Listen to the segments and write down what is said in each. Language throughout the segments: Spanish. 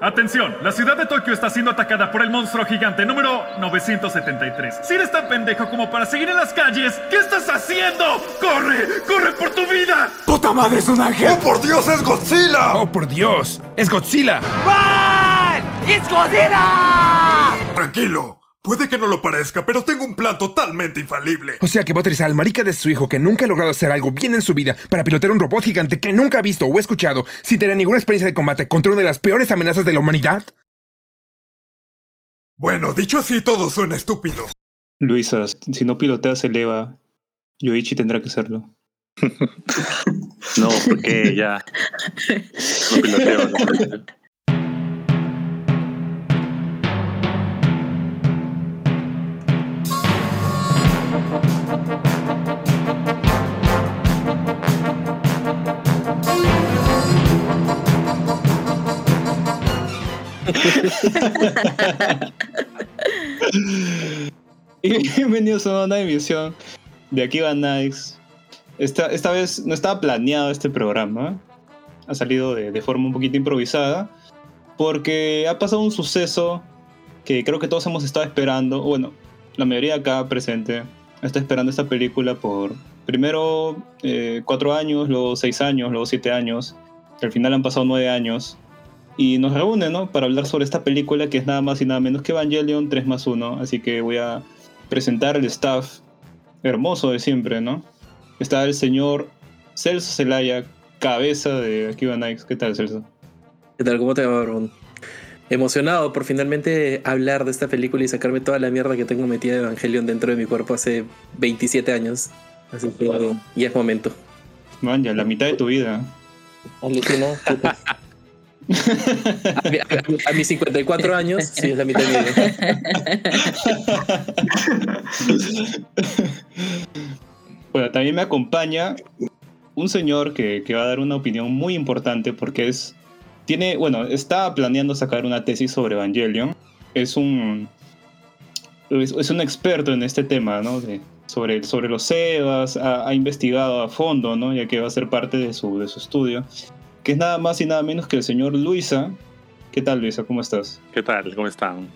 Atención, la ciudad de Tokio está siendo atacada por el monstruo gigante número 973. Si eres tan pendejo como para seguir en las calles, ¿qué estás haciendo? ¡Corre! ¡Corre por tu vida! ¡Puta madre, es un ángel! ¡Oh, por Dios, es Godzilla! ¡Oh, por Dios! ¡Es Godzilla! ¡Van! ¡Es Godzilla! Tranquilo. Puede que no lo parezca, pero tengo un plan totalmente infalible. O sea que va a utilizar al marica de su hijo que nunca ha logrado hacer algo bien en su vida para pilotear un robot gigante que nunca ha visto o escuchado sin tener ninguna experiencia de combate contra una de las peores amenazas de la humanidad. Bueno, dicho así, todo suena estúpido. Luisa, si no piloteas el EVA, Yoichi tendrá que hacerlo. no, porque ya. No piloteo. No piloteo. y bienvenidos a una emisión de Aquí va Nice. Esta, esta vez no estaba planeado este programa. Ha salido de, de, forma un poquito improvisada. Porque ha pasado un suceso que creo que todos hemos estado esperando. Bueno, la mayoría acá presente está esperando esta película por primero eh, cuatro años, luego seis años, luego siete años. Al final han pasado nueve años y nos reúne, ¿no? Para hablar sobre esta película que es nada más y nada menos que Evangelion 3 más 1. Así que voy a presentar el staff hermoso de siempre, ¿no? Está el señor Celso Celaya, cabeza de Akiva Nikes. ¿Qué tal, Celso? ¿Qué tal? ¿Cómo te va, Ron? Emocionado por finalmente hablar de esta película y sacarme toda la mierda que tengo metida de Evangelion dentro de mi cuerpo hace 27 años. Así que ya es momento. Man, ya la mitad de tu vida. Alucina. A, a, a, mis 54 años, sí, es la mitad de mi. Bueno, también me acompaña un señor que, que, va a dar una opinión muy importante porque es. Tiene. Bueno, está planeando sacar una tesis sobre Evangelion. Es un. Es, es un experto en este tema, ¿no? De, sobre, sobre los SEBAS, ha, ha, investigado a fondo, ¿no? Ya que va a ser parte de su, de su estudio que es nada más y nada menos que el señor Luisa. ¿Qué tal, Luisa? ¿Cómo estás? ¿Qué tal? ¿Cómo están?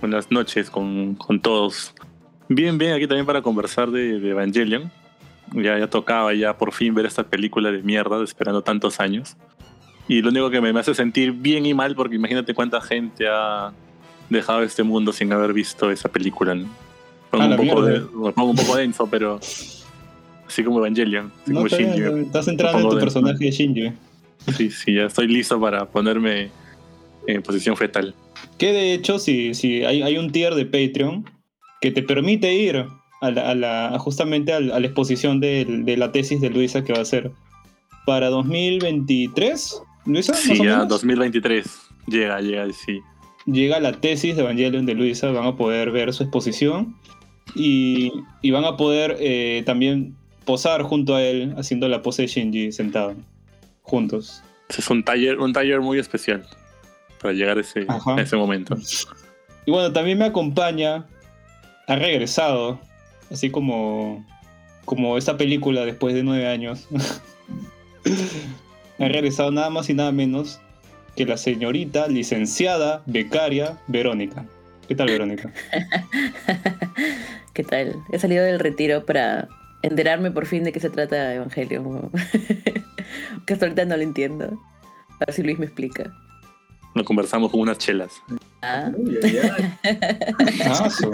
Buenas noches con, con todos. Bien, bien, aquí también para conversar de, de Evangelion. Ya, ya tocaba ya por fin ver esta película de mierda, esperando tantos años. Y lo único que me, me hace sentir bien y mal, porque imagínate cuánta gente ha dejado este mundo sin haber visto esa película. ¿no? Pongo, Ah, un, poco de, me pongo un poco denso, pero así como Evangelion, así No, como está bien, Shinji. estás entrando en tu denso. personaje de Shinji. Sí, sí, ya estoy listo para ponerme en posición fetal. Que de hecho, si, si hay, hay un tier de Patreon que te permite ir a la, a la- a justamente a la, a la exposición de, de la tesis de Luisa que va a ser para 2023. Luisa, más Sí, o ya menos. 2023 llega, llega, sí. llega la tesis de Evangelion de Luisa, van a poder ver su exposición y, y van a poder eh, también posar junto a él haciendo la pose de Shinji sentado, juntos. Es un taller, un taller muy especial para llegar a ese, a ese momento. Y bueno, también me acompaña, ha regresado, así como, como esta película después de nueve años. ha regresado nada más y nada menos que la señorita licenciada becaria Verónica. ¿Qué tal, Verónica? ¿Qué tal? He salido del retiro para enterarme por fin de qué se trata Evangelio. que hasta ahorita no lo entiendo. A ver si Luis me explica. Nos conversamos con unas chelas. Ah, Ah, su-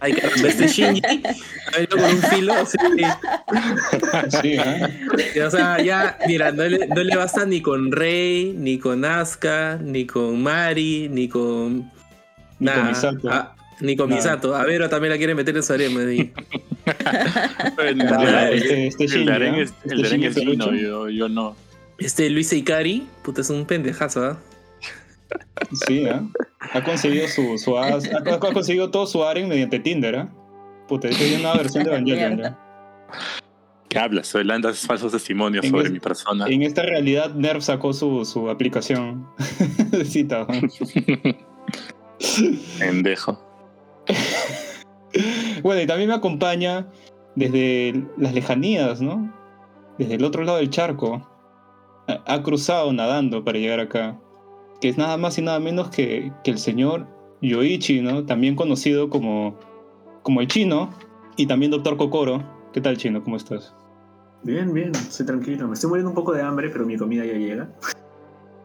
Ay, caramba, este Shinji ha con un filo. así que- sí, ¿eh? o sea, ya, mira, no le, no le basta ni con Rey, ni con Asuka, ni con Mari, ni con. Ni con nada. Misato. Ah, ni con Nada. Misato. A Vero también la quiere meter en su harem. El Ah, de- este- este el el Este de Aren Shinji es yo, yo no. Este Luis Ikari, puta, es un pendejazo, ¿ah? Sí, ¿eh? Ha conseguido su, su as- ha, ha conseguido todo su aren mediante Tinder, ¿eh? Puta, esta es una versión de Evangelion. ¿Qué hablas? Adelantas falsos testimonios En sobre es- mi persona. En esta realidad, Nerf sacó su, su aplicación de cita. ¿eh? Pendejo. Bueno, y también me acompaña desde las lejanías, ¿no? Desde el otro lado del charco. Ha, ha cruzado nadando para llegar acá. que es nada más y nada menos que, que el señor Yoichi, ¿no? También conocido como, como el chino y también Doctor Kokoro. ¿Qué tal, chino? ¿Cómo estás? Bien, bien, estoy tranquilo. Me estoy muriendo un poco de hambre, pero mi comida ya llega.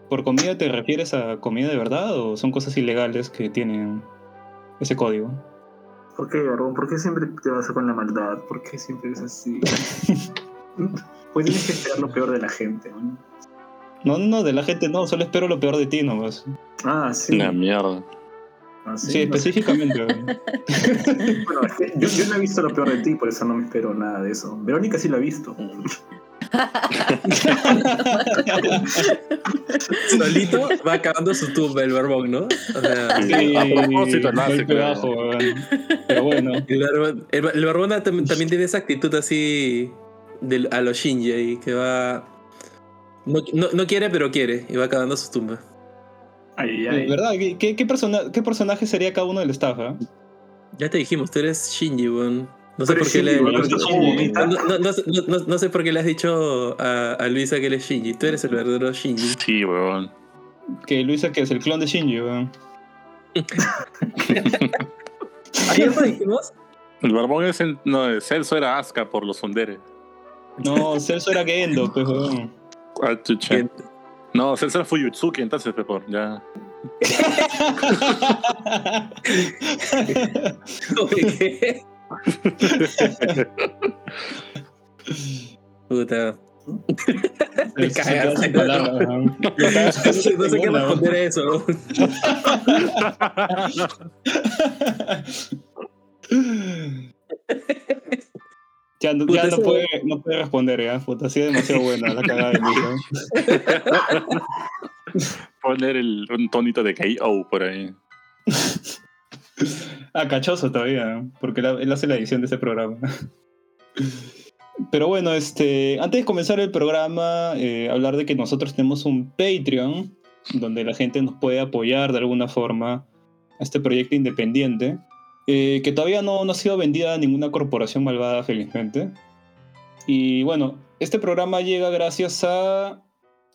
¿Por comida te refieres a comida de verdad o son cosas ilegales que tienen ese código? ¿Por qué, Garbón? ¿Por qué siempre te vas con la maldad? ¿Por qué siempre es así? pues tienes que esperar lo peor de la gente, ¿no? No, no, de la gente no, solo espero lo peor de ti nomás. Ah, sí. La mierda. Ah, Sí, no sé. específicamente. Bueno, yo, yo no he visto lo peor de ti, por eso no me espero nada de eso. Verónica sí lo ha visto. Solito va acabando su tumba el barbón, ¿no? O sea, Sí, A propósito hace. Pero bueno. el barbón, el, el barbón tam- también tiene esa actitud así del- a los Shinji ahí, que va. No, no, no quiere, pero quiere, y va acabando su tumba. Ay, ay. ¿Verdad? ¿Qué, qué, qué persona- qué personaje sería cada uno del staff? Ya te dijimos, tú eres Shinji, weón. No sé por qué le. No, sé- por qué le has dicho a, a Luisa que él es Shinji. Tú eres el verdadero Shinji. Sí, weón. Que Luisa, que es el clon de Shinji, weón. ¿Ayer lo dijimos? El barbón es en, no, el Celso era Asuka por los sonderes. No, Celso era Gendo, pues, weón. Ah. No, Celso era Fuyutsuki, entonces mejor, ya. ¿Qué? Puta. Me Se cagas. queda sin palabras, weón. Lo cagas No sé, qué responder a eso. Ya, no, Puta, ya no, puede, no puede responder, ya. Puta, ha sido demasiado buena la cagada de Luisa. Poner el, un tonito de KO por ahí. Ah, cachoso todavía, porque él, hace la edición de este programa. Pero bueno, este, antes de comenzar el programa, eh, hablar de que nosotros tenemos un Patreon, donde la gente nos puede apoyar de alguna forma a este proyecto independiente, eh, que todavía no ha sido vendida a ninguna corporación malvada, felizmente. Y bueno, este programa llega gracias a...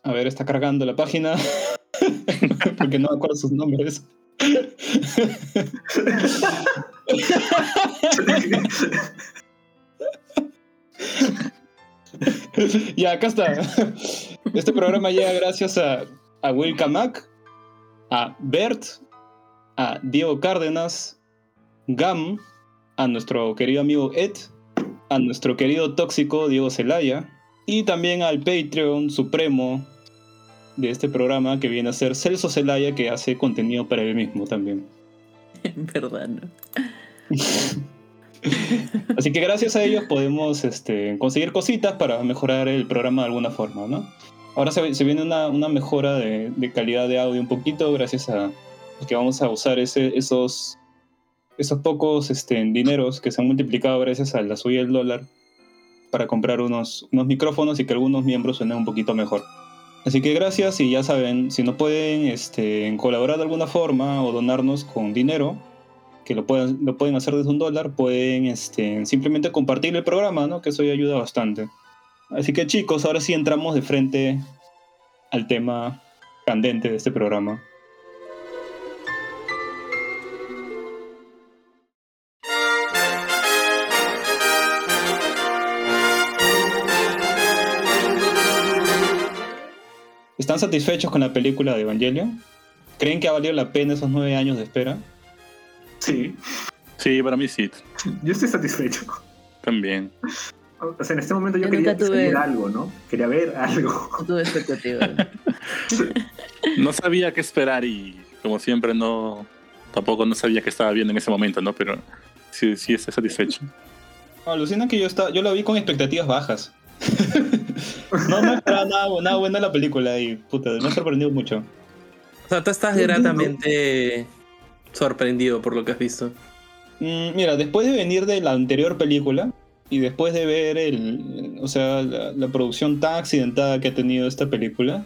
A ver, está cargando la página, porque no me acuerdo sus nombres. ya, acá está. Este programa llega gracias a, a Will a Bert, a Diego Cárdenas, Gam, a nuestro querido amigo Ed, a nuestro querido tóxico Diego Celaya, y también al Patreon supremo de este programa que viene a ser Celso Celaya, que hace contenido para él mismo también. En verdad, ¿no? Así que gracias a ellos podemos este, conseguir cositas para mejorar el programa de alguna forma, ¿no? Ahora se, se viene una, una mejora de, de calidad de audio un poquito gracias a que vamos a usar ese, esos, esos pocos este, dineros que se han multiplicado gracias a la subida del dólar para comprar unos, unos micrófonos y que algunos miembros suenen un poquito mejor. Así que gracias y ya saben, si no pueden este, colaborar de alguna forma o donarnos con dinero, que lo pueden, lo pueden hacer desde un dólar, pueden este, simplemente compartir el programa, ¿no? Que eso ya ayuda bastante. Así que chicos, ahora sí entramos de frente al tema candente de este programa. ¿Están satisfechos con la película de Evangelion? ¿Creen que ha valido la pena esos nueve años de espera? Sí, Sí, para mí sí, yo estoy satisfecho. también. O sea, en este momento yo Yo quería ver algo, ¿no? Quería ver algo. No tuve expectativas. No sabía qué esperar y como siempre no tampoco no sabía qué estaba viendo en ese momento, ¿no? Pero sí, sí estoy satisfecho. Alucina que yo, está, yo la vi con expectativas bajas. no me esperaba nada, nada bueno de la película y puta, me ha sorprendido mucho. O sea, tú estás gratamente sorprendido por lo que has visto. Mm, mira, después de venir de la anterior película y después de ver el, o sea, la, la producción tan accidentada que ha tenido esta película,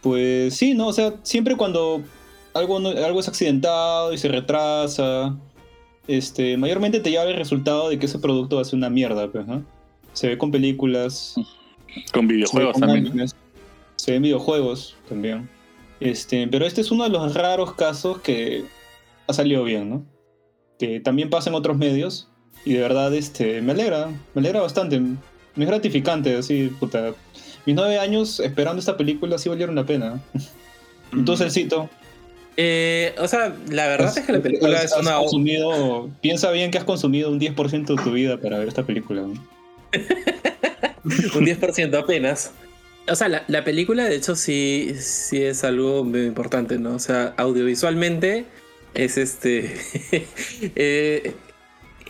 pues sí, ¿no? O sea, siempre cuando algo, algo es accidentado y se retrasa, este, mayormente te lleva el resultado de que ese producto va a ser una mierda, pues, ¿no? Se ve con películas, Con videojuegos también. se ve en videojuegos también. Este, pero este es uno de los raros casos que ha salido bien, ¿no? Que también pasa en otros medios. Y de verdad, este, me alegra, me alegra bastante. Me es gratificante, así, puta. Mis nueve años esperando esta película sí valieron la pena. Entonces, el cito. Eh, o sea, la verdad es que la película has- es has una. consumido- piensa bien que has consumido un 10% de tu vida para ver esta película. un 10% apenas. O sea, la, la película de hecho sí, sí es algo muy importante, ¿no? O sea, audiovisualmente es este... eh,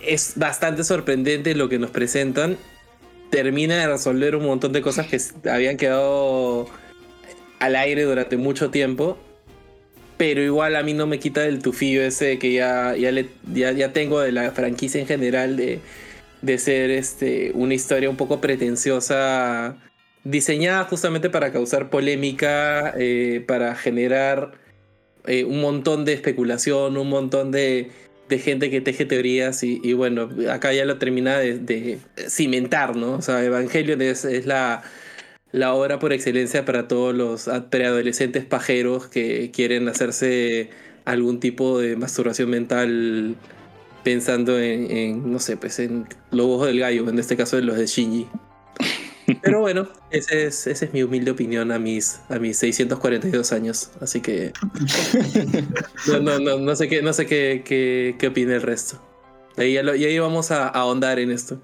es bastante sorprendente lo que nos presentan. Termina de resolver un montón de cosas que habían quedado al aire durante mucho tiempo. Pero igual a mí no me quita el tufillo ese que ya, ya, le- ya, ya tengo de la franquicia en general de, de ser este, una historia un poco pretenciosa, diseñada justamente para causar polémica, eh, para generar eh, un montón de especulación, un montón de, de gente que teje teorías y, bueno, acá ya lo termina de, de cimentar, ¿no? O sea, Evangelion es, es la, la obra por excelencia para todos los preadolescentes pajeros que quieren hacerse algún tipo de masturbación mental pensando en, en, no sé, pues en los ojos del gallo, en este caso de los de Shinji. Pero bueno, ese es, esa es mi humilde opinión a mis, a mis 642 años. Así que. No, no, no, no sé qué, no sé qué, qué, qué opina el resto. Y ahí vamos a, a ahondar en esto.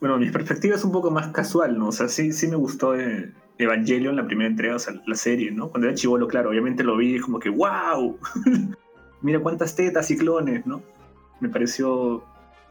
Bueno, mi perspectiva es un poco más casual, ¿no? O sea, sí, sí me gustó eh, Evangelion, la primera entrega, o sea, la serie, ¿no? Cuando era chivolo, claro, obviamente lo vi como que ¡wow! Mira cuántas tetas y clones, ¿no? Me pareció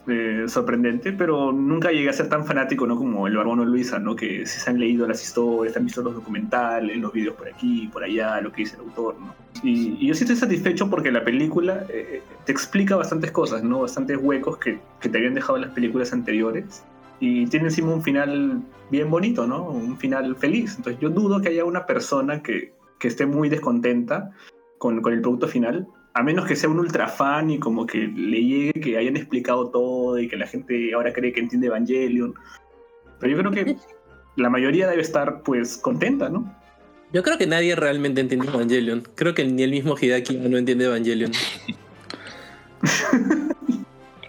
eh, sorprendente, pero nunca llegué a ser tan fanático, ¿no? Como el Barbono Luisa, ¿no? Que si se han leído las historias, han visto los documentales, los videos por aquí, por allá, lo que dice el autor, ¿no? Y, y yo sí estoy satisfecho porque la película eh, te explica bastantes cosas, ¿no? Bastantes huecos que, que te habían dejado las películas anteriores y tiene encima un final bien bonito, ¿no? Un final feliz. Entonces yo dudo que haya una persona que, que esté muy descontenta con, con el producto final, a menos que sea un ultra fan y como que le llegue que hayan explicado todo y que la gente ahora cree que entiende Evangelion. Pero yo creo que la mayoría debe estar pues contenta, ¿no? Yo creo que nadie realmente entiende Evangelion. Creo que ni el mismo Hideaki no entiende Evangelion.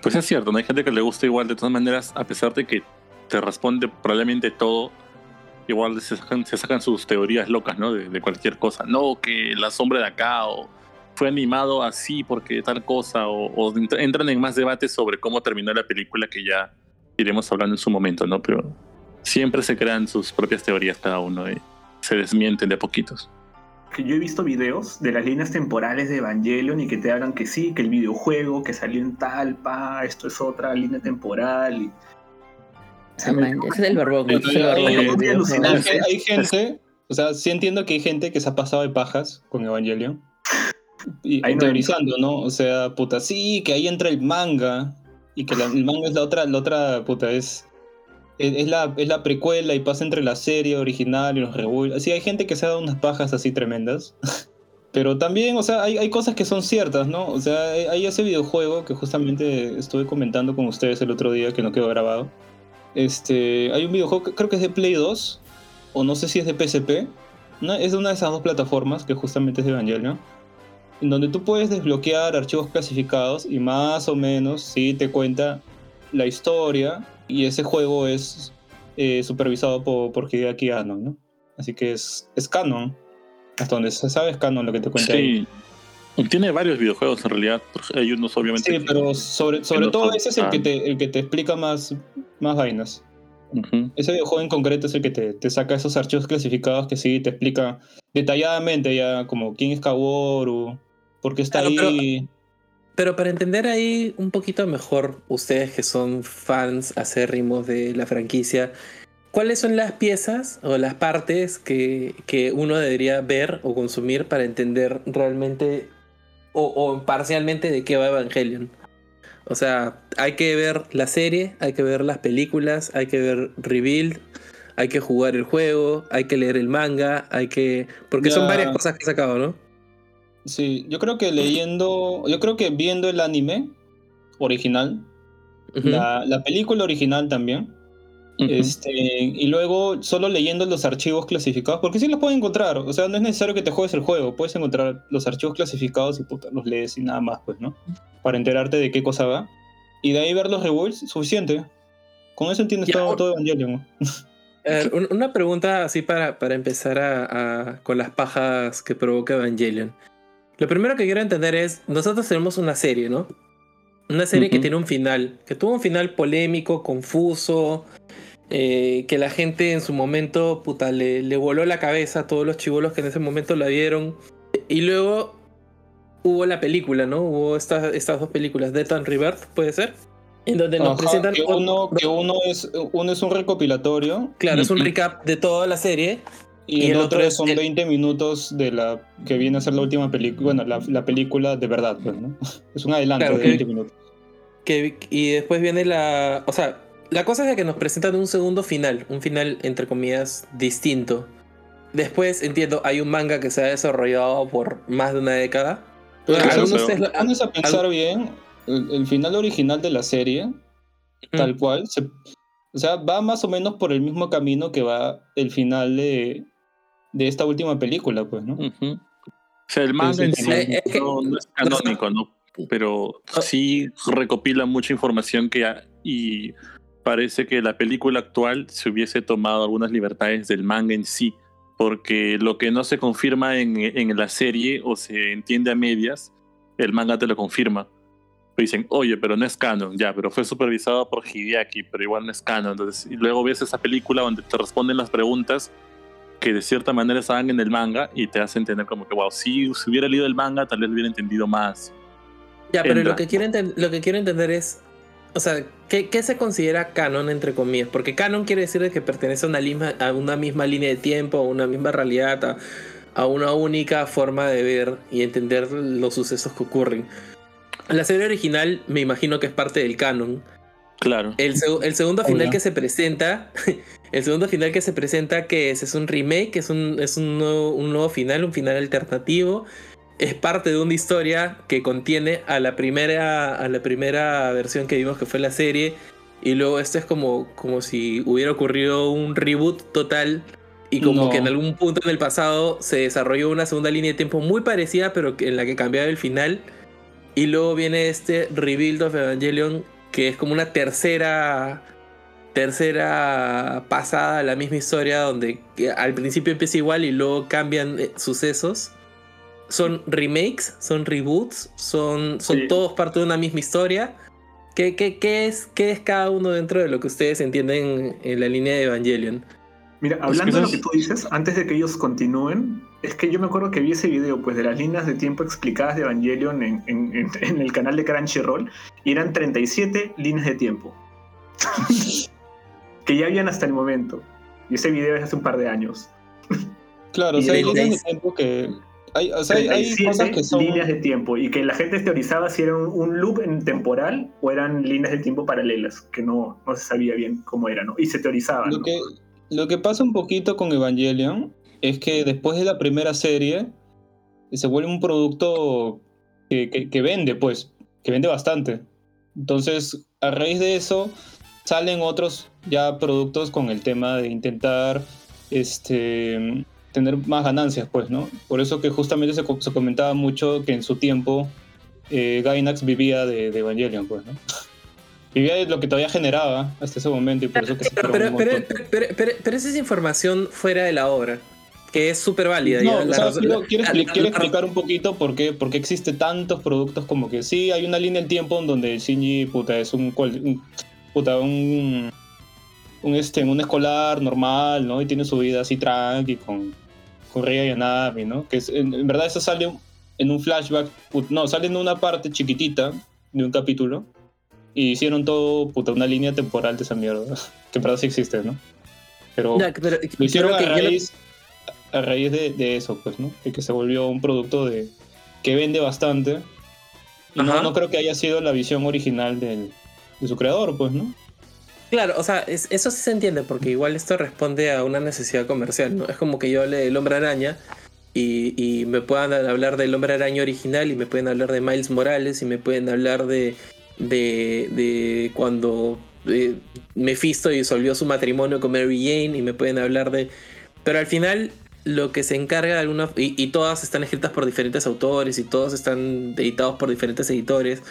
Pues es cierto, no hay gente que le gusta igual de todas maneras, a pesar de que te responde probablemente todo, igual se sacan, se sacan sus teorías locas, ¿no? De, de cualquier cosa. No, que la sombra de acá, o fue animado así porque tal cosa, o, o ent- entran en más debates sobre cómo terminó la película que ya iremos hablando en su momento, ¿no? Pero siempre se crean sus propias teorías cada uno y se desmienten de a poquitos. que yo he visto videos de las líneas temporales de Evangelion y que te hablan que sí, que el videojuego que salió en tal, pa, esto es otra línea temporal. Y... Ah, man, ese es el barbón. ese es el Hay, hay- hay gente, o sea, sí entiendo que hay gente que se ha pasado de pajas con Evangelion. Y Ahí no teorizando, ¿no? O sea, puta, sí, que ahí entra el manga. Y que la- el manga es la otra, la otra, puta, es. Es, es la, es la precuela y pasa entre la serie original y los reboots. Sí, hay gente que se ha dado unas pajas así tremendas. Pero también, o sea, hay, hay cosas que son ciertas, ¿no? O sea, hay- ese videojuego que justamente estuve comentando con ustedes el otro día que no quedó grabado. Este, hay un videojuego que creo que es de Play 2, o no sé si es de PSP. ¿no? Es de una de esas dos plataformas que justamente es de Evangelion. En donde tú puedes desbloquear archivos clasificados y más o menos sí te cuenta la historia. Y ese juego es eh, supervisado por, por Hideaki Anno, ¿no? Así que es, es canon. Hasta donde se sabe es canon lo que te cuenta ahí. Sí, tiene varios videojuegos en realidad. Hay unos obviamente. Sí, pero sobre, sobre todo ese es el que te, el que te explica más, más vainas. Ese videojuego en concreto es el que te, te saca esos archivos clasificados que sí te explica detalladamente ya como quién es Kaworu, por qué está Claro, pero- ahí. Pero para entender ahí un poquito mejor, ustedes que son fans acérrimos de la franquicia, ¿cuáles son las piezas o las partes que, que uno debería ver o consumir para entender realmente o, o parcialmente de qué va Evangelion? O sea, hay que ver la serie, hay que ver las películas, hay que ver Rebuild, hay que jugar el juego, hay que leer el manga, hay que... Porque son varias cosas que he sacado, ¿no? Sí, yo creo que leyendo, yo creo que viendo el anime original, Ujú. la, la película original también, Este, y luego solo leyendo los archivos clasificados, porque sí los puedes encontrar, o sea, no es necesario que te juegues el juego, puedes encontrar los archivos clasificados y puta, los lees y nada más, pues, ¿no? Para enterarte de qué cosa va. Y de ahí ver los rewards, suficiente. Con eso entiendes Ya, todo, todo Evangelion. Un- una pregunta así para, para empezar a, a- con las pajas que provoca Evangelion. Lo primero que quiero entender es, nosotros tenemos una serie, ¿no? Una serie que Ujú. tiene un final, que tuvo un final polémico, confuso, eh, que la gente en su momento, puta, le, le voló la cabeza a todos los chivolos que en ese momento la vieron. Y luego hubo la película, ¿no? Hubo estas, estas dos películas, Death and Rebirth, ¿puede ser? En donde nos Ajá, presentan... que uno, que uno es, uno es un recopilatorio Claro, es un recap de toda la serie. Y, Y el el otro son el- 20 minutos de la que viene a ser la última película, bueno, la, la película de verdad, pues, ¿no? Es un adelanto Claro, de que- 20 minutos. Que, y después viene la. O sea, la cosa es que nos presentan un segundo final, un final entre comillas distinto. Después, entiendo, hay un manga que se ha desarrollado por más de una década. Pero Claro, pero- lo- a pensar bien, el, el final original de la serie, tal cual, se- o sea, va más o menos por el mismo camino que va el final de, de esta última película, pues, ¿no? O sea, el manga en sí Eh, no, no es canónico, ¿no? Pero sí recopila mucha información que ha- y parece que la película actual se hubiese tomado algunas libertades del manga en sí, porque lo que no se confirma en, en la serie o se entiende a medias, el manga te lo confirma. Dicen, oye, pero no es canon, ya, pero fue supervisado por Hideaki, pero igual no es canon. Entonces, y luego ves esa película donde te responden las preguntas que de cierta manera estaban en el manga y te hace entender como que, wow, si, si hubiera leído el manga, tal vez lo hubiera entendido más. Ya, pero entra. lo que, quiero lo que quiero entender es. O sea, ¿qué, qué se considera canon entre comillas? Porque canon quiere decir de que pertenece a una, lima- a una misma línea de tiempo, a una misma realidad, a, a una única forma de ver y entender los sucesos que ocurren. La serie original me imagino que es parte del canon. Claro. El, seg- el segundo Obvio. final que se presenta, el segundo final que se presenta que es, es un remake, es un, es un nuevo, un nuevo final, un final alternativo. Es parte de una historia que contiene a la primera, a la primera versión que vimos que fue la serie. Y luego esto es como, como si hubiera ocurrido un reboot total. Y como No. que en algún punto en el pasado se desarrolló una segunda línea de tiempo muy parecida, pero en la que cambiaba el final. Y luego viene este Rebuild of Evangelion, que es como una tercera tercera pasada la misma historia donde al principio empieza igual y luego cambian eh, sucesos. Son remakes, son reboots, son, son Sí. todos parte de una misma historia. ¿Qué, qué, qué es, ¿Qué es cada uno dentro de lo que ustedes entienden en la línea de Evangelion? Mira, hablando de lo que tú dices, antes de que ellos continúen, es que yo me acuerdo que vi ese video pues de las líneas de tiempo explicadas de Evangelion en, en- en- en el canal de Crunchyroll y eran 37 líneas de tiempo. que ya habían hasta el momento. Y ese video es hace un par de años. Claro, o sea, hay líneas de tiempo que... Hay, o sea, hay, hay 37 cosas que son... líneas de tiempo y que la gente teorizaba si era un, loop en temporal o eran líneas de tiempo paralelas, que no, no se sabía bien cómo era, ¿no? Y se teorizaba. Lo ¿no? que, lo que pasa un poquito con Evangelion es que después de la primera serie se vuelve un producto que, que- que vende, pues, que vende bastante. Entonces, a raíz de eso, salen otros ya productos con el tema de intentar este, tener más ganancias, pues, ¿no? Por eso que justamente se, co- se comentaba mucho que en su tiempo eh, Gainax vivía de, de Evangelion, pues, ¿no? Vivía de lo que todavía generaba hasta ese momento y por eso que Pero, pero, esa es información fuera de la obra, que es súper válida. No, ya, o la sea, razón- quiero, quiero la- expli- la- quiero la- explicar un poquito por qué, por qué existe tantos productos como que sí, hay una línea del tiempo en donde Shinji puta, es un, un- puta, un, un, este, un escolar normal, ¿no? Y tiene su vida así tranqui con, con Rei y Anami, ¿no? Que es- en, en verdad eso sale en un flashback, put- no, sale en una parte chiquitita de un capítulo y hicieron todo, puta, una línea temporal de esa mierda, que en verdad sí existe, ¿no? Pero... Ya, pero Lo hicieron a no- raíz, a raíz de, de eso, pues, ¿no? De que se volvió un producto de que vende bastante. Y no, no creo que haya sido la visión original del, de su creador, pues, ¿no? Claro, o sea, es- eso sí se entiende, porque igual esto responde a una necesidad comercial, ¿no? Es como que yo hable del hombre araña y, y me puedan hablar del hombre araña original y me pueden hablar de Miles Morales y me pueden hablar de, de, de cuando eh, Mephisto disolvió su matrimonio con Mary Jane y me pueden hablar de... Pero al final lo que se encarga de alguna... Y, y todas están escritas por diferentes autores y todos están editados por diferentes editores.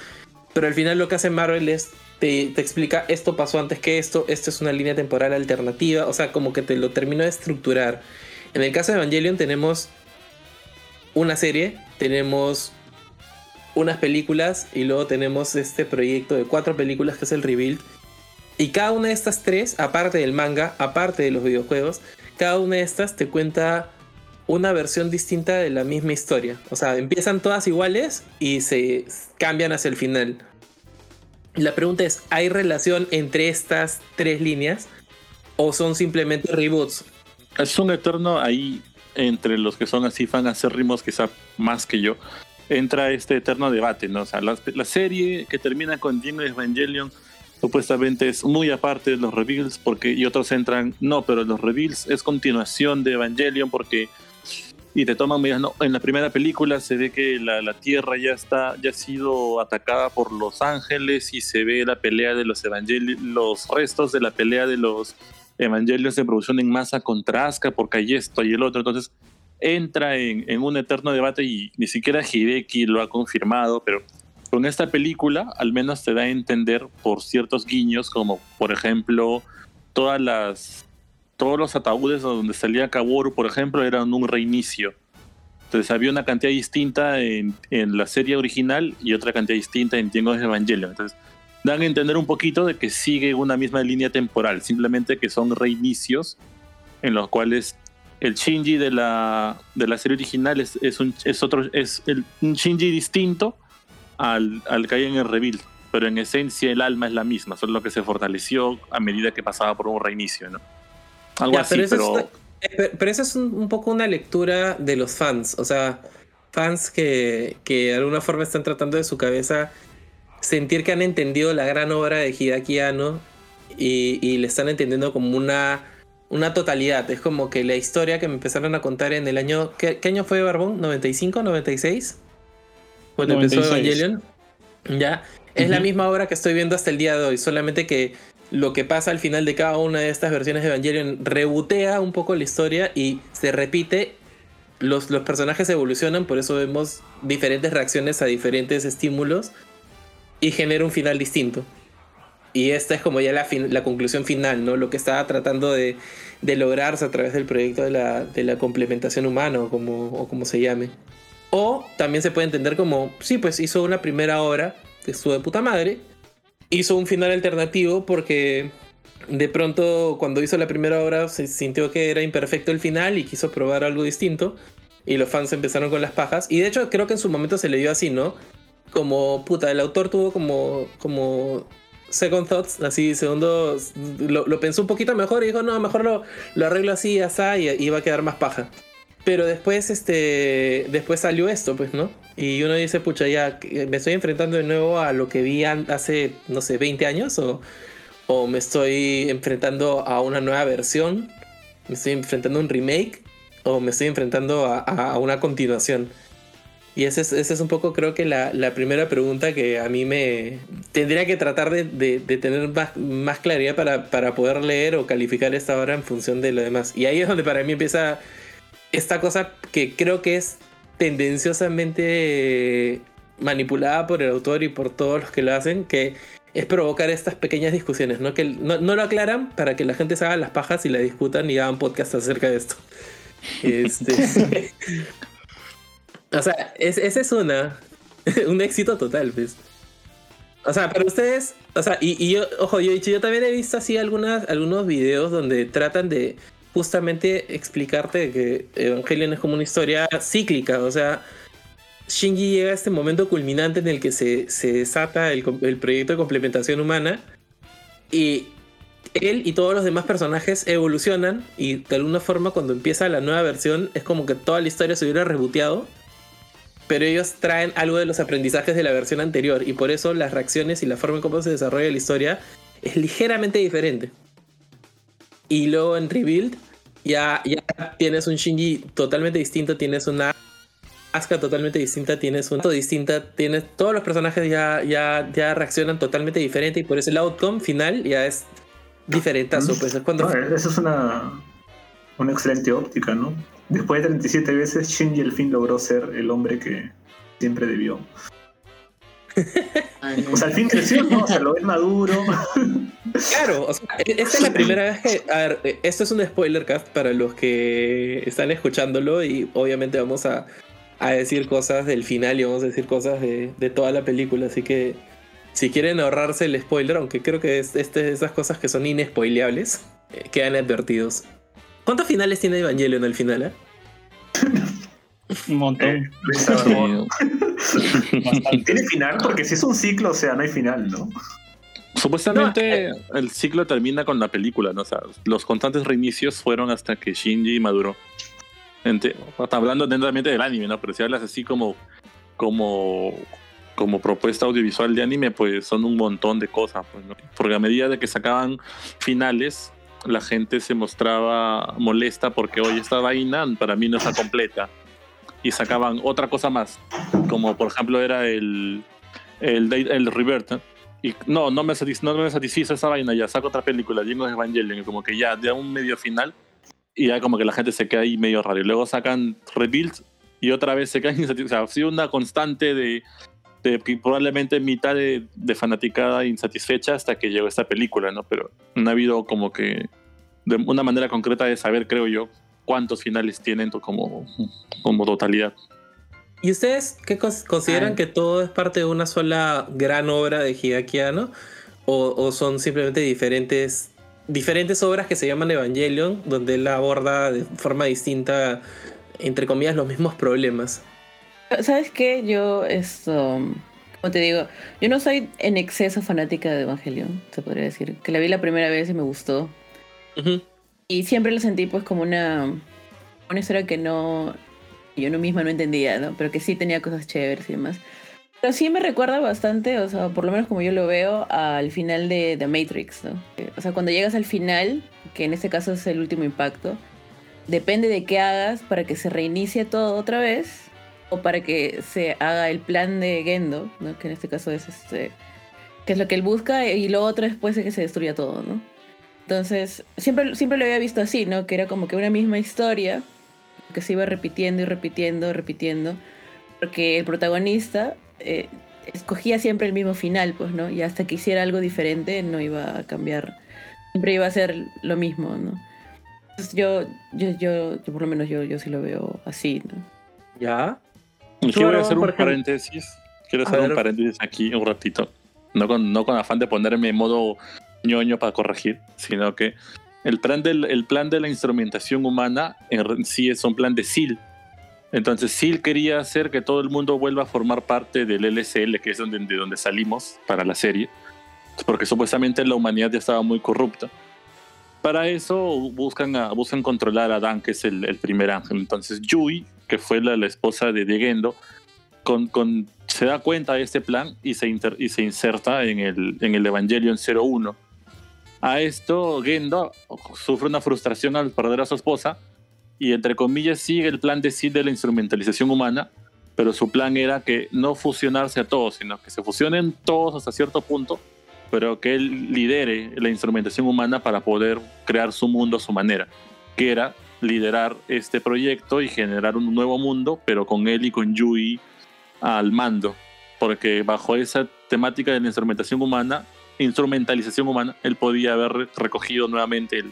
Pero al final lo que hace Marvel es te, te, explica esto pasó antes que esto, esto es una línea temporal alternativa, o sea, como que te lo termino de estructurar. En el caso de Evangelion tenemos una serie, tenemos unas películas y luego tenemos este proyecto de cuatro películas que es el Rebuild. Y cada una de estas tres, aparte del manga, aparte de los videojuegos, cada una de estas te cuenta una versión distinta de la misma historia. O sea, empiezan todas iguales y se cambian hacia el final. La pregunta es, ¿hay relación entre estas tres líneas o son simplemente reboots? Es un eterno ahí entre los que son así fan acérrimos, quizá más que yo. Entra este eterno debate, ¿no? O sea, la, serie que termina con Jingle Evangelion supuestamente es muy aparte de los reveals porque y otros entran, no, pero los reveals es continuación de Evangelion porque y te toman medidas. No, en la primera película se ve que la, la, Tierra ya está, ya ha sido atacada por los ángeles y se ve la pelea de los evangelios, los restos de la pelea de los evangelios de producción en masa contra Asuka porque hay esto y el otro. Entonces entra en, en un eterno debate y ni siquiera Hideki lo ha confirmado, pero con esta película al menos te da a entender por ciertos guiños como por ejemplo todas las todos los ataúdes donde salía Kaworu, por ejemplo, eran un reinicio. Entonces había una cantidad distinta en, en la serie original y otra cantidad distinta en Tiempos de Evangelion. Entonces dan a entender un poquito de que sigue una misma línea temporal, simplemente que son reinicios en los cuales el Shinji de la, de la serie original es, es, un, es otro, es el, un Shinji distinto al, al que hay en el rebuild, pero en esencia el alma es la misma, solo que se fortaleció a medida que pasaba por un reinicio, ¿no? Algo Ya, así, pero, pero, eso es, eh, pero eso es un, un poco una lectura de los fans. O sea, fans que, que de alguna forma están tratando de su cabeza sentir que han entendido la gran obra de Hideaki Anno y, y le están entendiendo como una, una totalidad. Es como que la historia que me empezaron a contar en el año. ¿Qué, qué año fue Barbón? ¿95? ¿96? Cuando empezó 96. Evangelion. Ya. Es la misma obra que estoy viendo hasta el día de hoy, solamente que lo que pasa al final de cada una de estas versiones de Evangelion rebotea un poco la historia y se repite. Los, los personajes evolucionan, por eso vemos diferentes reacciones a diferentes estímulos y genera un final distinto. Y esta es como ya la, fin- la conclusión final, ¿no? Lo que estaba tratando de, de lograrse a través del proyecto de la, de la complementación humana o como, o como se llame. O también se puede entender como, sí, pues hizo una primera obra que estuvo de puta madre, hizo un final alternativo porque de pronto cuando hizo la primera obra se sintió que era imperfecto el final y quiso probar algo distinto y los fans empezaron con las pajas y de hecho creo que en su momento se le dio así, ¿no? Como puta, el autor tuvo como como second thoughts, así segundos lo, lo pensó un poquito mejor y dijo, "No, mejor lo, lo arreglo así, así y iba a quedar más paja." Pero después, este, después salió esto, pues, ¿no? Y uno dice, pucha, ya, me estoy enfrentando de nuevo a lo que vi hace, no sé, 20 años, o, o me estoy enfrentando a una nueva versión, me estoy enfrentando a un remake, o me estoy enfrentando a, una continuación. Y esa es, esa es un poco, creo que la, la primera pregunta que a mí me tendría que tratar de, de- de tener más, más claridad para, para poder leer o calificar esta obra en función de lo demás. Y ahí es donde para mí empieza esta cosa que creo que es tendenciosamente manipulada por el autor y por todos los que lo hacen, que es provocar estas pequeñas discusiones, ¿no? Que no, no lo aclaran para que la gente se haga las pajas y la discutan y hagan podcast acerca de esto. Este, o sea, es- esa es una, un éxito total, pues. O sea, pero ustedes, o sea, y, y yo, ojo, yo, yo también he visto así algunas, algunos videos donde tratan de justamente explicarte que Evangelion es como una historia cíclica, o sea, Shinji llega a este momento culminante en el que se, se desata el, el proyecto de complementación humana y él y todos los demás personajes evolucionan y de alguna forma cuando empieza la nueva versión es como que toda la historia se hubiera reboteado pero ellos traen algo de los aprendizajes de la versión anterior y por eso las reacciones y la forma en cómo se desarrolla la historia es ligeramente diferente. Y luego en Rebuild ya, ya tienes un Shinji totalmente distinto, tienes una Asuka totalmente distinta, tienes una distinta, tienes todos los personajes ya, ya, ya reaccionan totalmente diferente y por eso el outcome final ya es diferente. Pues es cuando No, eso es una, una excelente óptica, ¿no? Después de 37 veces, Shinji al fin logró ser el hombre que siempre debió. O sea, al fin creció, ¿no? O sea, lo ves maduro. Claro, o sea, e- esta es la primera vez que. A ver, eh, esto es un spoiler cast para los que están escuchándolo y obviamente vamos a, a decir cosas del final y vamos a decir cosas de, de toda la película. Así que si quieren ahorrarse el spoiler, aunque creo que es este, de esas cosas que son inespoileables, eh, quedan advertidos. ¿Cuántos finales tiene Evangelion al final? eh? Un montón. Eh, Tiene final porque si es un ciclo, o sea, no hay final, ¿no? Supuestamente el ciclo termina con la película, ¿no? O sea, los constantes reinicios fueron hasta que Shinji maduró. Ente- hasta hablando dentamente del anime, ¿no? Pero si hablas así como, como, como propuesta audiovisual de anime, pues son un montón de cosas. pues, ¿no? Porque a medida de que sacaban finales, la gente se mostraba molesta porque, oye, esta vaina para mí no está completa. Y sacaban otra cosa más, como por ejemplo era el, el, el ¿no? Y no, no me, satis- no me satisfizo esa vaina, ya saco otra película, de Evangelion, y como que ya, ya un medio final, y ya como que la gente se queda ahí medio raro. Y luego sacan Rebuild y otra vez se quedan insatisfechos. O sea, una constante de, de probablemente mitad de, de fanaticada insatisfecha hasta que llegó esta película, ¿no? Pero no ha habido como que de una manera concreta de saber, creo yo, cuántos finales tienen como, como totalidad. ¿Y ustedes qué cons- consideran Ah. que todo es parte de una sola gran obra de Hideaki Anno? ¿O, o son simplemente diferentes, diferentes obras que se llaman Evangelion, donde él aborda de forma distinta, entre comillas, los mismos problemas? ¿Sabes qué? Yo, esto, como te digo, yo no soy en exceso fanática de Evangelion, se podría decir. Que la vi la primera vez y me gustó. Ujú. Y siempre lo sentí pues como una, una historia que no, yo no misma no entendía, ¿no? Pero que sí tenía cosas chéveres y demás. Pero sí me recuerda bastante, o sea, por lo menos como yo lo veo, al final de The Matrix, ¿no? O sea, cuando llegas al final, que en este caso es el último impacto, depende de qué hagas para que se reinicie todo otra vez o para que se haga el plan de Gendo, ¿no? Que en este caso es este, que es lo que él busca y lo otro después es que se destruya todo, ¿no? Entonces, siempre, siempre lo había visto así, ¿no? Que era como que una misma historia que se iba repitiendo y repitiendo, repitiendo, porque el protagonista eh, escogía siempre el mismo final, pues, ¿no? Y hasta que hiciera algo diferente no iba a cambiar, siempre iba a ser lo mismo, ¿no? Entonces, yo, yo, yo, yo por lo menos yo, yo sí lo veo así, ¿no? ¿Ya? Y Tú, quiero hacer un paréntesis. Quiero hacer un paréntesis aquí un ratito. No con, no con afán de ponerme en modo ñoño para corregir, sino que el plan, del, el plan de la instrumentación humana en sí es un plan de SEAL. Entonces SEAL quería hacer que todo el mundo vuelva a formar parte del LSL, que es donde, de donde salimos para la serie, porque supuestamente la humanidad ya estaba muy corrupta. Para eso buscan, a- buscan controlar a Dan, que es el, el primer ángel. Entonces Yui, que fue la, la esposa de Diegendo, con, con- se da cuenta de este plan y se, inter- y se inserta en el, en el Evangelion 01. A esto, Gendo sufre una frustración al perder a su esposa y, entre comillas, sigue el plan de Sid de la instrumentalización humana, pero su plan era que no fusionarse a todos, sino que se fusionen todos hasta cierto punto, pero que él lidere la instrumentación humana para poder crear su mundo a su manera, que era liderar este proyecto y generar un nuevo mundo, pero con él y con Yui al mando, porque bajo esa temática de la instrumentación humana, instrumentalización humana, él podía haber re- recogido nuevamente el,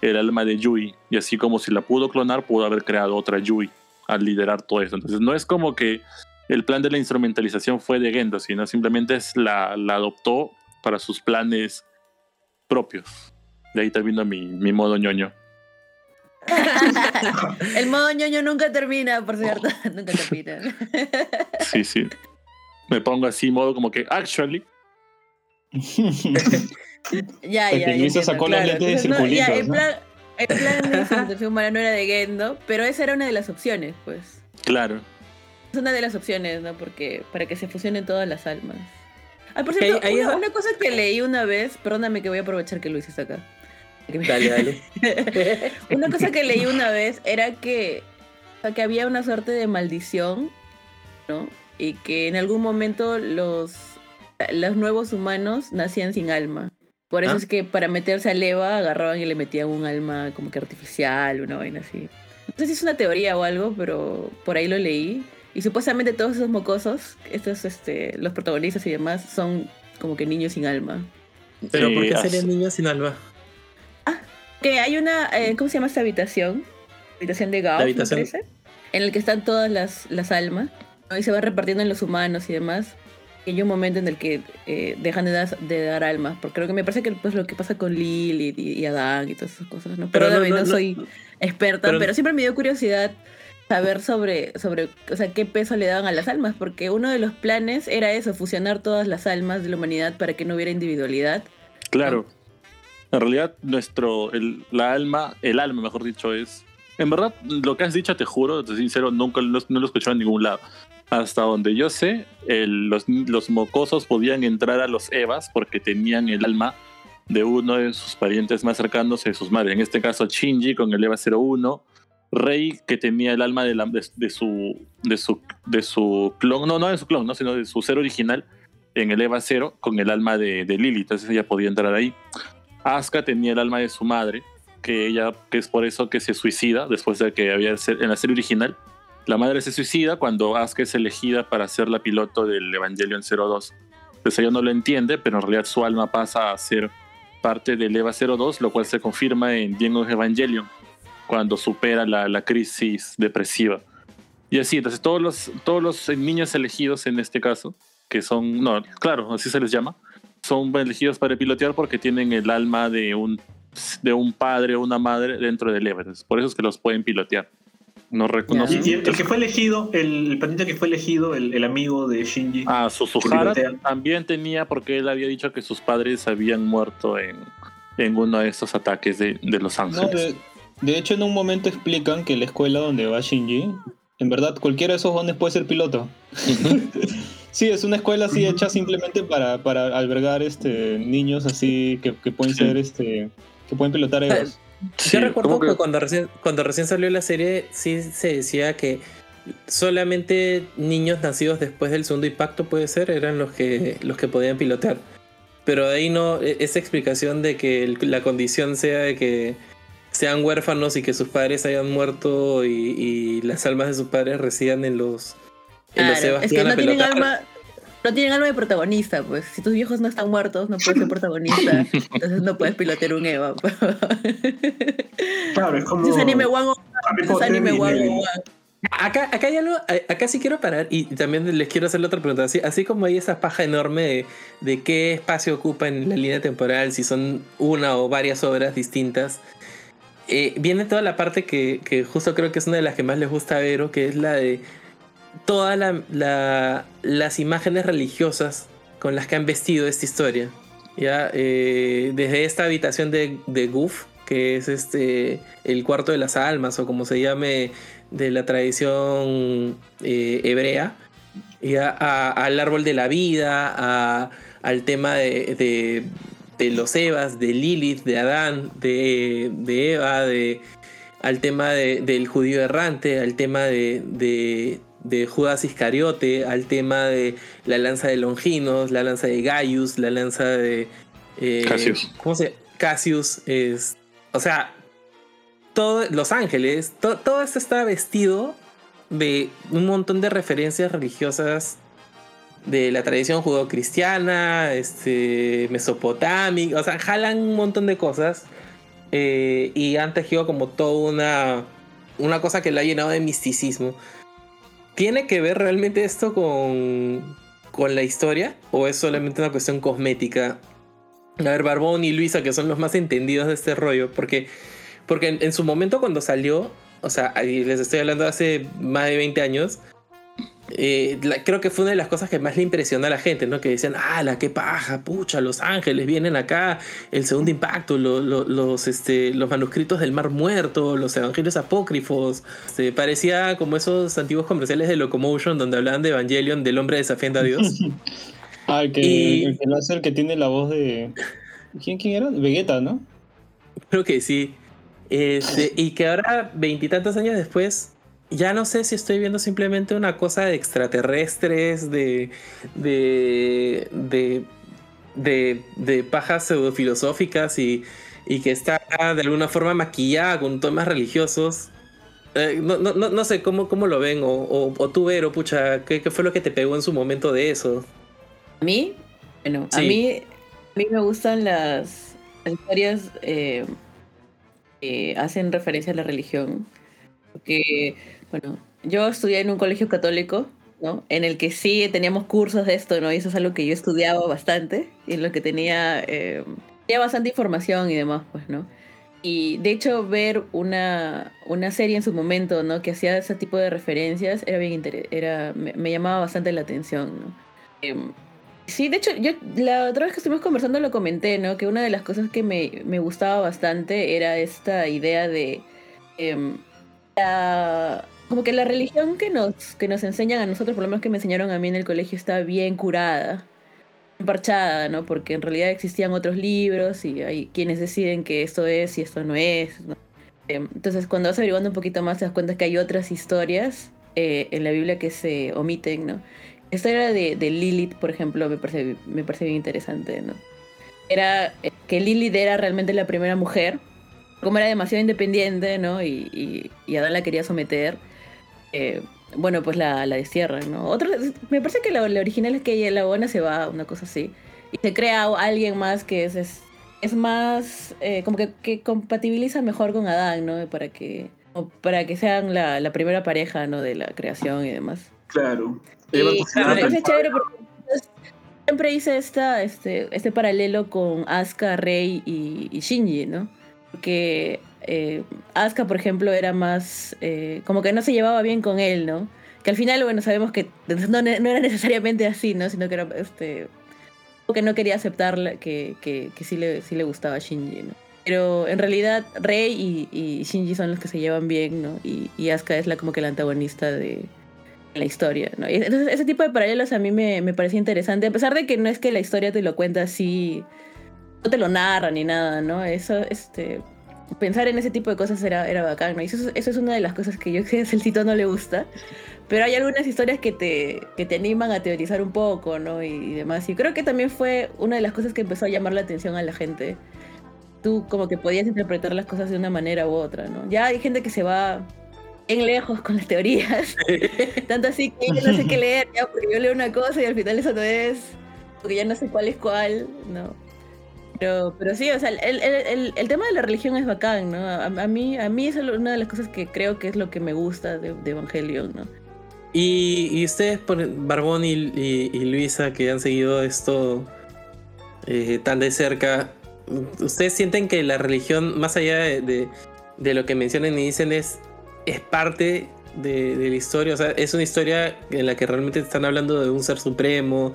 el alma de Yui, y así como si la pudo clonar, pudo haber creado otra Yui al liderar todo eso. Entonces no es como que el plan de la instrumentalización fue de Gendo, sino simplemente es la, la adoptó para sus planes propios. De ahí termina mi, mi modo ñoño. El modo ñoño nunca termina, por cierto. nunca termina. Sí, sí. Me pongo así, modo como que, actually, ya, Porque ya. ya sacó los lentes de Entonces, no, ya, circulitos, el ¿no? plan, el plan de humana no era de Gendo, pero esa era una de las opciones, pues. claro. Es una de las opciones, ¿no? Porque para que se fusionen todas las almas. Ah, por cierto, una, cosa que leí una vez, perdóname que voy a aprovechar que Luis está acá. Dale, dale. una cosa que leí una vez era que, o sea, que había una suerte de maldición ¿no? Y que en algún momento los, los nuevos humanos nacían sin alma. Por eso ¿Ah? es que para meterse a Leva agarraban y le metían un alma como que artificial, una vaina así. No sé si es una teoría o algo, pero por ahí lo leí. Y supuestamente todos esos mocosos, estos, este, los protagonistas y demás, son como que niños sin alma. Pero Sí, ¿por qué serían niños sin alma? Que hay una, eh, ¿cómo se llama esta habitación? Habitación de Gauss, La me habitación. parece, en el que están todas las, las almas, y se va repartiendo en los humanos y demás. Hay un momento en el que eh, dejan de dar, de dar almas, porque creo que me parece que pues, lo que pasa con Lilith y, y Adán y todas esas cosas, ¿no? Pero, Pero no- soy experta, pero- pero siempre me dio curiosidad saber sobre, sobre, o sea, qué peso le daban a las almas, porque uno de los planes era eso, fusionar todas las almas de la humanidad para que no hubiera individualidad. Claro. En realidad, nuestro, el, la alma, el alma, mejor dicho, es. En verdad, lo que has dicho, te juro, te sincero, nunca lo, no lo he escuchado en ningún lado. Hasta donde yo sé, los, los mocosos podían entrar a los Evas porque tenían el alma de uno de sus parientes más cercanos de sus madres. En este caso, Shinji con el Eva 01, Rey que tenía el alma de, su, de, su, de su clon, no, no de su clon, ¿no? sino de su ser original en el Eva 0 con el alma de, de Lily, entonces ella podía entrar ahí. Asuka tenía el alma de su madre, que ella, que es por eso que se suicida después de que había en la serie original. La madre se suicida cuando Asuka es elegida para ser la piloto del Evangelion 02. Entonces ella no lo entiende, pero en realidad su alma pasa a ser parte del EVA 02, lo cual se confirma en of Evangelion, cuando supera la, crisis depresiva. Y así, entonces todos los, todos los niños elegidos en este caso, que son, no, claro, así se les llama, son elegidos para pilotear porque tienen el alma de un, de un padre o una madre dentro del EVA. Por eso es que los pueden pilotear. No Y, y el, el que fue elegido, el, el que fue elegido, el, el amigo de Shinji. Ah, Suzuhara también tenía porque él había dicho que sus padres habían muerto en, en uno de estos ataques de, de Los No, Ángeles. de, de hecho, en un momento explican que la escuela donde va Shinji, en verdad, cualquiera de esos dones puede ser piloto. sí, es una escuela así hecha simplemente para, para albergar este, niños así que, que pueden ser, este, que pueden pilotar Evas. Sí, Yo recuerdo que, que- cuando, recién, cuando recién salió la serie, sí se decía que solamente niños nacidos después del segundo impacto, puede ser, eran los que, los que podían pilotear. Pero de ahí no, e- esa explicación de que el- la condición sea de que sean huérfanos y que sus padres hayan muerto y, y las almas de sus padres residan en los, en los Claro, Evas es que no tienen pilotar. alma, no tienen alma de protagonista, pues. Si tus viejos no están muertos, no puedes ser protagonista. entonces no puedes pilotear un Eva. pues. Claro, es como. Es anime one es anime one one. Acá, acá hay algo, acá sí quiero parar y también les quiero hacer la otra pregunta. Así, así como hay esa paja enorme de, de qué espacio ocupa en la línea temporal, si son una o varias obras distintas, eh, viene toda la parte que, que justo creo que es una de las que más les gusta a Vero, que es la de todas la, la- las imágenes religiosas con las que han vestido esta historia. ¿ya? Eh, desde esta habitación de, de que es este el cuarto de las almas, o como se llame de la tradición eh, hebrea, ya, al árbol de la vida, a- al tema de, los Evas, de Lilith, de Adán, de, de Eva, de, al tema de- del judío errante, al tema de, de- Judas Iscariote, al tema de la lanza de Longinos, la lanza de Gaius, la lanza de... eh, Cassius. ¿Cómo se Cassius es... O sea, todo, Los Ángeles, to- todo esto está vestido de un montón de referencias religiosas de la tradición judeocristiana, este, mesopotámica, o sea, jalan un montón de cosas eh, y han tejido como toda una, una cosa que la ha llenado de misticismo. ¿Tiene que ver realmente esto con, con la historia o es solamente una cuestión cosmética? A ver, Barbón y Luisa, que son los más entendidos de este rollo, porque, porque en, en su momento cuando salió, o sea, les estoy hablando hace más de 20 años, eh, la- creo que fue una de las cosas que más le impresionó a la gente, ¿no? Que decían, ah, la qué paja, pucha, los ángeles vienen acá, el segundo impacto, lo- lo- los, este, los manuscritos del mar muerto, los evangelios apócrifos. Se parecía como esos antiguos comerciales de Locomotion donde hablaban de Evangelion, del hombre desafiando a Dios. Ah, el que, Y- el que lo hace el que tiene la voz de. ¿Quién, quién era? Vegeta, ¿no? Creo que sí. Este, y que ahora, veintitantos años después, ya no sé si estoy viendo simplemente una cosa de extraterrestres, de. de. de. de, de pajas pseudofilosóficas y, y que está de alguna forma maquillada con temas religiosos. Eh, no, no, no, sé cómo, cómo lo ven, o, o, o tú, Vero, pucha, ¿qué, ¿qué fue lo que te pegó en su momento de eso? ¿A mí? Bueno, a mí, a mí me gustan las, las historias eh, que hacen referencia a la religión. Porque, bueno, yo estudié en un colegio católico, ¿no? En el que sí teníamos cursos de esto, ¿no? Y eso es algo que yo estudiaba bastante, y en lo que tenía, eh, tenía bastante información y demás, pues, ¿no? Y de hecho, ver una, una serie en su momento, ¿no? Que hacía ese tipo de referencias era bien era me, me llamaba bastante la atención, ¿no? Em, sí, de hecho, yo la otra vez que estuvimos conversando lo comenté, ¿no? Que una de las cosas que me, me gustaba bastante era esta idea de em, la- como que la religión que nos, que nos enseñan a nosotros, por lo menos que me enseñaron a mí en el colegio, está bien curada parchada, ¿no? Porque en realidad existían otros libros y hay quienes deciden que esto es y esto no es. ¿no? Eh, Entonces, cuando vas averiguando un poquito más, te das cuenta que hay otras historias eh, en la Biblia que se omiten, ¿no? Esta era de, de Lilith, por ejemplo, me parece, me parece bien interesante, ¿no? Era eh, que Lilith era realmente la primera mujer, como era demasiado independiente, ¿no? Y, y, y Adán la quería someter. Eh, bueno, pues la, la destierran, ¿no? Otro, me parece que la, la original es que ella, la buena se va, una cosa así. Y se crea alguien más que es, es, es más, eh, como que, que compatibiliza mejor con Adán, ¿no? Para que, para que sean la, la primera pareja, ¿no? De la creación y demás. Claro. Y parece al- chévere porque siempre hice esta, este, este paralelo con Asuka, Rey y, y Shinji, ¿no? Porque eh, Asuka, por ejemplo, era más. eh, como que no se llevaba bien con él, ¿no? Que al final, bueno, sabemos que no, era necesariamente así, ¿no? Sino que era este. que no quería aceptar que, sí, le, gustaba a Shinji, ¿no? Pero en realidad Rey y, Shinji son los que se llevan bien, ¿no? Y, y Asuka es la, como que la antagonista de la historia, ¿no? Entonces ese tipo de paralelos a mí me, me parecía interesante, a pesar de que no es que la historia te lo cuenta así, no te lo narra ni nada, ¿no? Eso, este, pensar en ese tipo de cosas era, era bacán, ¿no? Y eso, es- eso es una de las cosas que yo que a Celcito no le gusta, pero hay algunas historias que te, que te animan a teorizar un poco, ¿no? Y, y demás. Y creo que también fue una de las cosas que empezó a llamar la atención a la gente. Tú como que podías interpretar las cosas de una manera u otra, ¿no? Ya hay gente que se va bien lejos con las teorías. Tanto así que yo no sé qué leer, ya, porque yo leo una cosa y al final eso no es. Porque ya no sé cuál es cuál, ¿no? Pero, pero sí, o sea, el, el- el- tema de la religión es bacán, ¿no? A, mí, a mí es una de las cosas que creo que es lo que me gusta de, de Evangelion, ¿no? Y, y ustedes, por- Barbón y, Luisa, que han seguido esto eh, tan de cerca, ¿ustedes sienten que la religión, más allá de, de- de lo que mencionan y dicen, es, es parte de, de la historia? O sea, es una historia en la que realmente están hablando de un ser supremo,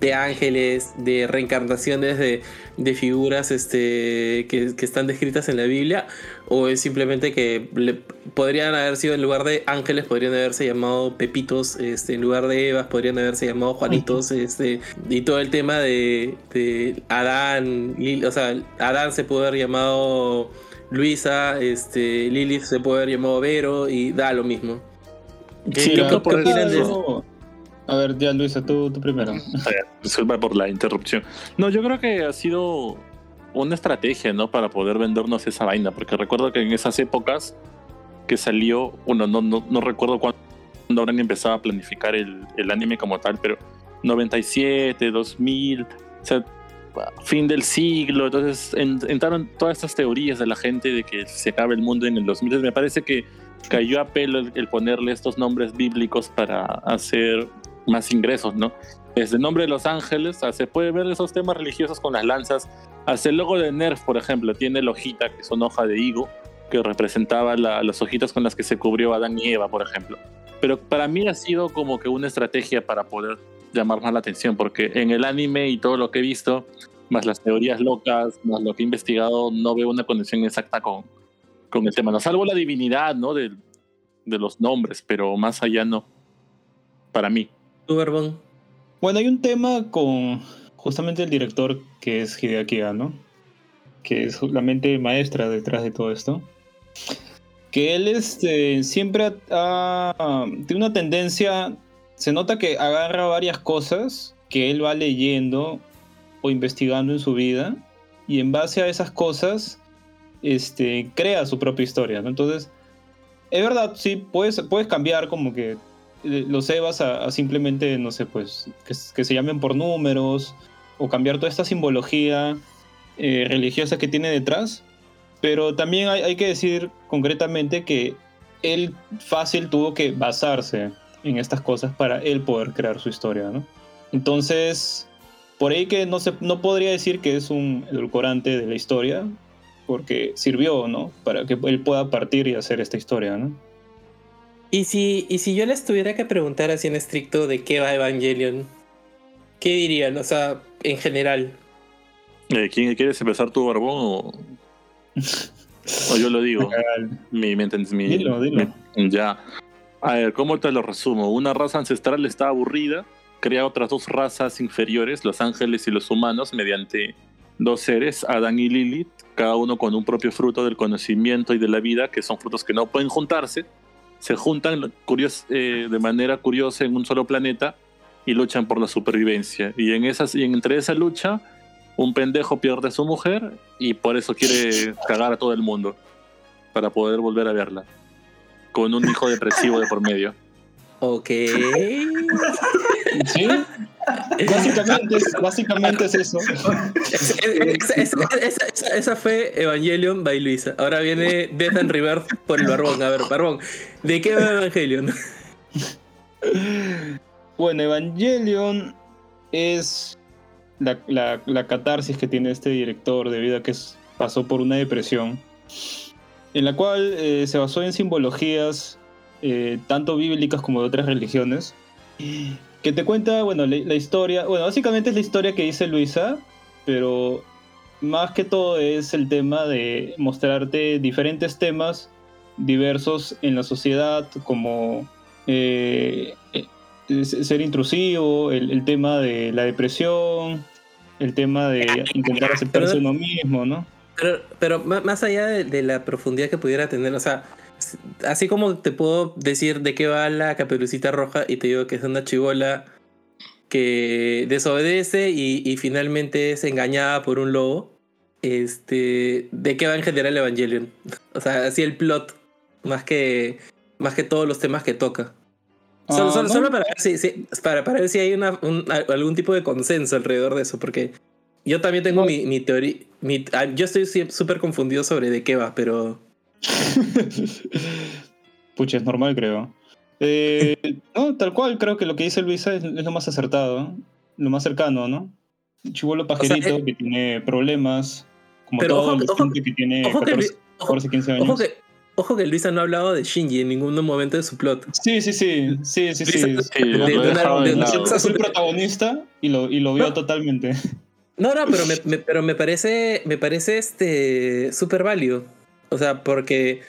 de ángeles, de reencarnaciones de, de figuras este, que, que están descritas en la Biblia, o es simplemente que le- podrían haber sido en lugar de ángeles, podrían haberse llamado Pepitos, este, en lugar de Evas, podrían haberse llamado Juanitos, este, y todo el tema de, de Adán, Lil- o sea, Adán se puede haber llamado Luisa, este, Lilith se puede haber llamado Vero, y da lo mismo. ¿Qué, Sí, qué- la- qué opinan de eso? A ver, ya Luisa, tú, primero. Disculpa por la interrupción. No, yo creo que ha sido una estrategia, ¿no? Para poder vendernos esa vaina, porque recuerdo que en esas épocas que salió, bueno, no, no, no recuerdo cuándo habrán empezado a planificar el, el anime como tal, pero 97, 2000, o sea, fin del siglo, entonces en- entraron todas estas teorías de la gente de que se acaba el mundo en el 2000. Me parece que cayó a pelo el, el ponerle estos nombres bíblicos para hacer más ingresos, ¿no? Desde el nombre de los ángeles, ah, se puede ver esos temas religiosos con las lanzas. Hasta el logo de Nerf, por ejemplo, tiene la hojita, que son hoja de higo, que representaba la- las hojitas con las que se cubrió Adán y Eva, por ejemplo. Pero para mí ha sido como que una estrategia para poder llamar más la atención, porque en el anime y todo lo que he visto, más las teorías locas, más lo que he investigado, no veo una conexión exacta con, con el tema. No salvo la divinidad, ¿no? De, de los nombres, pero más allá no. Para mí. ¿Tú, Barbón? Bueno, hay un tema con justamente el director que es Hideaki Anno, que es la mente maestra detrás de todo esto, que él este, siempre ha- tiene una tendencia, se nota que agarra varias cosas que él va leyendo o investigando en su vida y en base a esas cosas este, crea su propia historia. ¿no? Entonces, es verdad, sí, puedes, puedes cambiar como que los Evas a, a simplemente, no sé, pues, que, que se llamen por números o cambiar toda esta simbología eh, religiosa que tiene detrás. Pero también hay, hay que decir concretamente que él fácil tuvo que basarse en estas cosas para él poder crear su historia, ¿no? Entonces, por ahí que no, se, no podría decir que es un edulcorante de la historia, porque sirvió, ¿no? Para que él pueda partir y hacer esta historia, ¿no? Y si, y si yo les tuviera que preguntar así en estricto de qué va Evangelion, ¿qué dirían? O sea, en general. Eh, ¿Quién quieres empezar tu barbón o, o yo lo digo? mi, mi, mi- Dilo, dilo. mi- ya. A ver, ¿cómo te lo resumo? Una raza ancestral está aburrida, crea otras dos razas inferiores, los ángeles y los humanos, mediante dos seres, Adán y Lilith, cada uno con un propio fruto del conocimiento y de la vida, que son frutos que no pueden juntarse. Se juntan curios- eh, de manera curiosa en un solo planeta y luchan por la supervivencia. Y en esas, y entre esa lucha, un pendejo pierde a su mujer y por eso quiere cagar a todo el mundo para poder volver a verla. Con un hijo depresivo de por medio. Ok. Sí. Básicamente, es- básicamente es eso. Esa, esa- esa- esa- esa- esa fue Evangelion by Luisa. Ahora viene Death and Rebirth por el barbón. A ver, barbón, ¿de qué va Evangelion? Bueno, Evangelion es la, la- la catarsis que tiene este director debido a que es- pasó por una depresión, en la cual eh, se basó en simbologías eh, tanto bíblicas como de otras religiones, que te cuenta, bueno, la, historia, bueno, básicamente es la historia que dice Luisa, pero más que todo es el tema de mostrarte diferentes temas diversos en la sociedad, como eh, eh, ser intrusivo, el, tema de la depresión, el tema de intentar aceptarse uno mismo, ¿no? Pero, más allá de, la profundidad que pudiera tener, o sea, así como te puedo decir de qué va la caperucita roja y te digo que es una chivola que desobedece y, y finalmente es engañada por un lobo, este, ¿de qué va en general Evangelion? O sea, así el plot, más que, más que todos los temas que toca. Solo, Ah, solo- ¿no? solo para, ver si, si- para, para ver si hay una, un- a- algún tipo de consenso alrededor de eso, porque yo también tengo No. mi, mi teoría. mi- ah, yo estoy súper confundido sobre de qué va, pero. Pucha, es normal, creo. Eh, no, tal cual, creo que lo que dice Luisa es, es lo más acertado, ¿no? lo más cercano, ¿no? Un chivolo pajerito eh, que tiene problemas, como pero todo ojo- adolescente que tiene ojo que 14, Lu- ojo- 14, 15 años. Ojo que, ojo que Luisa no ha hablado de Shinji en ningún momento de su plot. Sí, sí, sí, sí, sí, sí. Luisa- Sí, lo de- he de una- dejado de de- lado. Es el protagonista y lo, y lo vio No. totalmente. No, no, pero me, me- pero me parece, me parece este súper válido. O sea, porque,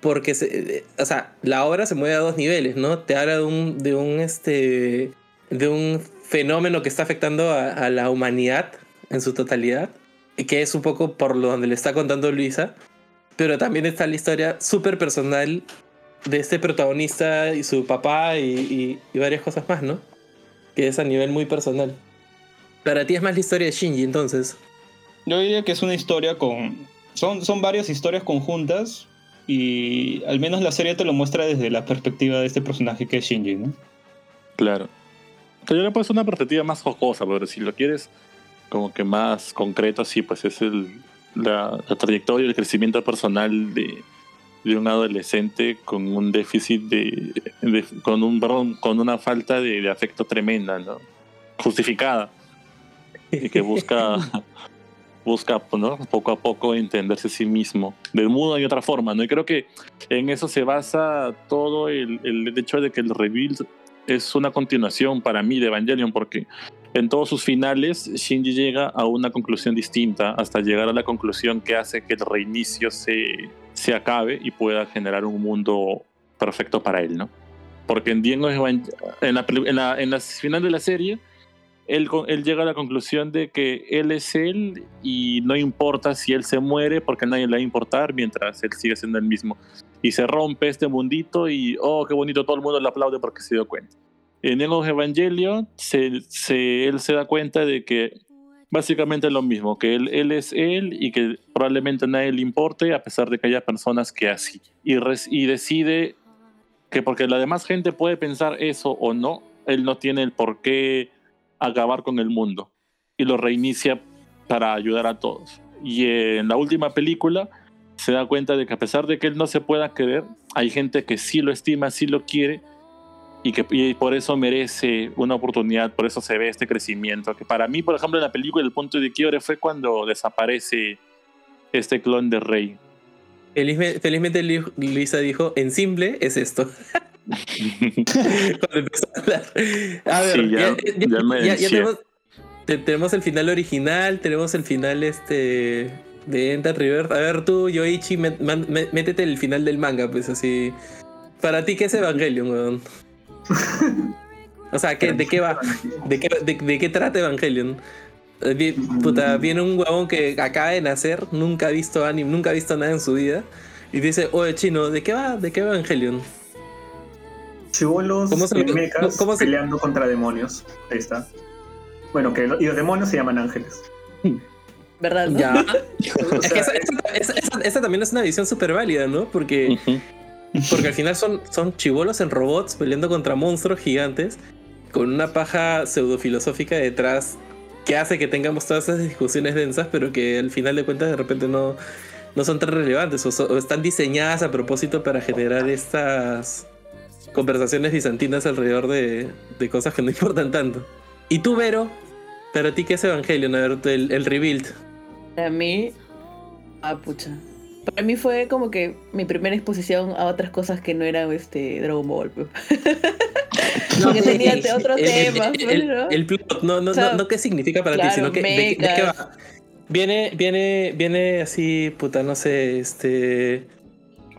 porque se- o sea, la obra se mueve a dos niveles, ¿no? Te habla de un, de un, este, de un fenómeno que está afectando a, a la humanidad en su totalidad, y que es un poco por lo donde le está contando Luisa, pero también está la historia súper personal de este protagonista y su papá y, y- y varias cosas más, ¿no? Que es a nivel muy personal. Para ti es más la historia de Shinji, entonces. Yo diría que es una historia con... Son, son varias historias conjuntas y al menos la serie te lo muestra desde la perspectiva de este personaje que es Shinji, ¿no? Claro. Yo le puedo una perspectiva más jocosa, pero si lo quieres como que más concreto, sí, pues es el, la, la trayectoria y el crecimiento personal de, de un adolescente con un déficit de, de- con un perdón, con una falta de, de afecto tremenda, ¿no? Justificada. Y que busca busca pues, ¿no? poco a poco entenderse a sí mismo de una y otra forma, ¿no? Y creo que en eso se basa todo el, el hecho de que el reveal es una continuación para mí de Evangelion, porque en todos sus finales Shinji llega a una conclusión distinta hasta llegar a la conclusión que hace que el reinicio se, se acabe y pueda generar un mundo perfecto para él, ¿no? Porque en, en, la, en, la, en la final de la serie, él, llega a la conclusión de que él es él y no importa si él se muere porque a nadie le va a importar mientras él sigue siendo el mismo. Y se rompe este mundito y, oh, qué bonito, todo el mundo le aplaude porque se dio cuenta. En el Evangelio se, él se da cuenta de que básicamente es lo mismo, que él, es él y que probablemente a nadie le importe a pesar de que haya personas que así. Y, y decide que porque la demás gente puede pensar eso o no, él no tiene el por qué acabar con el mundo y lo reinicia para ayudar a todos. Y en la última película se da cuenta de que a pesar de que él no se pueda querer, hay gente que sí lo estima, sí lo quiere y que y por eso merece una oportunidad, por eso se ve este crecimiento. Que para mí, por ejemplo, en la película el punto de quiebre fue cuando desaparece este clon de Rey. Felizmente, felizmente Luisa dijo, en simple es esto. A hablar. A ver, Sí, ya- ya, ya- ya tenemos, te- tenemos el final original, tenemos el final este de Enta River. A ver tú, Yoichi, met- man- métete el final del manga, pues así. Para ti, ¿qué es Evangelion, weón? O sea, ¿qué- ¿de qué va? ¿De qué, de, de qué trata Evangelion? Eh, Puta, viene un huevón que acaba de nacer, nunca ha visto anime, nunca ha visto nada en su vida, y dice, oye chino, ¿de qué va? ¿De qué va Evangelion? Chibolos ¿Cómo se en lo- mechas cómo se- peleando contra demonios. Ahí está. Bueno, que lo- y los demonios se llaman ángeles. ¿Verdad? no? Ya. O Es que sea, esa, esa- esa- esa- esa también es una visión súper válida, ¿no? Porque, porque al final son, son chivolos en robots peleando contra monstruos gigantes con una paja pseudofilosófica detrás que hace que tengamos todas esas discusiones densas, pero que al final de cuentas de repente no, no son tan relevantes o, so- o están diseñadas a propósito para generar estas conversaciones bizantinas alrededor de, de cosas que no importan tanto. ¿Y tú, Vero? ¿Para ti qué es Evangelion? A ver, el, el rebuild. Para mí, ah, pucha. Para mí fue como que mi primera exposición a otras cosas que no eran este Dragon Ball. pues. Porque tenía El- el- temas, el, pues, el- ¿no? el plot, no, no, O sea, no, no qué significa para ti, sino que de, de qué mechas. va. Viene, viene, viene así, puta, no sé, este.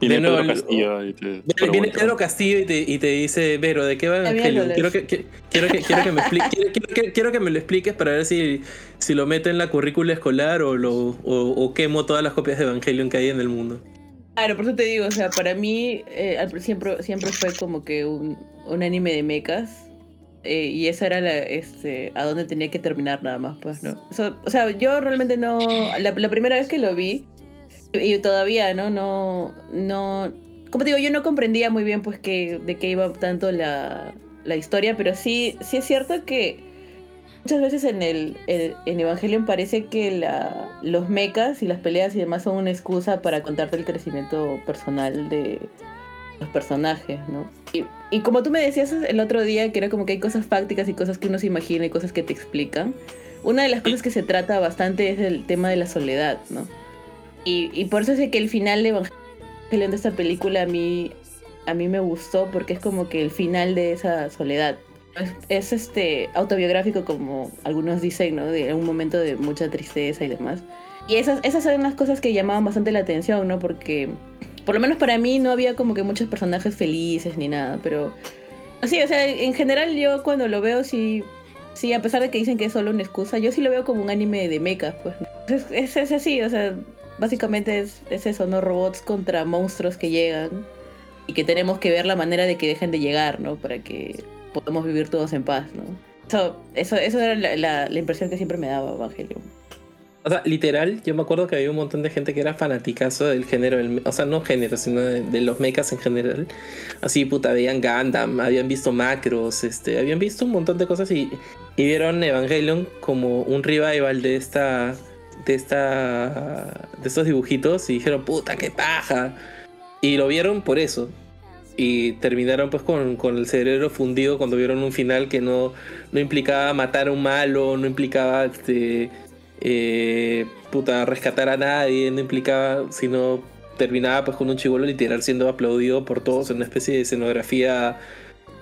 Viene de nuevo Pedro el- Castillo y te Viene, viene Pedro Castillo y te, y te dice, Vero, ¿de qué va Evangelion? Quiero que, que- quiero, que, quiero, que me quiero, quiero que- quiero que me lo expliques para ver si, si lo meto en la currícula escolar o, lo, o, o quemo todas las copias de Evangelion que hay en el mundo. Claro, por eso te digo, o sea, para mí eh, siempre, siempre fue como que un, un anime de mechas. eh, y esa era la, este, a dónde tenía que terminar nada más, pues, ¿no? So- o sea, yo realmente no. La, la primera vez que lo vi, y todavía, ¿no? No. no como te digo, yo no comprendía muy bien, pues, que, de qué iba tanto la, la historia, pero sí, sí es cierto que muchas veces en el, el- en Evangelion parece que la, los mechas y las peleas y demás son una excusa para contarte el crecimiento personal de los personajes, ¿no? Y, y como tú me decías el otro día, que era como que hay cosas fácticas y cosas que uno se imagina y cosas que te explican, una de las cosas que se trata bastante es el tema de la soledad, ¿no? Y, y por eso es que el final de Evangelion de esta película a mí, a mí me gustó, porque es como que el final de esa soledad. Es, es, este autobiográfico como algunos dicen, ¿no? De un momento de mucha tristeza y demás. Y esas, esas eran las cosas que llamaban bastante la atención, ¿no? Porque, por lo menos para mí, no había como que muchos personajes felices ni nada, pero... Sí, o sea, en general yo cuando lo veo, sí, sí, a pesar de que dicen que es solo una excusa, yo sí lo veo como un anime de mechas, pues. Es, es, es así, o sea, básicamente es, es eso, ¿no? Robots contra monstruos que llegan y que tenemos que ver la manera de que dejen de llegar, ¿no? Para que podamos vivir todos en paz, ¿no? Eso, eso, eso era la, impresión que siempre me daba Evangelion. O sea, literal, yo me acuerdo que había un montón de gente que era fanaticazo del género, o sea, no género, sino de, los mechas en general. Así, puta, veían Gundam, habían visto Macros, este, habían visto un montón de cosas y vieron Evangelion como un revival de esta, de esta, de estos dibujitos y dijeron, puta, qué paja. Y lo vieron por eso. Y terminaron pues con, con el cerebro fundido cuando vieron un final que no, no implicaba matar a un malo, no implicaba este, eh, puta, rescatar a nadie, no implicaba, sino terminaba pues con un chivolo literal siendo aplaudido por todos en una especie de escenografía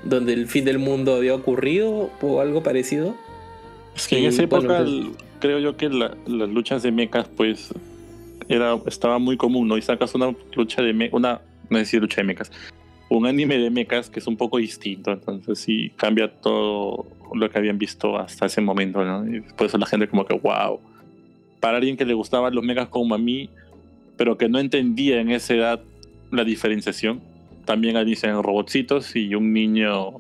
donde el fin del mundo había ocurrido o algo parecido. Es que en esa bueno, época pues- creo yo que la- las luchas de mechas pues era, estaba muy común, ¿no? Y sacas una lucha de mechas, una, no es decir lucha de mechas, un anime de mechas que es un poco distinto, entonces sí cambia todo lo que habían visto hasta ese momento, ¿no? Y por eso la gente como que, wow. Para alguien que le gustaban los megas como a mí, pero que no entendía en esa edad la diferenciación, también dicen robotcitos y un niño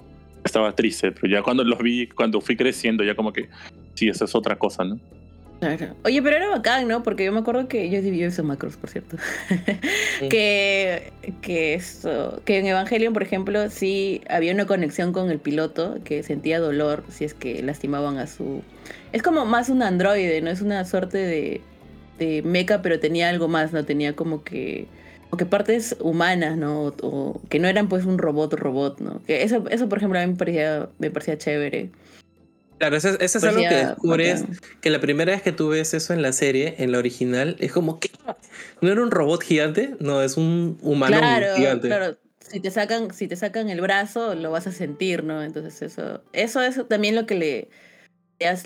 estaba triste, pero ya cuando los vi, cuando fui creciendo, ya como que, sí, eso es otra cosa, ¿no? Claro. Oye, pero era bacán, ¿no? Porque yo me acuerdo que yo divido esos macros, por cierto. que, que esto, que en Evangelion, por ejemplo, sí había una conexión con el piloto que sentía dolor si es que lastimaban a su. Es como más un androide, ¿no? Es una suerte de, de mecha, pero tenía algo más, ¿no? Tenía como que. O que partes humanas, ¿no? O, o que no eran pues un robot robot, ¿no? Que eso, eso por ejemplo, a mí me parecía, me parecía chévere. Claro, eso, eso es Pues algo ya, que descubres bacán. que la primera vez que tú ves eso en la serie, en la original, es como que no era un robot gigante, no, es un humano claro, gigante. claro. Si te sacan, si te sacan el brazo, lo vas a sentir, ¿no? Entonces eso, eso es también lo que le,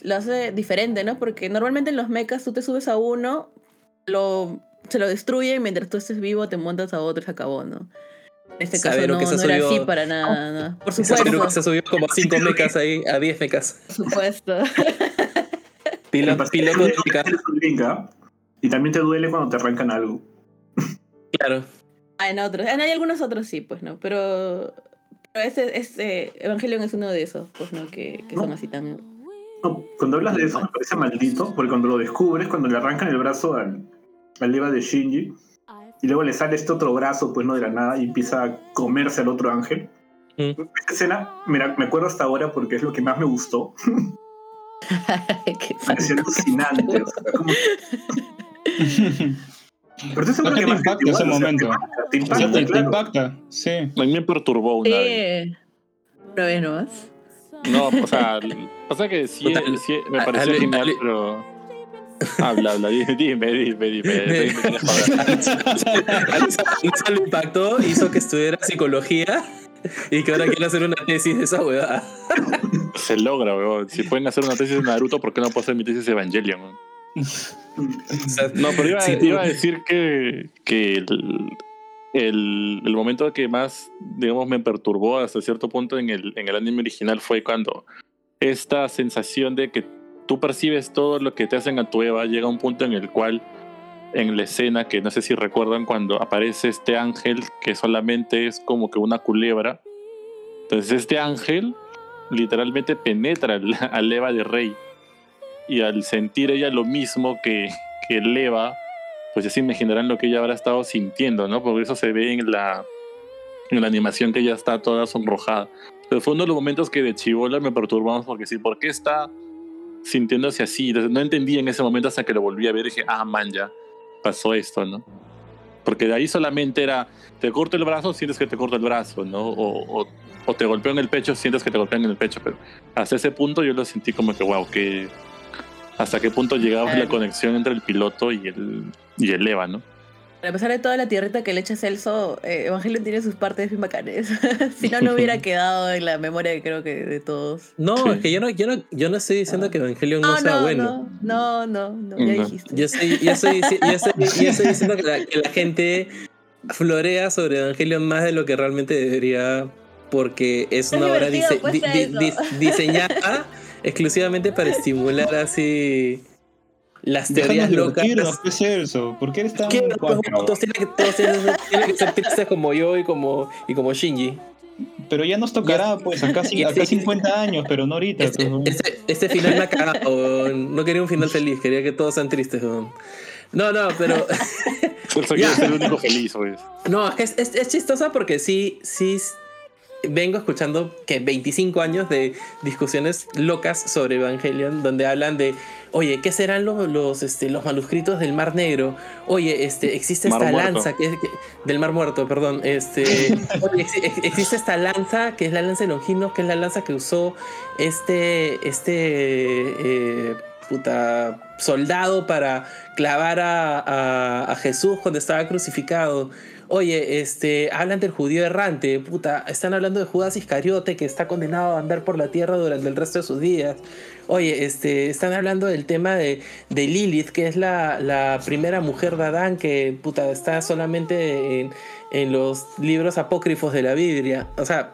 lo hace diferente, ¿no? Porque normalmente en los mechas tú te subes a uno, lo, se lo destruye y mientras tú estés vivo te montas a otro y se acabó, ¿no? En este caso Sabero no, que se no era subió- así para nada, ¿no? Por supuesto, que se subió como a 5 mecas ahí, a 10 mecas. por supuesto. Pastel piloto de. Y también te duele cuando te arrancan algo. Claro. Ah, en otros, en hay algunos otros sí, pues, ¿no? Pero, pero este, este Evangelion es uno de esos, pues, ¿no? Que, que son así también. No, cuando hablas de eso me parece maldito, porque cuando lo descubres, cuando le arrancan el brazo al, al Eva de Shinji, y luego le sale este otro brazo, pues no de la nada, y empieza a comerse al otro ángel. Mm. Esta escena, mira, me acuerdo hasta ahora porque es lo que más me gustó. Qué Pareció alucinante. o sea, como- Pero eso es lo que te más impacta ese igual, o sea, momento. te impacta, te O sea, impacta, te, te claro. impacta, sí. A mí me perturbó una vez. Sí. Una vez nomás. No, o sea, pasa que sí, sí me pareció genial, pero. Habla, habla, dime, dime, dime, dime. Alisa lo impactó, hizo que estudiara psicología y que ahora quiere hacer una tesis de esa huevada. Se logra, weón. Si pueden hacer una tesis de Naruto, ¿por qué no puedo hacer mi tesis de Evangelion? weón? O sea, No, pero iba, Sí, tú- iba a decir que, que el, el, el momento que más, digamos, me perturbó hasta cierto punto en el, en el anime original fue cuando esta sensación de que tú percibes todo lo que te hacen a tu Eva llega un punto en el cual en la escena que no sé si recuerdan cuando aparece este ángel que solamente es como que una culebra entonces este ángel literalmente penetra al Eva de Rey y al sentir ella lo mismo que, que el Eva pues ya se imaginarán lo que ella habrá estado sintiendo, ¿no? Porque eso se ve en la, en la animación que ella está toda sonrojada. Pero fue uno de los momentos que de chivola me perturbamos porque sí, ¿por qué está sintiéndose así? Entonces, no entendí en ese momento hasta que lo volví a ver y dije, ah, man, ya pasó esto, ¿no? Porque de ahí solamente era, te corto el brazo, sientes que te corto el brazo, ¿no? O, o, o te golpeo en el pecho, sientes que te golpean en el pecho, pero hasta ese punto yo lo sentí como que, wow, que hasta qué punto llegaba la conexión entre el piloto y el, y el Eva, ¿no? A pesar de toda la tierrita que le echa Celso, eh, Evangelion tiene sus partes bien bacanes. si no, no hubiera quedado en la memoria, creo que de todos. No, es que yo no, yo no, yo no estoy diciendo que Evangelion no, No, sea no, bueno. no, no, no, no, ya No. dijiste. Yo estoy, yo estoy, yo estoy- yo estoy diciendo que la, que la gente florea sobre Evangelion más de lo que realmente debería, porque es una obra dise- pues, di- di- diseñada exclusivamente para estimular así las Déjanos teorías locas. divertirnos, ¿qué es eso? ¿Por qué eres tan ¿Qué? Todos tienen que, todos tienen, que ser tristes como yo y como, y como Shinji. Pero ya nos tocará, pues, acá, sí- acá 50 años, pero no ahorita. Este, pues, ¿no? este, este final me ha cagado. No quería un final feliz, quería que todos sean tristes. No, no, pero. Ya. quiere ser el único feliz, pues. No, es, es, es chistosa porque sí, sí vengo escuchando que 25 años de discusiones locas sobre Evangelion, donde hablan de, oye, ¿qué serán los, los, este, los manuscritos del Mar Negro? Oye, este, existe Mar esta Muerto. lanza que, es- que- del Mar Muerto, perdón. Este, oye, exi- ex- existe esta lanza que es la lanza de Longinos, que es la lanza que usó este, este, eh, puta, soldado para clavar a, a- a Jesús cuando estaba crucificado. Oye, este, hablan del judío errante, puta, están hablando de Judas Iscariote que está condenado a andar por la tierra durante el resto de sus días. Oye, este, están hablando del tema de, de Lilith, que es la, la primera mujer de Adán que, puta, está solamente en, en los libros apócrifos de la Biblia. O sea,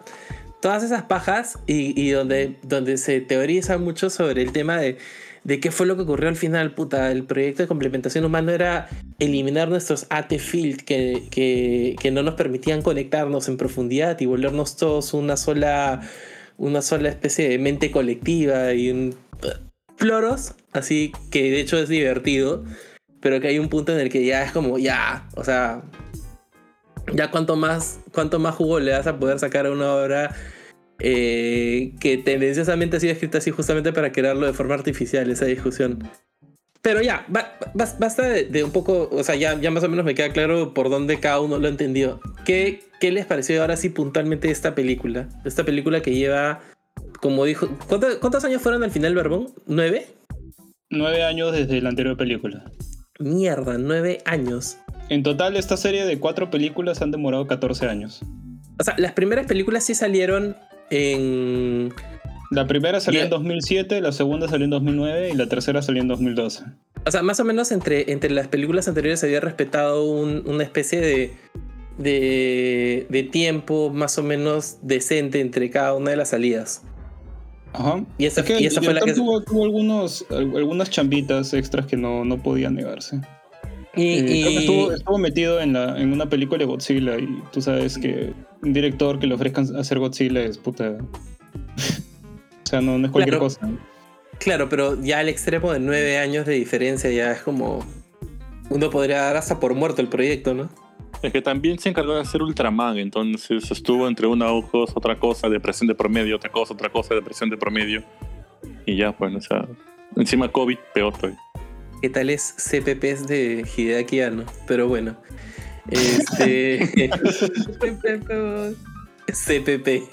todas esas pajas y, y donde, donde se teoriza mucho sobre el tema de, de qué fue lo que ocurrió al final, puta. El proyecto de complementación humana era eliminar nuestros AT field que, que, que no nos permitían conectarnos en profundidad y volvernos todos una sola, una sola especie de mente colectiva y un floros, así que de hecho es divertido, pero que hay un punto en el que ya es como, ya, o sea, ya cuánto más, cuánto más jugo le vas a poder sacar a una obra eh, que tendenciosamente ha sido escrita así justamente para crearlo de forma artificial, esa discusión. Pero ya, ba- ba- basta de, un poco, o sea, ya, ya más o menos me queda claro por dónde cada uno lo entendió. ¿Qué, ¿Qué les pareció ahora sí puntualmente esta película? Esta película que lleva, como dijo, ¿cuánto- ¿cuántos años fueron al final, Barbón? ¿Nueve? Nueve años desde la anterior película. Mierda, nueve años. En total, esta serie de cuatro películas han demorado 14 años. O sea, las primeras películas sí salieron en... La primera salió en 2007, la segunda salió en 2009 y la tercera salió en 2012. O sea, más o menos entre, entre las películas anteriores se había respetado un- una especie de, de, de tiempo más o menos decente entre cada una de las salidas. Ajá. Y esa, Es que y esa fue la que... tuvo, tuvo algunos, al- algunas chambitas extras que no, no podían negarse. Y, Eh, creo que y- estuvo, estuvo metido en, la, en una película de Godzilla y tú sabes que un director que le ofrezcan hacer Godzilla es puta. o sea, no, no es cualquier Claro. cosa. Claro, pero ya al extremo de nueve años de diferencia ya es como... Uno podría dar hasta por muerto el proyecto, ¿no? Es que también se encargó de hacer Ultraman, entonces estuvo entre una cosa, otra cosa, depresión de promedio, otra cosa, otra cosa, depresión de promedio. Y ya, pues, o sea, encima COVID, peor todavía. ¿Qué tal es CPPs de Hideaki Anno? Pero bueno. Este. CPP.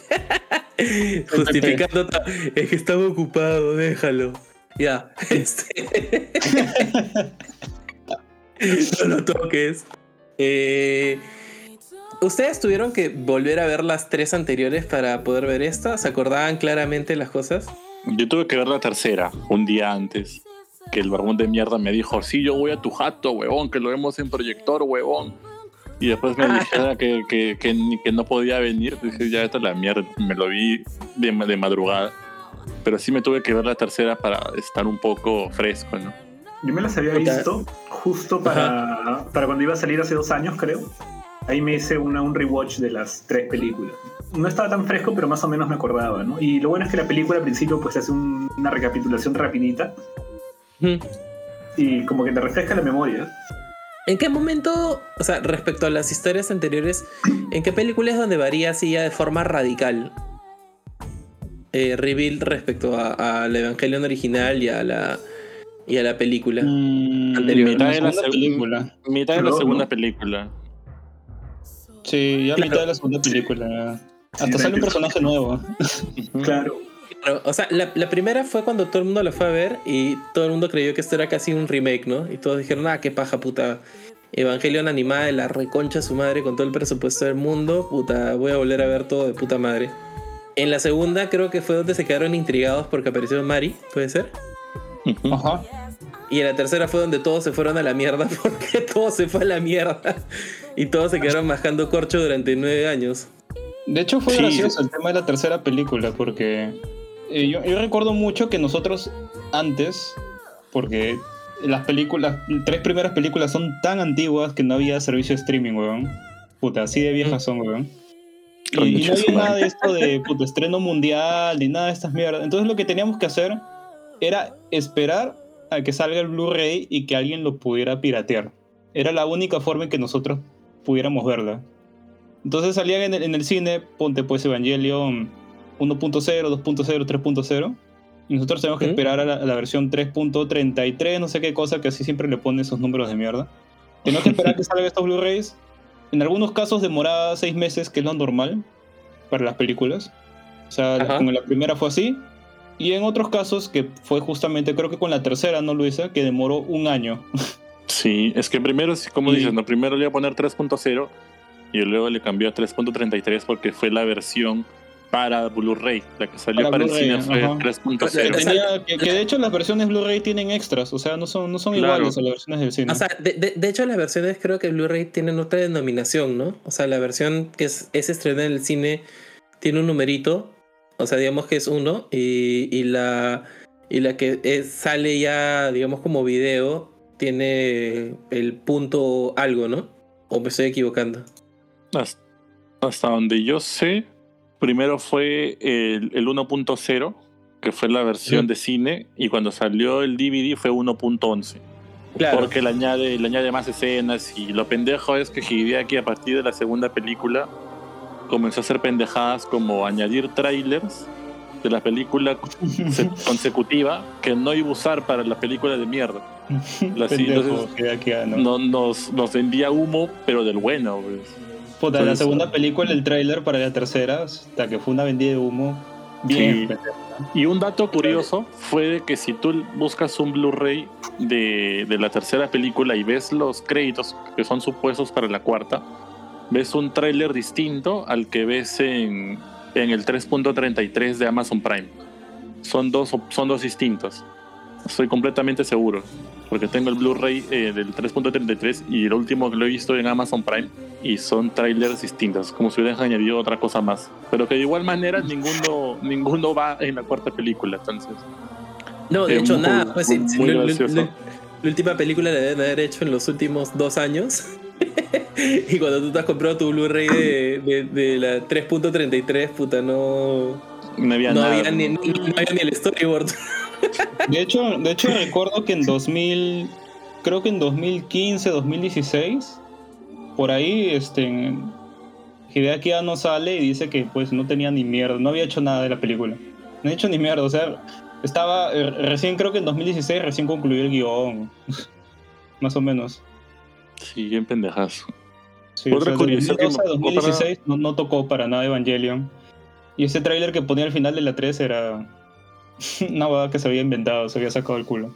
Justificando. Es que estaba ocupado, déjalo. Ya. Este. no lo toques. Eh, ¿Ustedes tuvieron que volver a ver las tres anteriores para poder ver esta? ¿Se acordaban claramente las cosas? Yo tuve que ver la tercera, un día antes. Que el barbón de mierda me dijo, sí, yo voy a tu jato, huevón, que lo vemos en proyector, huevón. Y después me dijera que, que, que, que no podía venir. Dije, ya, esta es la mierda. Me lo vi de, de madrugada. Pero sí me tuve que ver la tercera para estar un poco fresco, ¿no? Yo me las había visto justo para, para cuando iba a salir hace dos años, creo. Ahí me hice una, un rewatch de las tres películas. No estaba tan fresco, pero más o menos me acordaba, ¿no? Y lo bueno es que la película al principio pues hace un- una recapitulación rapidita Hmm. y como que te refresca la memoria. ¿En qué momento, o sea, respecto a las historias anteriores, en qué película es donde varía así ya de forma radical? Eh, reveal respecto a, a la Evangelion original y a la, y a la película. Mm, Anterior. mitad de la película. Mitad de la segunda no. película. Sí, ya Claro. mitad de la segunda película. Hasta Sí, sale un personaje nuevo. Claro. Claro, o sea, la, la primera fue cuando todo el mundo la fue a ver y todo el mundo creyó que esto era casi un remake, ¿no? Y todos dijeron, ah, qué paja, puta. Evangelion animada de la reconcha de su madre con todo el presupuesto del mundo, puta, voy a volver a ver todo de puta madre. En la segunda creo que fue donde se quedaron intrigados porque apareció Mari, ¿puede ser? Ajá. Y en la tercera fue donde todos se fueron a la mierda porque todo se fue a la mierda. Y todos se quedaron mascando corcho durante nueve años. De hecho, fue Sí. gracioso el tema de la tercera película, porque eh, yo, yo recuerdo mucho que nosotros antes, porque las películas, las tres primeras películas son tan antiguas que no había servicio de streaming, weón. Puta, así de viejas son, weón. Y, no había nada de esto de puta, estreno mundial ni nada de estas mierdas. Entonces lo que teníamos que hacer era esperar a que salga el Blu-ray y que alguien lo pudiera piratear. Era la única forma en que nosotros pudiéramos verla. Entonces salían en el, en el cine, ponte pues Evangelion 1.0, 2.0, 3.0. Y nosotros tenemos que ¿Mm? esperar a la, a la versión 3.33, no sé qué cosa, que así siempre le pone esos números de mierda. Tenemos que esperar que salgan estos Blu-rays. En algunos casos demoraba seis meses, que es lo normal para las películas. O sea, con la primera fue así. Y en otros casos, que fue justamente, creo que con la tercera, ¿no, Luisa? Que demoró un año. Sí, es que primero, como Y- dices, no, primero le iba a poner 3.0 y luego le cambió a 3.33 porque fue la versión para Blu-ray. La que salió Para para, el Blu-ray, cine fue ajá. 3.0. Tenía- que, que de hecho las versiones Blu-ray tienen extras, o sea, no son, no son Claro. iguales a las versiones del cine. O sea, de, de- de hecho las versiones creo que Blu-ray tienen otra denominación, ¿no? O sea, la versión que es, es estrenada en el cine tiene un numerito, o sea, digamos que es uno, y, y la, y la que es- sale ya, digamos, como video, tiene el punto algo, ¿no? ¿O me estoy equivocando? Hasta, hasta donde yo sé, primero fue el, el 1.0, que fue la versión de cine, y cuando salió el DVD fue 1.11. Claro. Porque le añade, le añade más escenas y lo pendejo es que Hideaki a partir de la segunda película comenzó a hacer pendejadas como añadir trailers de la película se- consecutiva que no iba a usar para la película de mierda. Pendejo, entonces, Hideaki Anno. no, nos, nos vendía humo, pero del bueno. pues. Puta, la Pues- segunda película, el tráiler para la tercera, hasta que fue una vendida de humo. Bien. Sí. Y un dato curioso fue de que si tú buscas un Blu-ray de, de la tercera película y ves los créditos que son supuestos para la cuarta, ves un tráiler distinto al que ves en, en el 3.33 de Amazon Prime. Son dos, son dos distintos. Estoy completamente seguro. Porque tengo el Blu-ray eh, del 3.33 y el último que lo he visto en Amazon Prime y son trailers distintos, como si hubieran añadido otra cosa más. Pero que de igual manera ninguno, ninguno va en la cuarta película, entonces. No, de Eh, hecho, muy- nada. Pues, muy sí, lo- lo- gracioso. lo- la última película la deben haber hecho en los últimos dos años. y cuando tú te has comprado tu Blu-ray de, de- de la 3.33, puta, no. No había No nada. había, ni, no había ni el storyboard. De hecho, de hecho recuerdo que en 2000, creo que en 2015, 2016, por ahí, este, Hideaki Anno sale y dice que pues no tenía ni mierda, no había hecho nada de la película. No ha hecho ni mierda, o sea, estaba, eh, recién creo que en 2016 recién concluyó el guion, más o menos. Sí, bien pendejazo. Sí, Otra o sea, de curiosidad que 2012 a me- 2016 no, no tocó para nada Evangelion. Y ese tráiler que ponía al final de la 3 era una huevada que se había inventado, se había sacado el culo.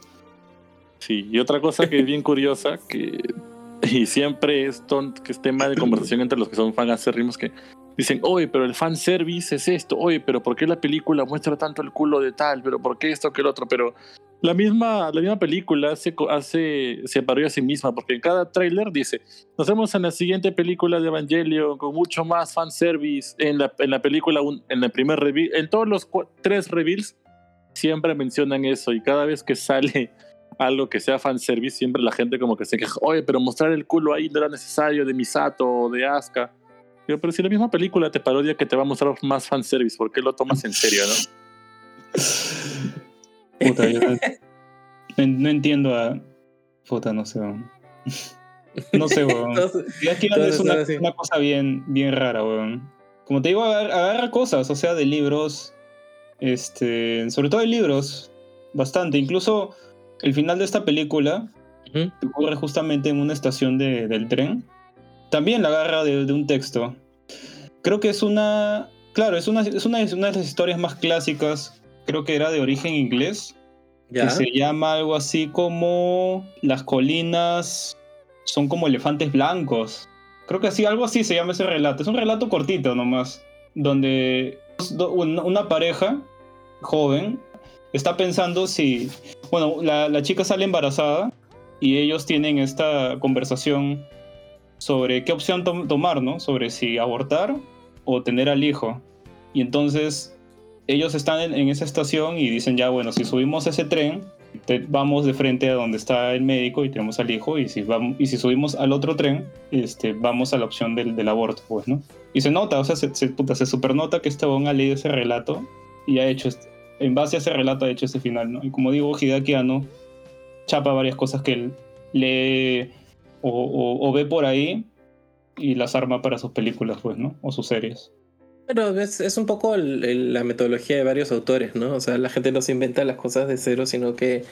Sí, y otra cosa que es bien curiosa, que y siempre es, ton- que es tema de conversación entre los que son fan acérrimos que dicen, oye, pero el fan service es esto, oye, pero ¿por qué la película muestra tanto el culo de tal? Pero ¿por qué esto que el otro? Pero la misma, la misma película hace, hace, se parodia a sí misma, porque en cada tráiler dice, nos vemos en la siguiente película de Evangelio con mucho más fan service, en la, en la película, un- en el primer reveal, en todos los tres reveals, siempre mencionan eso y cada vez que sale algo que sea fanservice, siempre la gente como que se queja, oye, pero mostrar el culo ahí no era necesario de Misato o de Asuka. Digo, pero si la misma película te parodia que te va a mostrar más fanservice, ¿por qué lo tomas en serio, no? Puta, yo no, entiendo a. Puta, no sé. weón. No sé, weón. Entonces, es una, ahora sí. una cosa bien, bien rara, weón. Como te digo, agar- agarra cosas, o sea, de libros. Este. Sobre todo de libros. Bastante. Incluso el final de esta película ocurre justamente en una estación de- del tren. También la agarra de, de un texto. Creo que es una. Claro, es una, es una, una de las historias más clásicas. Creo que era de origen inglés. ya. Que se llama algo así como. Las colinas son como elefantes blancos. Creo que así, algo así se llama ese relato. Es un relato cortito nomás. Donde do- una pareja joven está pensando si. Bueno, la, la chica sale embarazada y ellos tienen esta conversación sobre qué opción tom- tomar, ¿no? Sobre si abortar o tener al hijo. Y entonces ellos están en esa estación y dicen ya, bueno, si subimos ese tren, vamos de frente a donde está el médico y tenemos al hijo, y si, vamos, y si subimos al otro tren, este, vamos a la opción del, aborto, pues, ¿no? Y se nota, o sea, se, se, supernota que este bon ha leído ese relato y ha hecho, este- en base a ese relato ha hecho ese final, ¿no? Y como digo, Hideaki Anno chapa varias cosas que él lee o, o- o ve por ahí y las arma para sus películas, pues, ¿no? O sus series. Pero es, es un poco el- el- la metodología de varios autores, ¿no? O sea, la gente no se inventa las cosas de cero, sino que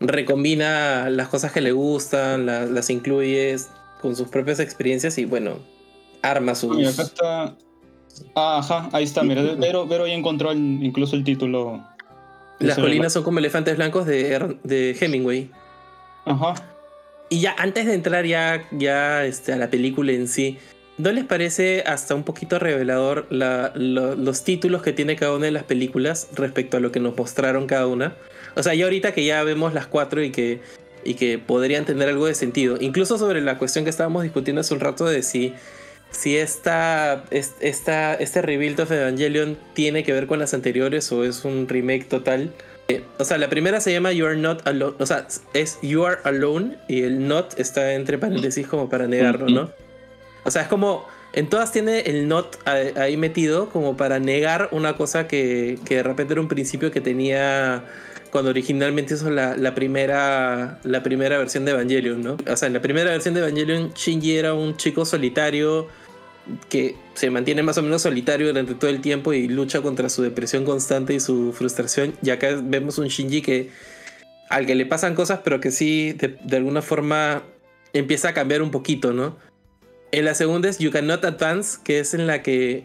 recombina las cosas que le gustan, la- las incluye con sus propias experiencias y bueno, arma sus... Mira, acá está. Ah, ajá, ahí está, mira. Vero, Vero ya encontró el- incluso el título. Las colinas son como elefantes blancos de, de Hemingway. Ajá. Y ya antes de entrar ya, ya este, a la película en sí, ¿no les parece hasta un poquito revelador la- lo- los títulos que tiene cada una de las películas respecto a lo que nos mostraron cada una? O sea, ya ahorita que ya vemos las cuatro y que, y que podrían tener algo de sentido, incluso sobre la cuestión que estábamos discutiendo hace un rato de si si esta, es- esta, este rebuild of Evangelion tiene que ver con las anteriores o es un remake total. Eh, o sea, la primera se llama You Are Not Alone. O sea, es You Are Alone y el not está entre paréntesis como para negarlo, ¿no? O sea, es como. En todas tiene el not ahí metido como para negar una cosa que, que de repente era un principio que tenía cuando originalmente hizo la, la primera la primera versión de Evangelion, ¿no? O sea, en la primera versión de Evangelion, Shinji era un chico solitario que se mantiene más o menos solitario durante todo el tiempo y lucha contra su depresión constante y su frustración. Y acá vemos un Shinji que al que le pasan cosas, pero que sí, de alguna forma empieza a cambiar un poquito, ¿no? En la segunda es You Cannot Advance, que es en la que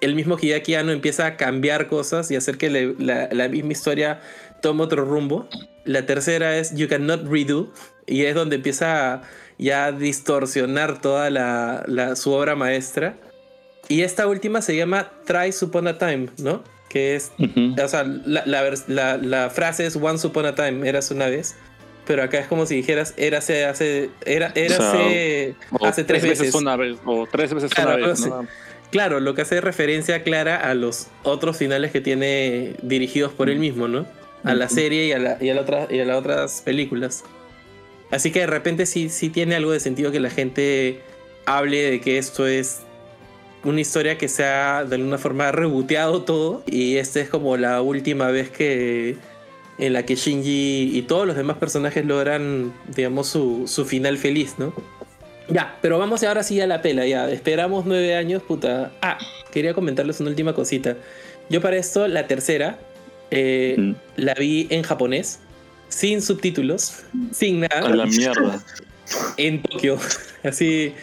el mismo Hideaki Anno empieza a cambiar cosas y hacer que le- la, la misma historia tome otro rumbo. La tercera es You Cannot Redo, y es donde empieza a ya distorsionar toda la, la- su obra maestra. Y esta última se llama Try Upon a Time, ¿no? Que es Ujú. o sea, la- la frase es Once Upon a Time, eras una vez. Pero acá es como si dijeras, érase hace, era, érase O hace tres veces. una vez, o tres veces Claro, una vez. Claro, lo que hace referencia clara a los otros finales que tiene dirigidos por él mismo, ¿no? A la serie y a, la, y a, la otra, y a las otras películas. Así que de repente sí, sí tiene algo de sentido que la gente hable de que esto es una historia que se ha de alguna forma reboteado todo y esta es como la última vez que en la que Shinji y todos los demás personajes logran digamos su, su final feliz, ¿no? Ya, pero vamos ahora sí a la pela, ya. Esperamos nueve años, puta. Ah, quería comentarles una última cosita. Yo para esto, la tercera, eh, Mm. la vi en japonés, sin subtítulos, sin A nada, la mierda. en Tokio. Así,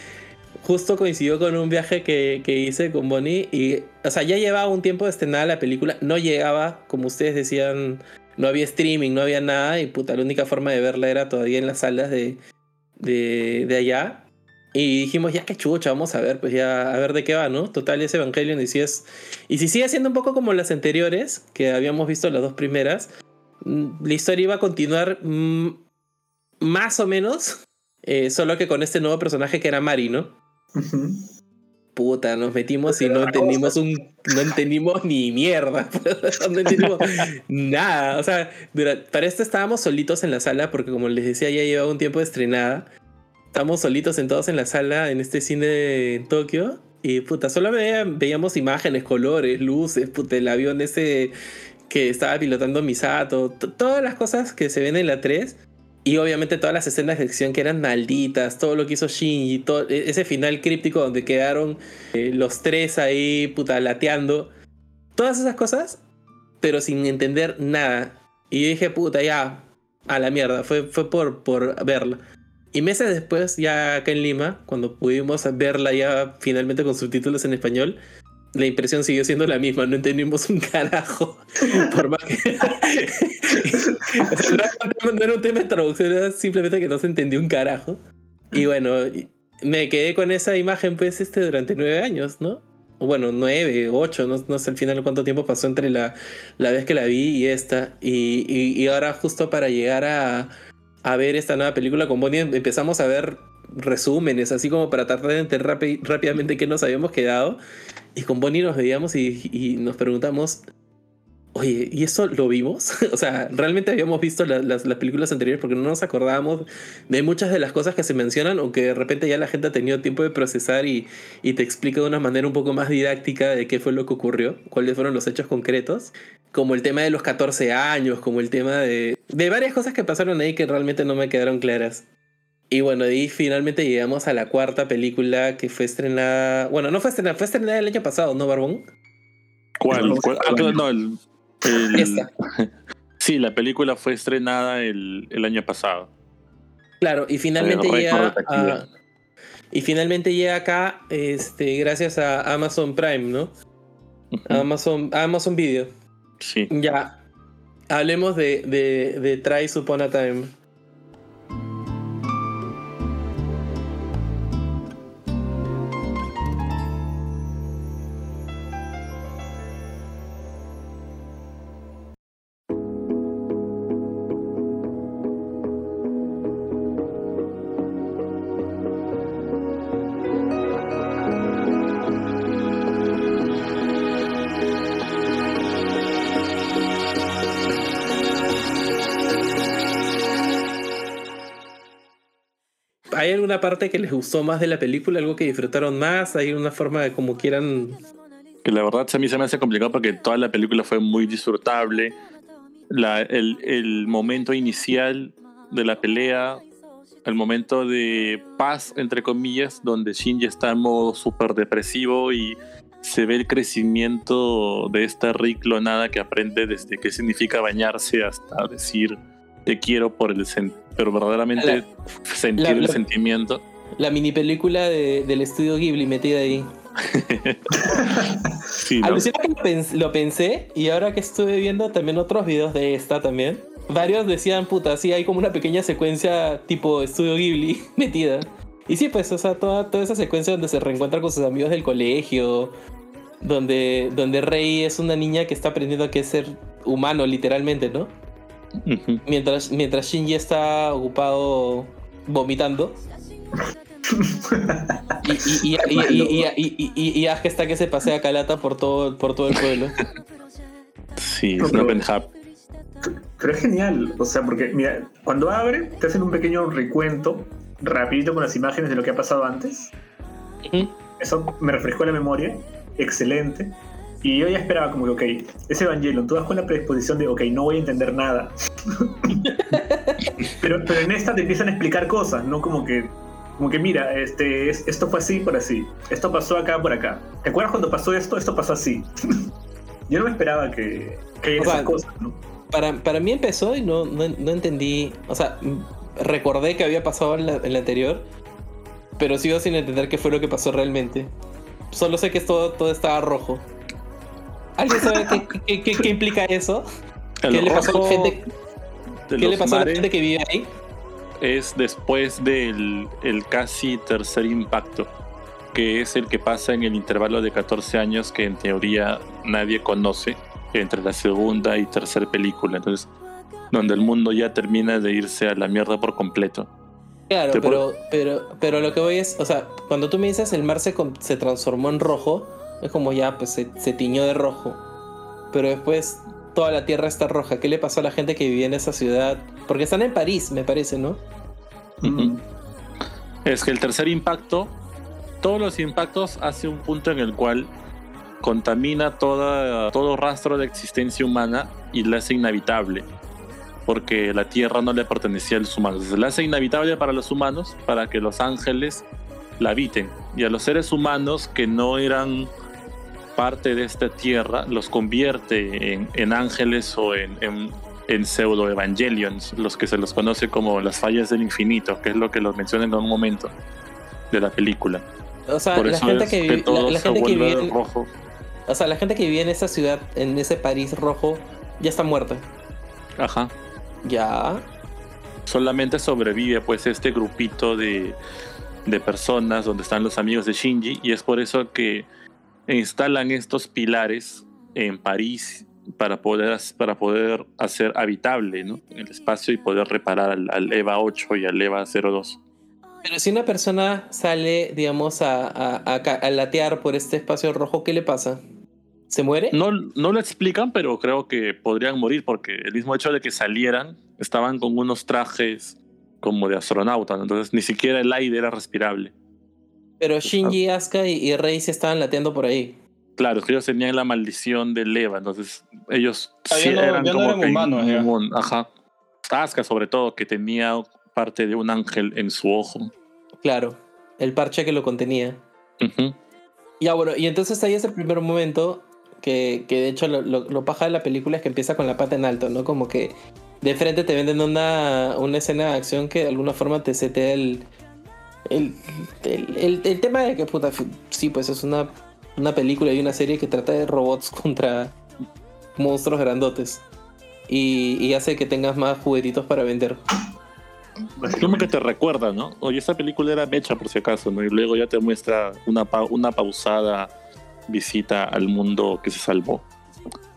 justo coincidió con un viaje que, que hice con Bonnie y, o sea, ya llevaba un tiempo de estrenada la película, no llegaba, como ustedes decían, no había streaming, no había nada y puta, la única forma de verla era todavía en las salas de, de, de allá. Y dijimos, ya que chucha, vamos a ver, pues ya, a ver de qué va, ¿no? Total, es Evangelion y si es... Y si sigue siendo un poco como las anteriores, que habíamos visto las dos primeras, mm, la historia iba a continuar mm, más o menos, eh, solo que con este nuevo personaje que era Mari, ¿no? Puta, nos metimos y no entendimos un. No entendimos ni mierda. no entendimos nada. O sea, para esto estábamos solitos en la sala, porque como les decía, ya llevaba un tiempo de estrenada. Estábamos solitos sentados en la sala en este cine en Tokio. Y puta, solo veía- veíamos imágenes, colores, luces, puta, el avión ese que estaba pilotando Misato, todas las cosas que se ven en la 3. Y obviamente todas las escenas de acción que eran malditas, todo lo que hizo Shinji, todo, e- ese final críptico donde quedaron eh, los tres ahí puta lateando. Todas esas cosas, pero sin entender nada. Y dije, puta, ya, a la mierda, fue, fue por, por verla. Y meses después, ya acá en Lima, cuando pudimos verla ya finalmente con subtítulos en español, la impresión siguió siendo la misma, no entendimos un carajo. Por más que. No, era un tema- de traducción, era simplemente que no se entendió un carajo. Y bueno, me quedé con esa imagen, pues, este durante nueve años, ¿no? Bueno, nueve, ocho, no, no sé al final cuánto tiempo pasó entre la, la vez que la vi y esta. Y, y- ahora, justo para llegar a, a ver esta nueva película con Bonnie, empezamos a ver resúmenes, así como para tratar de entender rápi- rápidamente qué nos habíamos quedado. Y con Bonnie nos veíamos y, nos preguntamos, oye, ¿y eso lo vimos? o sea, realmente habíamos visto la- las, las películas anteriores porque no nos acordábamos de muchas de las cosas que se mencionan, aunque de repente ya la gente ha tenido tiempo de procesar y, y te explica de una manera un poco más didáctica de qué fue lo que ocurrió, cuáles fueron los hechos concretos, como el tema de los 14 años, como el tema de, de varias cosas que pasaron ahí que realmente no me quedaron claras. Y bueno, ahí finalmente llegamos a la cuarta película que fue estrenada. Bueno, no fue estrenada, fue estrenada el año pasado, ¿no, Barbón? ¿Cuál? ¿Cuál? Ah, no, el, el- Esta. Sí, la película fue estrenada el, el año pasado. Claro, y finalmente llega a- Y finalmente llega acá, este, gracias a Amazon Prime, ¿no? Amazon, Amazon Video. Sí. Ya. Hablemos de, de, de Try Upon a Time. ¿Hay alguna parte que les gustó más de la película? ¿Algo que disfrutaron más? ¿Hay una forma de como quieran Que la verdad a mí se me hace complicado porque toda la película fue muy disfrutable. El, momento inicial de la pelea, el momento de paz, entre comillas, donde Shinji está en modo súper depresivo y se ve el crecimiento de esta Rick que aprende desde qué significa bañarse hasta decir te quiero por el pero verdaderamente sentir la- el la- sentimiento. la mini película de- del estudio Ghibli metida ahí? Sí, ¿no? Que lo, pens- lo pensé y ahora que estuve viendo también otros videos de esta también, varios decían, puta, sí, hay como una pequeña secuencia tipo estudio Ghibli metida. Y sí, pues, o sea, toda, toda esa secuencia donde se reencuentra con sus amigos del colegio, donde, donde Rey es una niña que está aprendiendo a que es ser humano, literalmente, ¿no? Mientras, mientras Shinji está ocupado vomitando. y, y, y, y Aske está que se pasea calata por todo, por todo el pueblo. Sí, es pero, es hub. Pero es genial, o sea, porque mira, cuando abre, te hacen un pequeño recuento rapidito con las imágenes de lo que ha pasado antes. Eso me refrescó la memoria. Excelente. Y yo ya esperaba como que, ok, ese Evangelion, tú vas con la predisposición de, ok, no voy a entender nada. pero, pero en esta te empiezan a explicar cosas, no como que, como que mira, este, es- esto fue así por así, esto pasó acá por acá. ¿Te acuerdas cuando pasó esto? Esto pasó así. yo no me esperaba que, que O sea, esas cosas, ¿no? Para, para mí empezó y no, no, no entendí. O sea, recordé que había pasado en la, en la anterior, pero sigo sin entender qué fue lo que pasó realmente. Solo sé que todo, todo estaba rojo. ¿Alguien sabe qué, qué- qué- qué implica eso? El ¿Qué le pasó a la gente, qué le pasó a la gente que vive ahí? es después del el casi tercer impacto, que es el que pasa en el intervalo de 14 años que en teoría nadie conoce entre la segunda y tercera película. Entonces, donde el mundo ya termina de irse a la mierda por completo. Claro, pero, pero, pero lo que voy es, o sea, cuando tú me dices el mar se, se transformó en rojo, es como ya, pues se, se tiñó de rojo. Pero después toda la tierra está roja. ¿Qué le pasó a la gente que vivía en esa ciudad? Porque están en París, me parece, ¿no? Es que el tercer impacto, todos los impactos hace un punto en el cual contamina toda, todo rastro de existencia humana y la hace inhabitable. Porque la Tierra no le pertenecía a los humanos. La hace inhabitable para los humanos, para que los ángeles la habiten. Y a los seres humanos que no eran parte de esta Tierra, los convierte en, en ángeles o en, en, en pseudo evangelions, los que se los conoce como las fallas del infinito, que es lo que los mencionan en un momento de la película. O sea, Por la eso gente es que, vive, la, todo la se gente que vuelve vive en, rojo. o sea, la gente que vivía en esa ciudad, en ese París rojo, ya está muerta. Ajá. Ya. Solamente sobrevive pues este grupito de, de personas donde están los amigos de Shinji y es por eso que instalan estos pilares en París para poder, para poder hacer habitable ¿no? el espacio y poder reparar al, al EVA 8 y al EVA 02. Pero si una persona sale, digamos, a, a, a a latear por este espacio rojo, ¿qué le pasa? ¿Se muere? No, no lo explican, pero creo que podrían morir porque el mismo hecho de que salieran estaban con unos trajes como de astronauta, ¿no? entonces ni siquiera el aire era respirable. Pero Shinji, Asuka y, y Rei se estaban lateando por ahí. Claro, es que ellos tenían la maldición del Eva, entonces ellos Ah, ya no- eran que humanos, ya. inmun- Ajá. Asuka sobre todo, que tenía parte de un ángel en su ojo. Claro, el parche que lo contenía. Ujú. Ya, bueno, y entonces ahí es el primer momento que, que de hecho lo, lo, lo paja de la película es que empieza con la pata en alto, ¿no? Como que de frente te venden una, una escena de acción que de alguna forma te setea el, el, el, el- el tema de que, puta, sí, pues es una, una película y una serie que trata de robots contra monstruos grandotes. Y, y hace que tengas más juguetitos para vender. Como que te recuerda, ¿no? Oye, esta película era mecha por si acaso, ¿no? Y luego ya te muestra una, pa- una pausada visita al mundo que se salvó.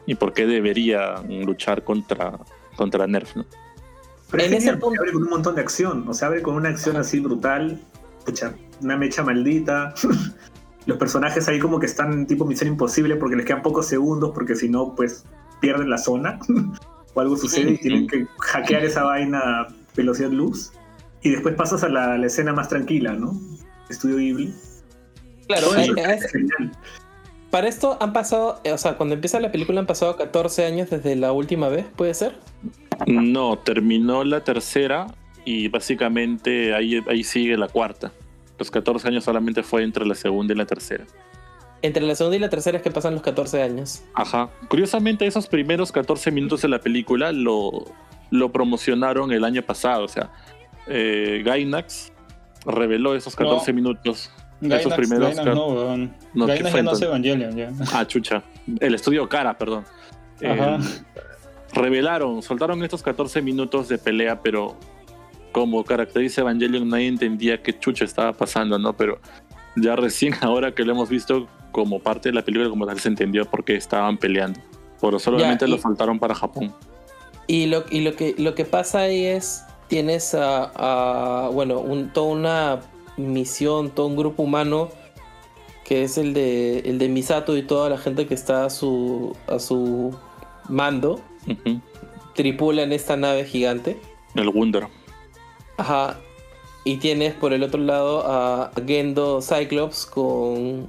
Y por qué debería luchar contra, contra Nerf, ¿no? Pero En ese punto- abre con un montón de acción. O sea, abre con una acción así brutal. Pucha, una mecha maldita. Los personajes ahí como que están tipo misión imposible porque les quedan pocos segundos porque si no, pues pierden la zona. o algo sucede y tienen que hackear esa vaina a velocidad luz. Y después pasas a la, la escena más tranquila, ¿no? Estudio Ghibli. Claro, eso eh, es genial. para esto han pasado, eh, o sea, cuando empieza la película han pasado 14 años desde la última vez, ¿puede ser? No, terminó la tercera y básicamente ahí, ahí sigue la cuarta. Los 14 años solamente fue entre la segunda y la tercera. Entre la segunda y la tercera es que pasan los 14 años. Ajá. Curiosamente, esos primeros 14 minutos de la película lo, lo promocionaron el año pasado. O sea, eh, Gainax reveló esos 14 minutos. esos Gainax, primeros. Gainax no, weón. No, ¿qué Gainax fue ya no hace? Evangelion, ya. Ah, chucha. El estudio Cara, perdón. Ajá. Eh, revelaron, soltaron estos 14 minutos de pelea, pero como caracteriza Evangelion, nadie entendía qué chucha estaba pasando, ¿no? Pero ya recién ahora que lo hemos visto como parte de la película, como tal se entendió por qué estaban peleando. Pero solamente y- lo soltaron para Japón. Y lo, y lo, que, lo que pasa ahí es, tienes a, a, bueno, un, toda una misión, todo un grupo humano que es el de, el de Misato y toda la gente que está a su, a su mando, Ujú. tripulan esta nave gigante. El Wunder. Ajá. Y tienes por el otro lado a Gendo Cyclops con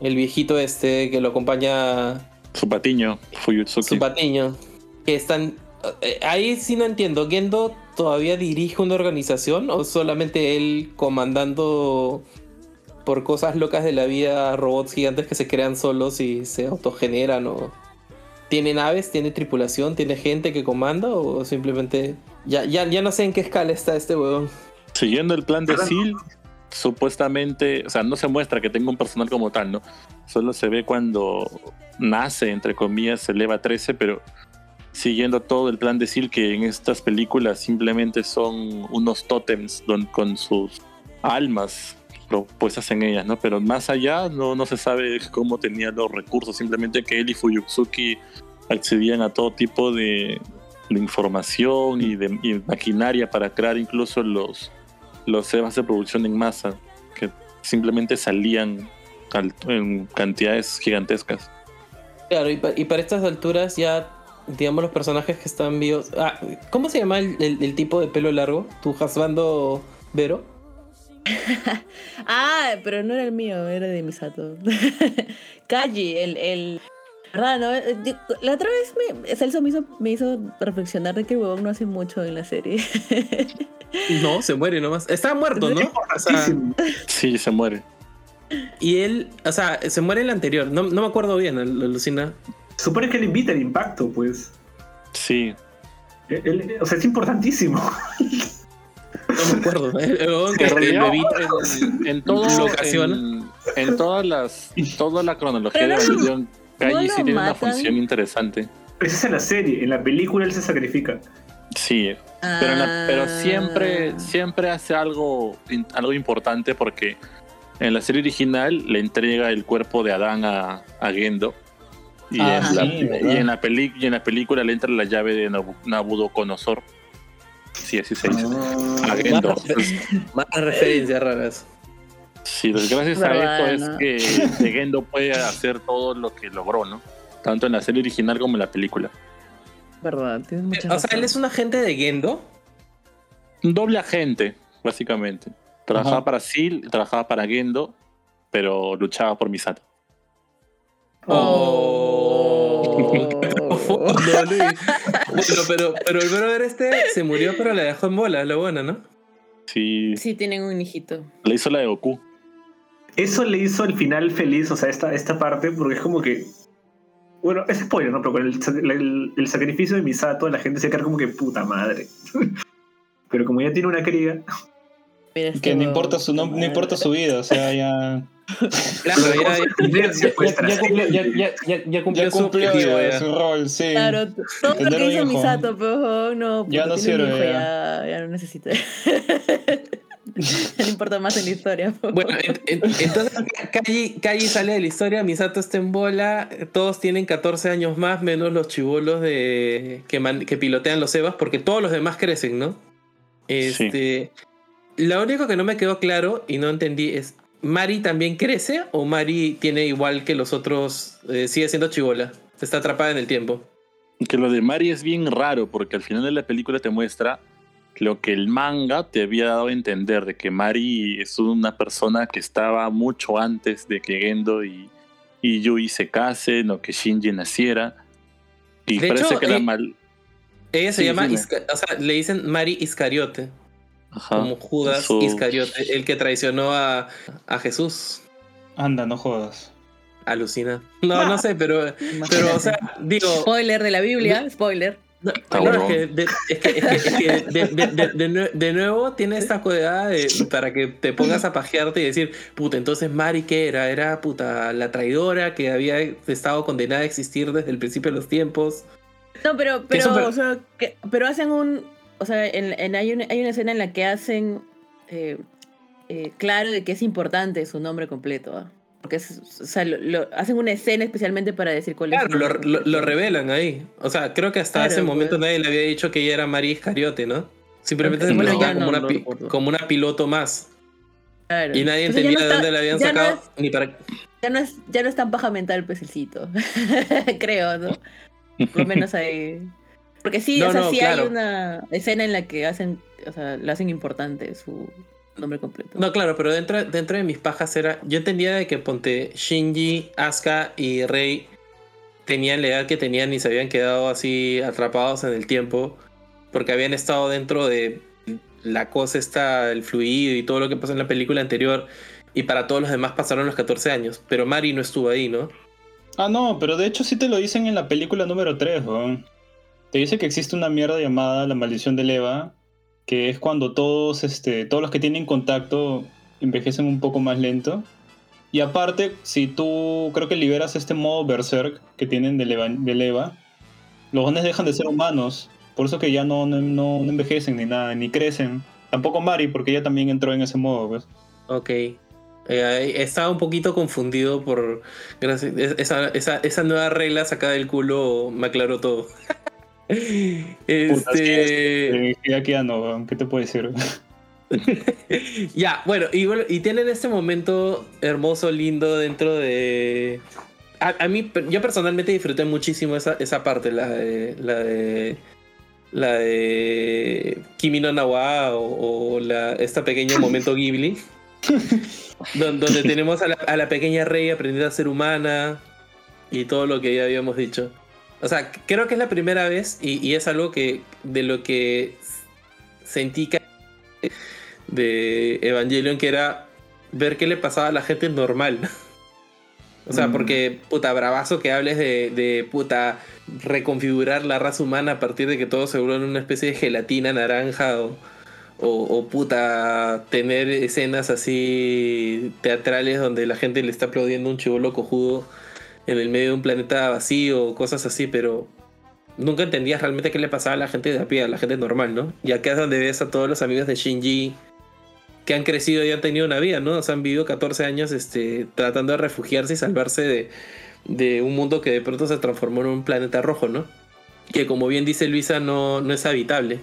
el viejito este que lo acompaña Su patiño, Fuyutsuki. su patiño. Que están. eh, Ahí sí no entiendo. ¿Gendo todavía dirige una organización o solamente él comandando por cosas locas de la vida robots gigantes que se crean solos y se autogeneran? o ¿Tiene naves? ¿Tiene tripulación? ¿Tiene gente que comanda? ¿O simplemente.? Ya, ya, ya no sé en qué escala está este huevón. Siguiendo el plan de Seal, supuestamente, o sea, no se muestra que tenga un personal como tal, ¿no? Solo se ve cuando nace, entre comillas, se eleva a 13, pero siguiendo todo el plan de Seal, que en estas películas simplemente son unos tótems don- con sus almas propuestas en ellas, ¿no? Pero más allá no, no se sabe cómo tenía los recursos, simplemente que él y Fuyutsuki accedían a todo tipo de, información y de maquinaria para crear incluso los, los cebas de producción en masa, que simplemente salían al- en cantidades gigantescas. Claro, y, pa- y para estas alturas ya, digamos, los personajes que están vivos. Ah, ¿Cómo se llama el, el- tipo de pelo largo? ¿Tu husbando Vero? Ah, pero no era el mío, era de Misato. Kaji, el, el. ¿Verdad? No? Eh, yo- La otra vez me, Celso me hizo, me hizo reflexionar de que el huevón no hace mucho en la serie. No, se muere nomás. Está muerto, ¿no? O sea, Importantísimo. Sí, se muere. y él, o sea, se muere el anterior. No, no me acuerdo bien, Alucina. Supone que le invita el impacto, pues. Sí. Él- él- o sea, es importantísimo. No me acuerdo. El, el En el realidad, bebito. en, en todo, Lo ocasiona. en, en todas las, toda la cronología Pero de Evangelion, Kaji no sí tiene una función interesante. Esa es en la serie. En la película él se sacrifica. Sí, pero, en la- pero siempre, Ah. siempre hace algo, in- algo importante porque en la serie original le entrega el cuerpo de Adán a, a Gendo. Y, Ah, en la, y, en la peli- y en la película le entra la llave de Nabu- Nabucodonosor. Sí, así se dice. Ah. A Gendo. Más, más referencias raras. Sí, pues gracias a esto es que, Gendo puede hacer todo lo que logró, ¿no? Tanto en la serie original como en la película. Verdad, tienes mucha O sea, él es un agente de Gendo. Un doble agente, básicamente. Trabajaba Ajá. para Seal, trabajaba para Gendo, pero luchaba por Misato. Oh. No, Luis. Bueno, pero, pero el brother este se murió, pero le dejó en bola, lo bueno, ¿no? Sí, Sí, tienen un hijito. le hizo la de Goku. Eso le hizo el final feliz, o sea, esta, esta parte, porque es como que. Bueno, es spoiler, ¿no? Pero con el, el- el sacrificio de Misato, la gente se queda como que puta madre. Pero como ya tiene una cría, Mira este Que no huevón. importa su no, no importa su vida, o sea, ya, Claro, ya, ya, ya- pues, ya- ya cumplió, ya, ya- ya- ya cumplió ya su objetivo. ya ya. su rol, sí. Claro, todo lo que hizo. Misato, pero no, Ya puta, no tiene un sirve, hijo, ya. ya, ya no necesita. Ya no importa más en la historia. po. Bueno, en- en- entonces Kaji sale de la historia, Misato está en bola, todos tienen 14 años más, menos los chivolos de que, man- que pilotean los Evas, porque todos los demás crecen, ¿no? Este, Lo único que no me quedó claro y no entendí es, ¿Mari también crece o Mari tiene igual que los otros, eh, sigue siendo chivola? Está atrapada en el tiempo. Que lo de Mari es bien raro, porque al final de la película te muestra lo que el manga te había dado a entender de que Mari es una persona que estaba mucho antes de que Gendo y, y Yui se casen o que Shinji naciera. Y De parece hecho, que era eh, mal. Ella se Sí, llama. Isca- o sea, le dicen Mari Iscariote, Ajá, como Judas su- Iscariote, el que traicionó a, a Jesús. Anda, no jodas. Alucina. No, no sé, pero, pero o sea, digo, Spoiler de la Biblia, spoiler. No, no, es que, de, nuevo tiene esta cuidada de, para que te pongas a pajearte y decir, puta, entonces Mari, ¿qué era? Era puta la traidora que había estado condenada a existir desde el principio de los tiempos. No, pero, pero, eso, pero- o sea, que- pero hacen un. O sea, en, en- hay, una, hay una escena en la que hacen eh, eh, claro de que es importante su nombre completo. ¿ah? Porque es- o sea, lo, lo- hacen una escena especialmente para decir cuál es. Claro, lo, revelan ahí. O sea, creo que hasta Claro, ese momento pues. nadie le había dicho que ella era Mari Iscariote, ¿no? Simplemente se bueno, presentaba como, no una como una piloto más. Claro. Y nadie Entonces entendía de dónde la habían no sacado. es- Ni para... Ya no, es, ya no es tan paja mental, pececito. Creo, ¿no? Por lo menos hay. Porque sí, No, o sea, no, sí claro. hay una escena en la que hacen, o sea, la hacen importante su nombre completo. No, claro, pero dentro, dentro de mis pajas era. Yo entendía de que ponte Shinji, Asuka y Rei tenían la edad que tenían y se habían quedado así atrapados en el tiempo. Porque habían estado dentro de la cosa esta, el fluido y todo lo que pasó en la película anterior. Y para todos los demás pasaron los 14 años. Pero Mari no estuvo ahí, ¿no? Ah, no, pero de hecho sí te lo dicen en la película número 3, weón. Te dice que existe una mierda llamada la maldición del Eva, que es cuando todos, este, todos los que tienen contacto envejecen un poco más lento. Y aparte, si tú creo que liberas este modo berserk que tienen del Eva, del Eva, los dones dejan de ser humanos. Por eso que ya no, no, no- envejecen ni nada, ni crecen. Tampoco Mari, porque ella también entró en ese modo, pues. Ok. Eh, estaba un poquito confundido por. Esa, esa, esa nueva regla sacada del culo me aclaró todo. Este. Ya ya no. ¿Qué te puedo decir? ya, bueno y, bueno, y tienen este momento hermoso, lindo dentro de. A, a mí, yo personalmente disfruté muchísimo esa, esa parte, la de. La de. La de. Kimi no Nawa o, o la, este pequeño momento Ghibli. don- donde tenemos a la, a la pequeña rey aprendiendo a ser humana y todo lo que ya habíamos dicho. O sea, creo que es la primera vez y, y es algo que de lo que sentí que de Evangelion que era ver qué le pasaba a la gente normal. O sea, Mm. porque, puta, bravazo que hables de, de, puta, reconfigurar la raza humana a partir de que todo se vuelve una especie de gelatina naranja o, o, o, puta, tener escenas así teatrales donde la gente le está aplaudiendo un chivolo cojudo en el medio de un planeta vacío, cosas así, pero nunca entendías realmente qué le pasaba a la gente de a pie, a la gente normal, ¿no? Y acá es donde ves a todos los amigos de Shinji que han crecido y han tenido una vida, ¿no? O han vivido 14 años este, tratando de refugiarse y salvarse de, de un mundo que de pronto se transformó en un planeta rojo, ¿no? Que como bien dice Luisa, no, no es habitable.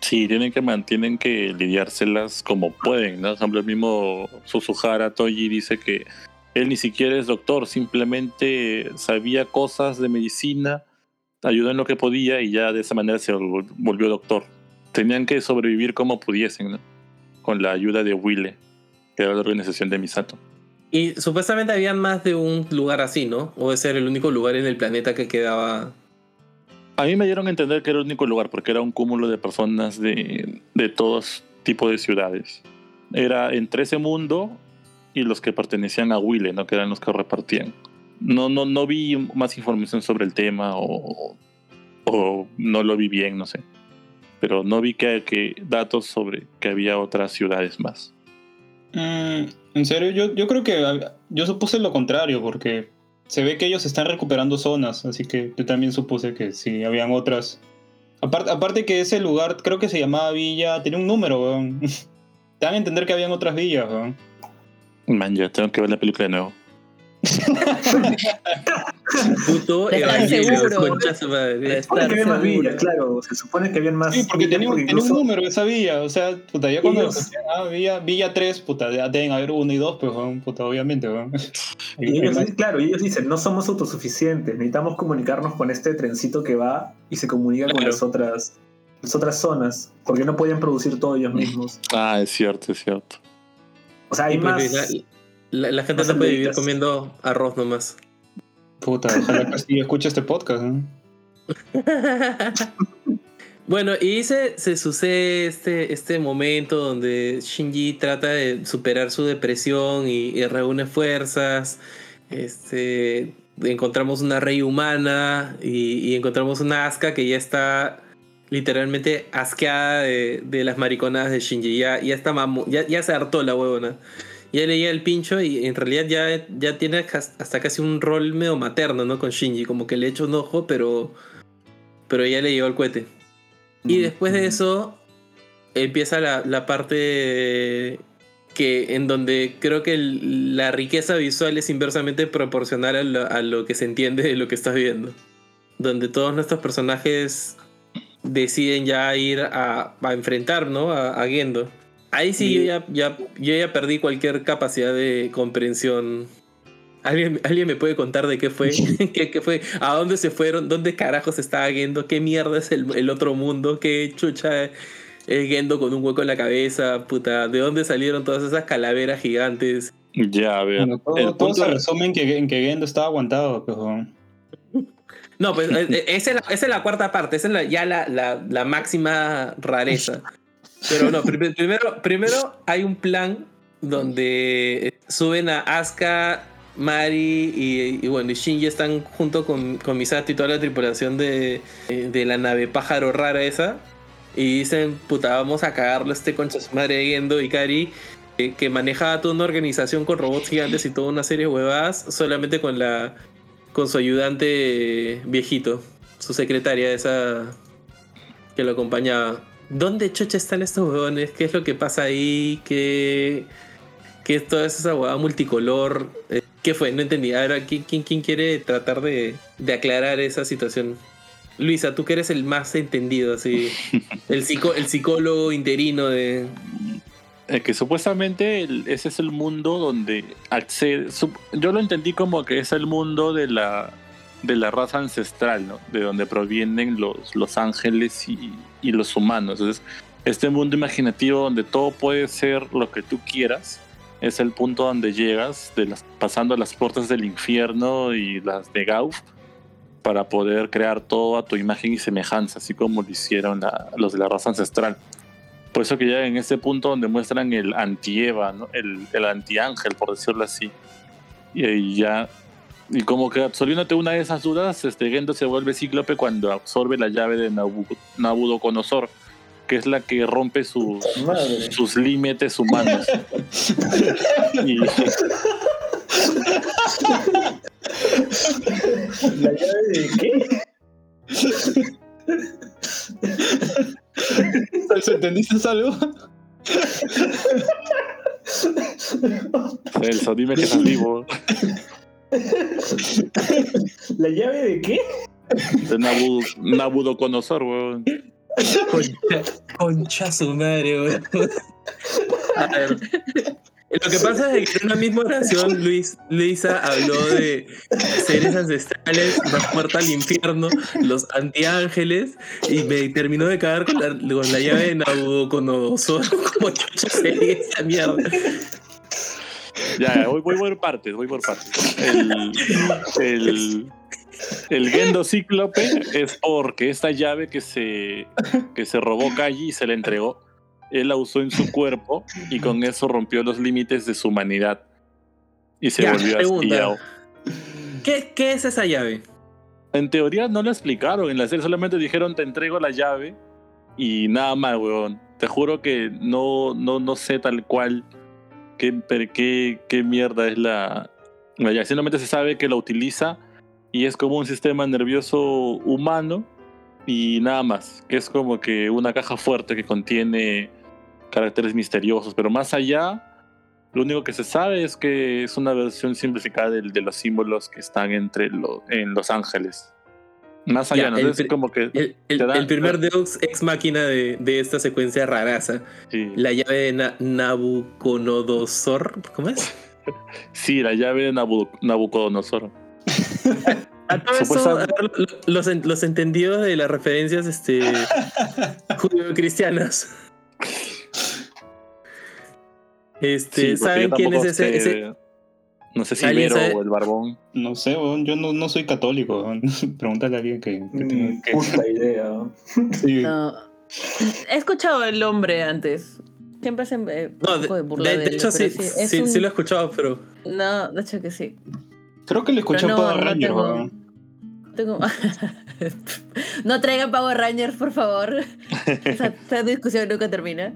Sí, tienen que mantienen que lidiárselas como pueden, ¿no? Por ejemplo, el mismo Suzuhara Toji dice que él ni siquiera es doctor, simplemente sabía cosas de medicina, ayudó en lo que podía y ya de esa manera se vol- volvió doctor. Tenían que sobrevivir como pudiesen, ¿no? Con la ayuda de Wille, que era la organización de Misato. Y supuestamente habían más de un lugar así, ¿no? O ese era el único lugar en el planeta que quedaba. A mí me dieron a entender que era el único lugar porque era un cúmulo de personas de, de todos tipos de ciudades. Era entre ese mundo y los que pertenecían a Wille, ¿no? que eran los que repartían. No, no, no vi más información sobre el tema o, o no lo vi bien, no sé. Pero no vi que, que datos sobre que había otras ciudades más. Mm, en serio, yo, yo creo que yo supuse lo contrario, porque se ve que ellos están recuperando zonas, así que yo también supuse que sí, habían otras. Aparte, aparte que ese lugar creo que se llamaba Villa, tenía un número, weón. Te dan a entender que habían otras villas, weón. Man, ya tengo que ver la película de nuevo. Puto concha su madre. Se supone que había más villas, claro. Se supone que habían más. Sí, porque tenía, un- tenía un incluso- número esa villa, o sea, puta, ya cuando ah, Villa, Villa 3, puta, ya deben haber uno y dos, pues, weón, puta, obviamente. Y ellos, dicen- claro, ellos dicen, no somos autosuficientes, necesitamos comunicarnos con este trencito que va y se comunica con las otras. las otras zonas, porque no podían producir todo ellos mismos. Ah, es cierto, es cierto. O sea, hay más. la, la- la gente más no puede vivir comiendo arroz nomás. Puta, ojalá Castillo escuche este podcast, ¿no? Bueno, y se, se sucede este, este momento donde Shinji trata de superar su depresión y, y reúne fuerzas. Este, encontramos una rey humana y, y encontramos una Asuka que ya está literalmente asqueada de, de las mariconadas de Shinji. Ya, ya, está mamu- ya, ya se hartó la huevona. Ya leía el pincho y en realidad ya, ya tiene hasta casi un rol medio materno, ¿no? Con Shinji, como que le echa un ojo, pero, pero ya le llevó el cohete. Y después de eso empieza la, la parte que en donde creo que el- la riqueza visual es inversamente proporcional a lo, a lo que se entiende de lo que estás viendo. Donde todos nuestros personajes deciden ya ir a, a enfrentar, ¿no? A, a Gendo. Ahí sí yo ya, ya, yo ya perdí cualquier capacidad de comprensión. ¿Alguien, ¿Alguien me puede contar de qué fue? ¿Qué, qué fue? ¿A dónde se fueron? ¿Dónde carajos está Gendo? ¿Qué mierda es el, el otro mundo? ¿Qué chucha es Gendo con un hueco en la cabeza? Puta, ¿de dónde salieron todas esas calaveras gigantes? Ya, a ver. Bueno, todo, el todo punto se resume en que, en que Gendo estaba aguantado, pero... No, pues eh, eh, esa es la, esa es la cuarta parte, esa es la- ya la, la- la máxima rareza. Pero no, prim- primero, primero hay un plan donde suben a Asuka, Mari y, y bueno, y Shinji están junto con, con Misato y toda la tripulación de, de la nave pájaro rara esa. Y dicen, puta, vamos a cagarlo a este concha su madre Gendo y Kari, que, que manejaba toda una organización con robots gigantes y toda una serie de huevadas, solamente con la con su ayudante viejito, su secretaria esa que lo acompañaba. ¿Dónde chocha están estos huevones? ¿Qué es lo que pasa ahí? ¿Qué, qué es toda esa huevada multicolor? Eh, ¿Qué fue? No entendí. Ahora, ¿quién, quién, quién quiere tratar de, de aclarar esa situación? Luisa, tú que eres el más entendido, así. El psicólogo interino de. Eh, que supuestamente ese es el mundo donde accede. Yo lo entendí como que es el mundo de la, de la raza ancestral, ¿no? De donde provienen los, los ángeles y, y los humanos. Este mundo imaginativo donde todo puede ser lo que tú quieras. Es el punto donde llegas, pasando las puertas del infierno y las de Gauf, para poder crear todo a tu imagen y semejanza, así como lo hicieron los de la raza ancestral. Por eso que ya en ese punto donde muestran el anti-Eva, ¿no? el, el anti-ángel, por decirlo así. Y, ahí ya. Y como que absolviéndote una de esas dudas, este Gendo se vuelve cíclope cuando absorbe la llave de Nabu- Nabucodonosor, que es la que rompe sus, Madre. sus límites humanos. y, ¿La llave de qué? ¿Entendiste algo? Celso, dime que estás vivo. ¿La llave de qué? De Nabu, Nabucodonosor, weón. Concha, concha su madre, weón. A ver. Lo que pasa es que en una misma oración Luis, Luisa habló de seres ancestrales, la puerta al infierno, los antiángeles, y me terminó de cagar con la, con la llave de Nabucodonosor. Como chucha sería esa mierda. Ya, voy, por partes, voy por partes. El, el, Gendo Cíclope es porque esta llave que se, que se robó Kaji y se le entregó, él la usó en su cuerpo y con eso rompió los límites de su humanidad. Y se Ya, volvió astillado. ¿Qué, ¿Qué es esa llave? En teoría no lo explicaron, en la serie solamente dijeron te entrego la llave y nada más, weón. Te juro que no, no, no sé tal cual qué, qué, qué mierda es la, la llave. Simplemente se sabe que la utiliza y es como un sistema nervioso humano y nada más. Que es como que una caja fuerte que contiene caracteres misteriosos, pero más allá... Lo único que se sabe es que es una versión simplificada del- de, los símbolos que están entre lo- en Los Ángeles. Más allá, Ya, ¿no? Entonces, como que El, el- primer Deus ex máquina de, de esta secuencia raraza. sí, La llave de Na- Nabucodonosor. ¿Cómo es? sí, la llave de Nabu- Nabucodonosor. A todo eso, Supuesta- a ver, lo- los, los entendidos de las referencias este, judío-cristianas. Este, Sí, porque ¿Saben quién es tampoco ese? No sé si ¿Alguien Vero sabe? o el Barbón. No sé, weón, yo no, no soy católico. Pregúntale a alguien que, que Mm, que- Puta idea. sí. No. He escuchado el nombre antes. Siempre se eh, No, un de, poco de burla de- de él, hecho sí, sí, un- sí lo he escuchado, pero No, de hecho que sí. Creo que le escuché no, Power no Ranger, tengo- weón. Tengo- no traigan Power Rangers, por favor. esa, esa discusión nunca termina.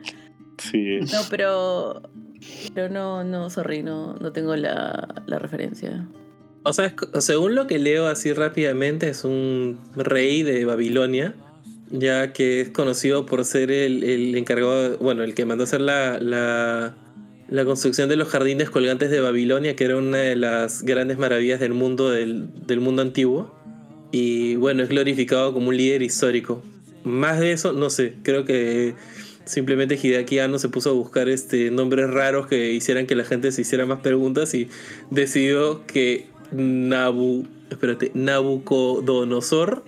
Sí. No, pero. Pero no, no, sorry, no, no tengo la, la referencia. O sea, según lo que leo así rápidamente, es un rey de Babilonia, ya que es conocido por ser el, el encargado, bueno, el que mandó hacer la, la, la construcción de los jardines colgantes de Babilonia, que era una de las grandes maravillas del mundo, del, del mundo antiguo. Y bueno, es glorificado como un líder histórico. Más de eso, no sé, creo que simplemente Hideaki Anno se puso a buscar este, nombres raros que hicieran que la gente se hiciera más preguntas y decidió que Nabu, espérate, Nabucodonosor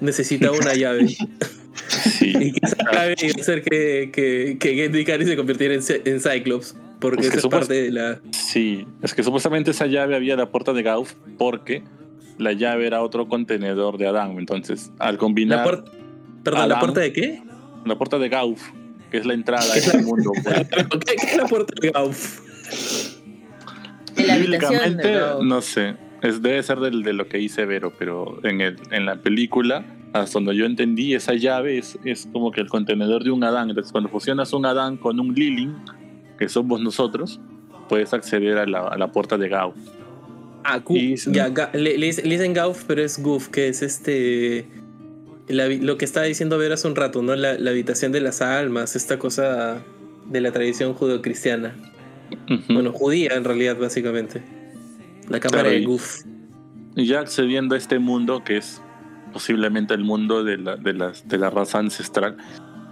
necesitaba una llave. Sí. y que esa llave iba a hacer que, que, que se convirtiera en, Cy- en Cyclops. Porque Es que esa es supuest- parte de la. Sí, es que supuestamente esa llave había la puerta de Gauss porque la llave era otro contenedor de Adán. Entonces, al la combinar puerta, perdón, ¿la puerta de qué? la puerta de Gauss, que es la entrada ¿Qué es al mundo, pues, ¿Qué, qué es la puerta de la habitación. bíblicamente, ¿no? no sé, es, debe ser del, de lo que dice Vero, pero en, el, en la película, hasta donde yo entendí, esa llave es, es como que el contenedor de un Adán. Entonces, cuando fusionas un Adán con un Lilin, que somos nosotros, puedes acceder a la, a la puerta de Gauss. Ah, Goof. Ya, Ga- le, le dicen Gauf, pero es Goof, que es este. La lo que estaba diciendo Vera hace un rato, ¿no? La, la habitación de las almas, esta cosa de la tradición judeocristiana. Ujú. Bueno, judía en realidad, básicamente. La cámara Claro, de Goof. Y ya accediendo a este mundo, que es posiblemente el mundo de la, de las- de la raza ancestral,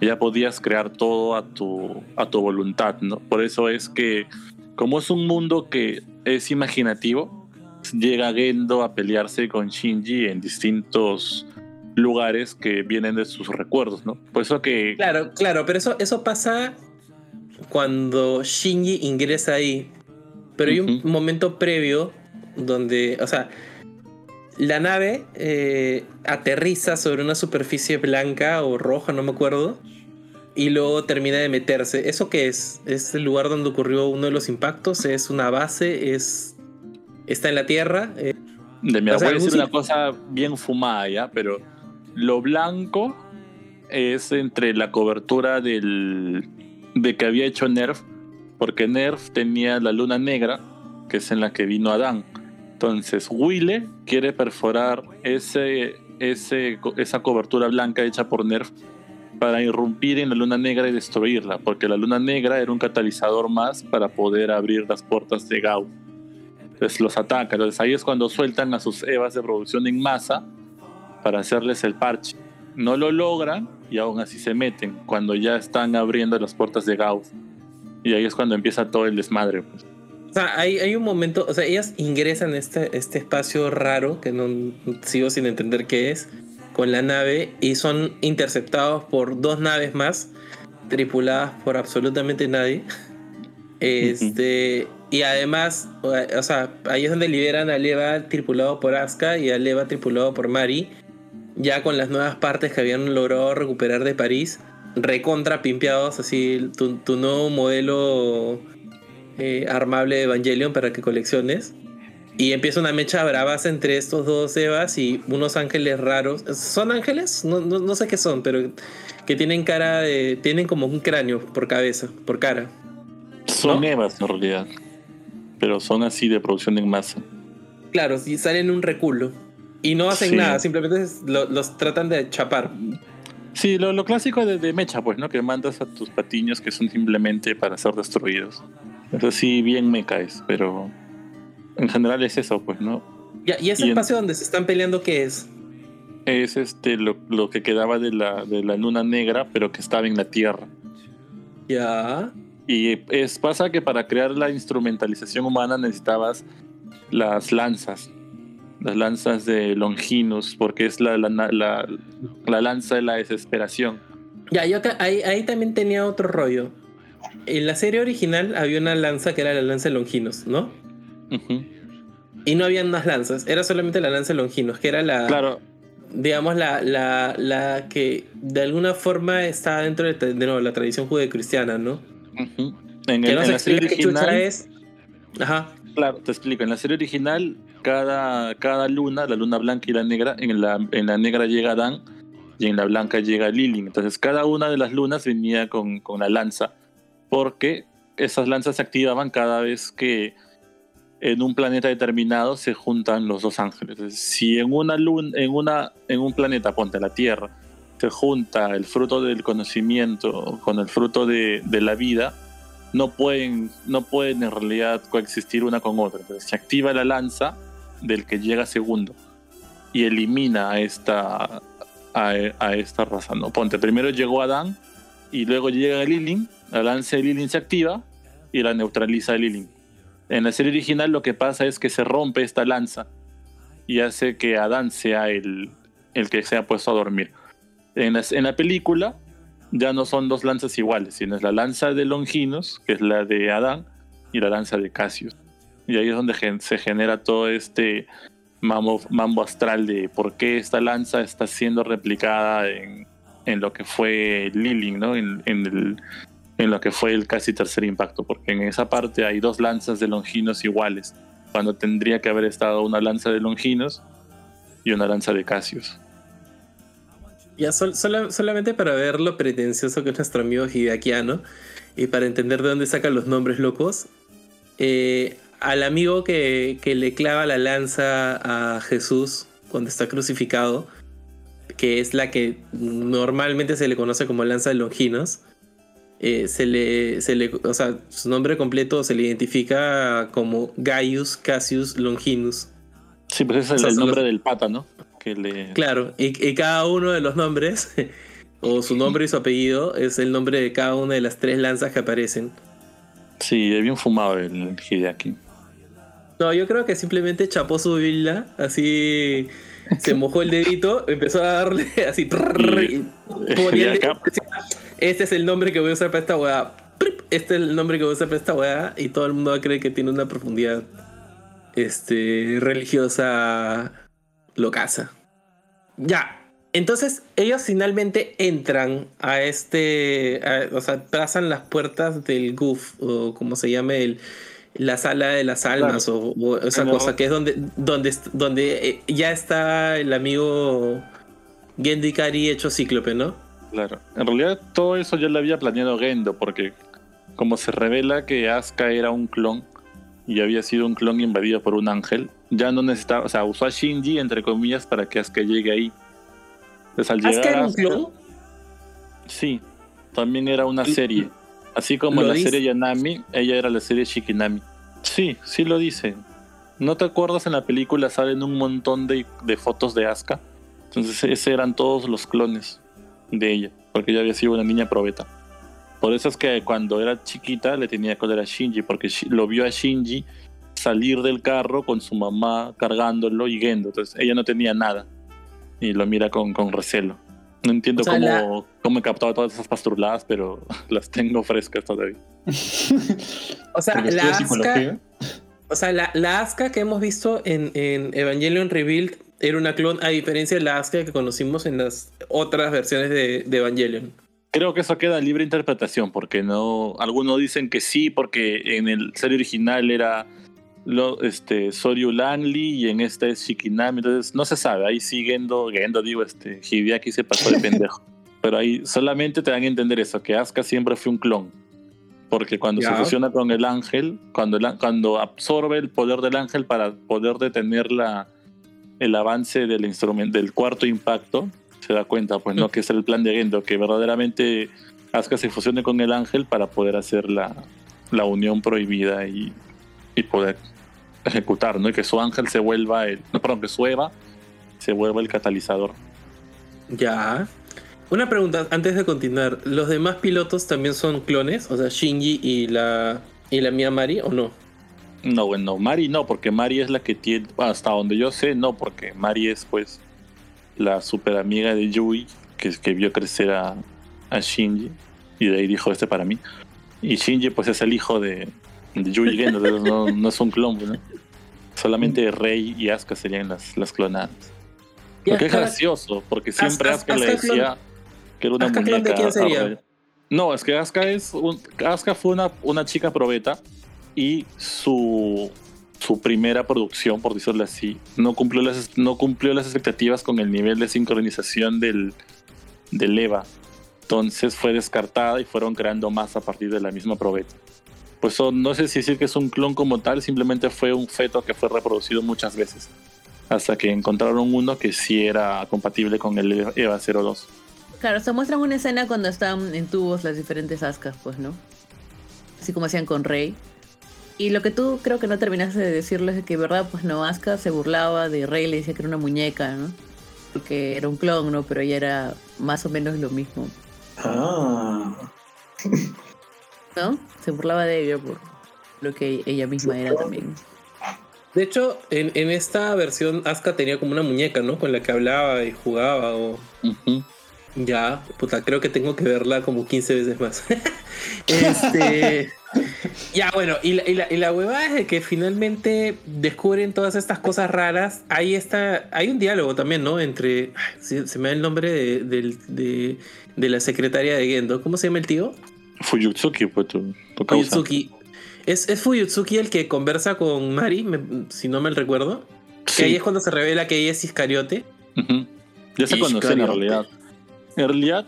ya podías crear todo a tu, a tu voluntad, ¿no? Por eso es que, como es un mundo que es imaginativo, llega Gendo a pelearse con Shinji en distintos lugares que vienen de sus recuerdos, ¿no? Por eso que... Claro, claro, pero eso, eso pasa cuando Shinji ingresa ahí. Pero hay un momento previo donde, o sea, la nave eh, aterriza sobre una superficie blanca o roja, no me acuerdo, y luego termina de meterse. ¿Eso qué es? ¿Es el lugar donde ocurrió uno de los impactos? ¿Es una base? ¿Es está en la Tierra? Eh, De mi O sea, voy a decir algún una cosa bien fumada ya, pero lo blanco es entre la cobertura del de que había hecho Nerf, porque Nerf tenía la luna negra, que es en la que vino Adán. Entonces Wille quiere perforar ese, ese, esa cobertura blanca hecha por Nerf para irrumpir en la luna negra y destruirla, porque la luna negra era un catalizador más para poder abrir las puertas de Gauss. Entonces los ataca. Entonces ahí es cuando sueltan a sus Evas de producción en masa para hacerles el parche. No lo logran y aún así se meten cuando ya están abriendo las puertas de Gauss. Y ahí es cuando empieza todo el desmadre. pues. O sea, hay, hay un momento, o sea, ellas ingresan a este, este espacio raro que no sigo sin entender qué es, con la nave y son interceptados por dos naves más, tripuladas por absolutamente nadie. Este, y además, o sea, ahí es donde liberan a Leva tripulado por Asuka y a Leva tripulado por Mari, ya con las nuevas partes que habían logrado recuperar de París, recontra pimpeados, así tu, tu nuevo modelo eh, armable de Evangelion para que colecciones. Y empieza una mecha bravaza entre estos dos Evas y unos ángeles raros. ¿Son ángeles? No, no, no sé qué son, pero que tienen cara de. Tienen como un cráneo por cabeza, por cara. Son ¿No? Evas en realidad. Pero son así de producción en masa. Claro, y salen un reculo. Y no hacen Sí. nada, simplemente lo- los tratan de chapar. Sí, lo, lo clásico de, de Mecha, pues, ¿no? Que mandas a tus patiños que son simplemente para ser destruidos. Eso sí, bien me caes, pero en general es eso, pues, ¿no? Ya, ¿Y ese Y en- espacio donde se están peleando qué es? Es este lo, lo que quedaba de la, de la luna negra, pero que estaba en la Tierra. Ya. Y es, pasa que para crear la instrumentalización humana necesitabas las lanzas. Las lanzas de Longinus, porque es la, la, la, la lanza de la desesperación. Ya, yo acá, ahí, ahí también tenía otro rollo. En la serie original había una lanza que era la lanza de Longinus, ¿no? Y no habían más lanzas, era solamente la lanza de Longinus, que era la, Claro, digamos, la, la, la que de alguna forma está dentro de, de nuevo, la tradición judeocristiana, ¿no? ujú. en, Que no en se la serie original, es. Ajá. claro, te explico, en la serie original, cada, cada luna, la luna blanca y la negra, en la, en la negra llega Adán y en la blanca llega Lilin. Entonces cada una de las lunas venía con, con la lanza, porque esas lanzas se activaban cada vez que en un planeta determinado se juntan los dos ángeles. Entonces, si en una luna, en una, en un planeta, ponte la Tierra, se junta el fruto del conocimiento con el fruto de, de la vida, no pueden, no pueden en realidad coexistir una con otra. Entonces se activa la lanza del que llega segundo y elimina a esta, a, esta raza. ¿no? Ponte, primero llegó Adán y luego llega Lilin, la lanza de Lilin se activa y la neutraliza Lilin. En la serie original lo que pasa es que se rompe esta lanza y hace que Adán sea el, el que se ha puesto a dormir. En la, película ya no son dos lanzas iguales, sino es la lanza de Longinos, que es la de Adán, y la lanza de Cassius. Y ahí es donde se genera todo este mambo, astral de por qué esta lanza está siendo replicada en, en lo que fue Lilin, ¿no? En, en lo que fue el casi tercer impacto, porque en esa parte hay dos lanzas de Longinos iguales, cuando tendría que haber estado una lanza de Longinos y una lanza de Cassius. Ya sol- sola- solamente para ver lo pretencioso que es nuestro amigo Hideakiano y para entender de dónde sacan los nombres locos, eh, al amigo que, que le clava la lanza a Jesús cuando está crucificado, que es la que normalmente se le conoce como lanza de Longinos, eh, se le, se le, o sea, su nombre completo se le identifica como Gaius Cassius Longinus. Sí, pues ese es O el, sea, el son nombre los- del pata, ¿no? Que le... Claro, y, y cada uno de los nombres, o su nombre y su apellido, es el nombre de cada una de las tres lanzas que aparecen. Sí, es bien fumado el Hideaki. No, yo creo que simplemente chapó su Biblia, así se mojó el dedito, empezó a darle así. este es el nombre que voy a usar para esta weá. Este es el nombre que voy a usar para esta weá. Y todo el mundo va a creer que tiene una profundidad este, religiosa locaza. Ya. Entonces, ellos finalmente entran a este. a- o sea, pasan las puertas del GUF, o como se llame, el, la sala de las almas, o, o esa Como- cosa que es donde, donde, donde eh, ya está el amigo Gendikari hecho cíclope, ¿no? Claro. En realidad todo eso ya lo había planeado Gendo, porque como se revela que Asuka era un clon y había sido un clon invadido por un ángel, ya no necesitaba, o sea, usó a Shinji entre comillas para que Asuka llegue ahí. Entonces al ¿Asuka llegar era un Asuka- clon? Sí, también era una ¿Y- serie. Así como en la dice? serie Yanami, ella era la serie Shikinami. Sí, sí lo dice. ¿No te acuerdas en la película salen un montón de, de fotos de Asuka? Entonces esos eran todos los clones de ella, porque ella había sido una niña probeta. Por eso es que cuando era chiquita le tenía que oler a Shinji, porque lo vio a Shinji salir del carro con su mamá cargándolo y Gendo. Entonces ella no tenía nada y lo mira con, con recelo. No entiendo O sea, cómo, la- cómo he captado todas esas pastruladas, pero las tengo frescas todavía. O sea, Porque la psicología. o sea, la, la Asuka que hemos visto en, en Evangelion Rebuild era una clon, a diferencia de la Asuka que conocimos en las otras versiones de, de Evangelion. Creo que eso queda libre interpretación, porque no. Algunos dicen que sí, porque en el serie original era lo, este, Soryu Langley y en esta es Shikinami, entonces no se sabe. Ahí sí Gendo, Gendo digo, este, Hideaki se pasó de pendejo. Pero ahí solamente te dan a entender eso, que Asuka siempre fue un clon. Porque cuando se fusiona con el ángel, cuando, el cuando absorbe el poder del ángel para poder detener la, el avance del instrumento, del cuarto impacto, se da cuenta, pues, ¿no? Que es el plan de Gendo, que verdaderamente Asuka se fusione con el ángel para poder hacer la, la unión prohibida y, y poder ejecutar, ¿no? Y que su ángel se vuelva el. No, perdón, que su Eva se vuelva el catalizador. Ya. Una pregunta antes de continuar. ¿Los demás pilotos también son clones? O sea, Shinji y la, y la Mia Mari, ¿o no? No, bueno, Mari no, porque Mari es la que tiene, hasta donde yo sé, no, porque Mari es pues la super amiga de Yui, que, que vio crecer a, a Shinji, y de ahí dijo este para mí. Y Shinji pues es el hijo de, de Yui Gendo, no, no es un clon, ¿no? Solamente Rey y Asuka serían las, las clonadas. Y Porque es gracioso, porque siempre Asuka- le decía que era una clon de muñeca. quién sería? a Rey. No, es que Asuka es un, Asuka fue una, una chica probeta y su su primera producción, por decirlo así, no cumplió las no cumplió las expectativas con el nivel de sincronización del del Eva. Entonces fue descartada y fueron creando más a partir de la misma probeta. Pues no sé si decir que es un clon como tal, simplemente fue un feto que fue reproducido muchas veces. Hasta que encontraron uno que sí era compatible con el EVA 02. Claro, se muestran una escena cuando están en tubos las diferentes ascas, pues, ¿no? Así como hacían con Rey. Y lo que tú creo que no terminaste de decirles es que, ¿verdad? Pues no, Asuka se burlaba de Rey, le decía que era una muñeca, ¿no? Porque era un clon, ¿no? Pero ella era más o menos lo mismo, Ah. ¿no? Se burlaba de ella por lo que ella misma era también. De hecho, en, en esta versión Asuka tenía como una muñeca, ¿no? Con la que hablaba y jugaba o... Ya, puta, creo que tengo que verla como 15 veces más. este. ya, bueno, y la, y, la, y la huevada es de que finalmente descubren todas estas cosas raras. Ahí está. Hay un diálogo también, ¿no? Entre. ay, Se, se me da el nombre de, del- de- de la secretaria de Gendo. ¿Cómo se llama el tío? Fuyutsuki, pues tu, tu causa. Fuyutsuki. ¿Es, ¿Es Fuyutsuki el que conversa con Mari, me- si no mal recuerdo? Que Sí. ahí es cuando se revela que ella es Iscariote. Ya se conocen en realidad. En realidad,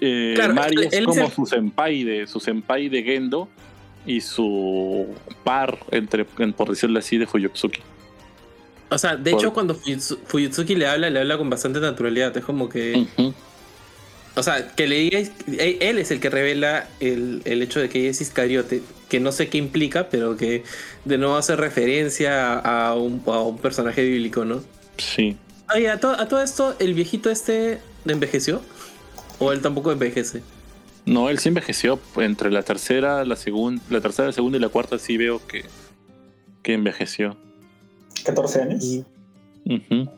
eh, Claro, Mari él- es él es como el- su senpai de su senpai de Gendo y su par entre en- por decirlo así de Fuyutsuki. O sea, de Por- hecho, cuando Fuyutsu- Fuyutsuki le habla, le habla con bastante naturalidad. Es como que. O sea, que le digáis. Él es el que revela el, el hecho de que ella es Iscariote. Que no sé qué implica, pero que de nuevo hace referencia a un, a un personaje bíblico, ¿no? Sí. Oye, a, to- a todo esto, ¿el viejito este envejeció? ¿O él tampoco envejece? No, él sí envejeció entre la tercera, la segunda, la tercera, la segunda y la cuarta sí veo que, que envejeció. 14 años. Ujú.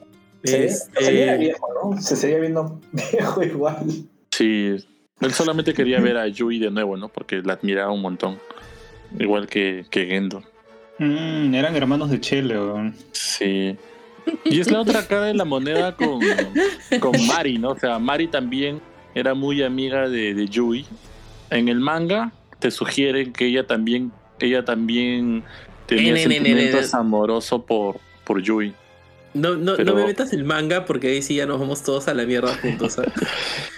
Se, Este- viejo, ¿no? Se seguía viendo viejo igual. Sí, él solamente quería ver a Yui de nuevo, ¿no? Porque la admiraba un montón. Igual que, que Gendo. Mm, eran hermanos de Chele, weón. Sí. Y es la otra cara de la moneda con, con Mari, ¿no? O sea, Mari también era muy amiga de, de Yui. En el manga te sugieren que ella también, ella también tenía sentimientos amorosos por, por Yui. No, no, Pero- no me metas el manga porque ahí sí ya nos vamos todos a la mierda juntos.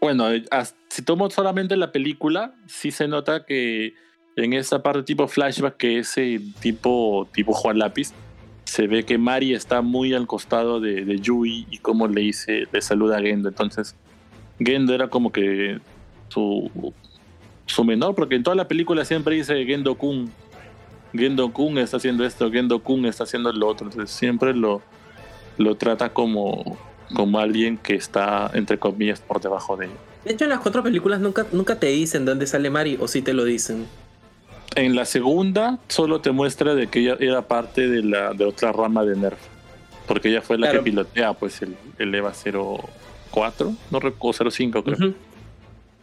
bueno, eh, si tomo solamente la película, sí se nota que en esa parte tipo flashback, que ese tipo, tipo Juan Lápiz, se ve que Mari está muy al costado de, de Yui y como le dice, le saluda a Gendo. Entonces, Gendo era como que su, su menor, porque en toda la película siempre dice Gendo Kun. Gendo Kun está haciendo esto, Gendo Kun está haciendo lo otro. Entonces siempre lo, lo trata como, como alguien que está, entre comillas, por debajo de él. De hecho, en las cuatro películas nunca, nunca te dicen dónde sale Mari, o sí te lo dicen. En la segunda solo te muestra de que ella era parte de la de otra rama de Nerf. Porque ella fue la Claro. que pilotea pues el, el EVA 04, no recuerdo, 05 creo.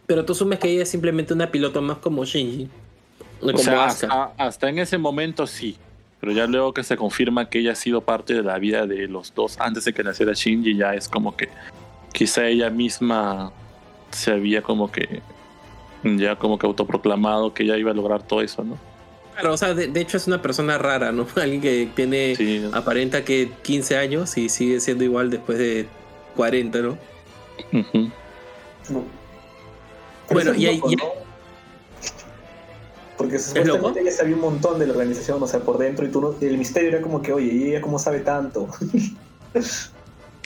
Pero tú asumes que ella es simplemente una piloto más como Shinji. O Como sea, hasta, hasta en ese momento sí. Pero ya luego que se confirma que ella ha sido parte de la vida de los dos antes de que naciera Shinji, ya es como que quizá ella misma se había como que ya como que autoproclamado que ella iba a lograr todo eso, ¿no? Claro, o sea, de, de hecho es una persona rara, ¿no? Alguien que tiene, Sí. aparenta que 15 años y sigue siendo igual después de 40, ¿no? Bueno, y ahí-. Porque supuestamente ella sabía un montón de la organización, o sea, por dentro, y tú no- el misterio era como que, oye, ¿y ella cómo sabe tanto?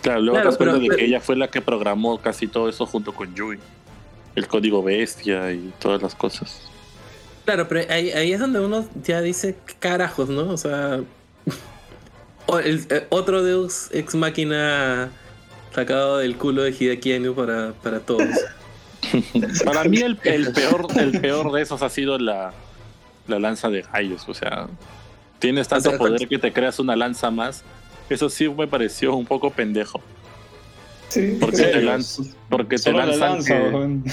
Claro, luego Claro, te das cuenta pero- de pero- que ella fue la que programó casi todo eso junto con Yui. El código bestia y todas las cosas. Claro, pero ahí, ahí es donde uno ya dice, ¿qué carajos, ¿no? O sea, o el- eh, otro Deus ex máquina sacado del culo de Hideki Anno para, para todos. Para mí el, el peor, el peor de esos ha sido la, la lanza de gallos. O sea, tienes tanto sea, poder que te creas una lanza más. Eso sí me pareció un poco pendejo. Sí, Porque ¿En te, porque te la lanzan lanza, que- weón.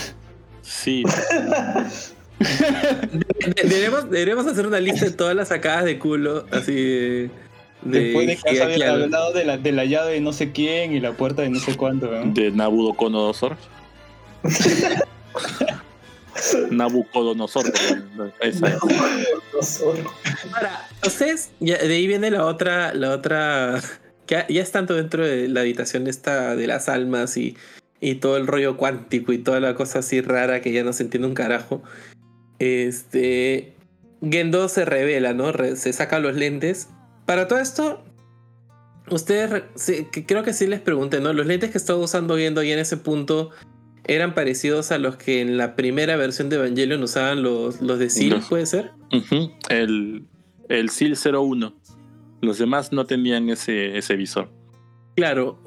Sí, De- Deberíamos, deberíamos hacer una lista de todas las sacadas de culo, así de. de Después de que has hablado de la, de la llave de no sé quién y la puerta de no sé cuánto, weón. de Nabucodonosor. Nabucodonosor. Esa es. Ahora, ustedes, ya, de ahí viene la otra, la otra, que ya, ya estando dentro de la habitación esta de las almas y, y todo el rollo cuántico y toda la cosa así rara que ya no se entiende un carajo. Este, Gendo se revela, ¿no? Re- se saca los lentes. Para todo esto, ustedes, sí, creo que sí les pregunté, ¿no? Los lentes que estaba usando Gendo ahí en ese punto eran parecidos a los que en la primera versión de Evangelion usaban los, los de Seal, Los- ¿puede ser? El, el SIL 01. Los demás no tenían ese, ese visor. Claro.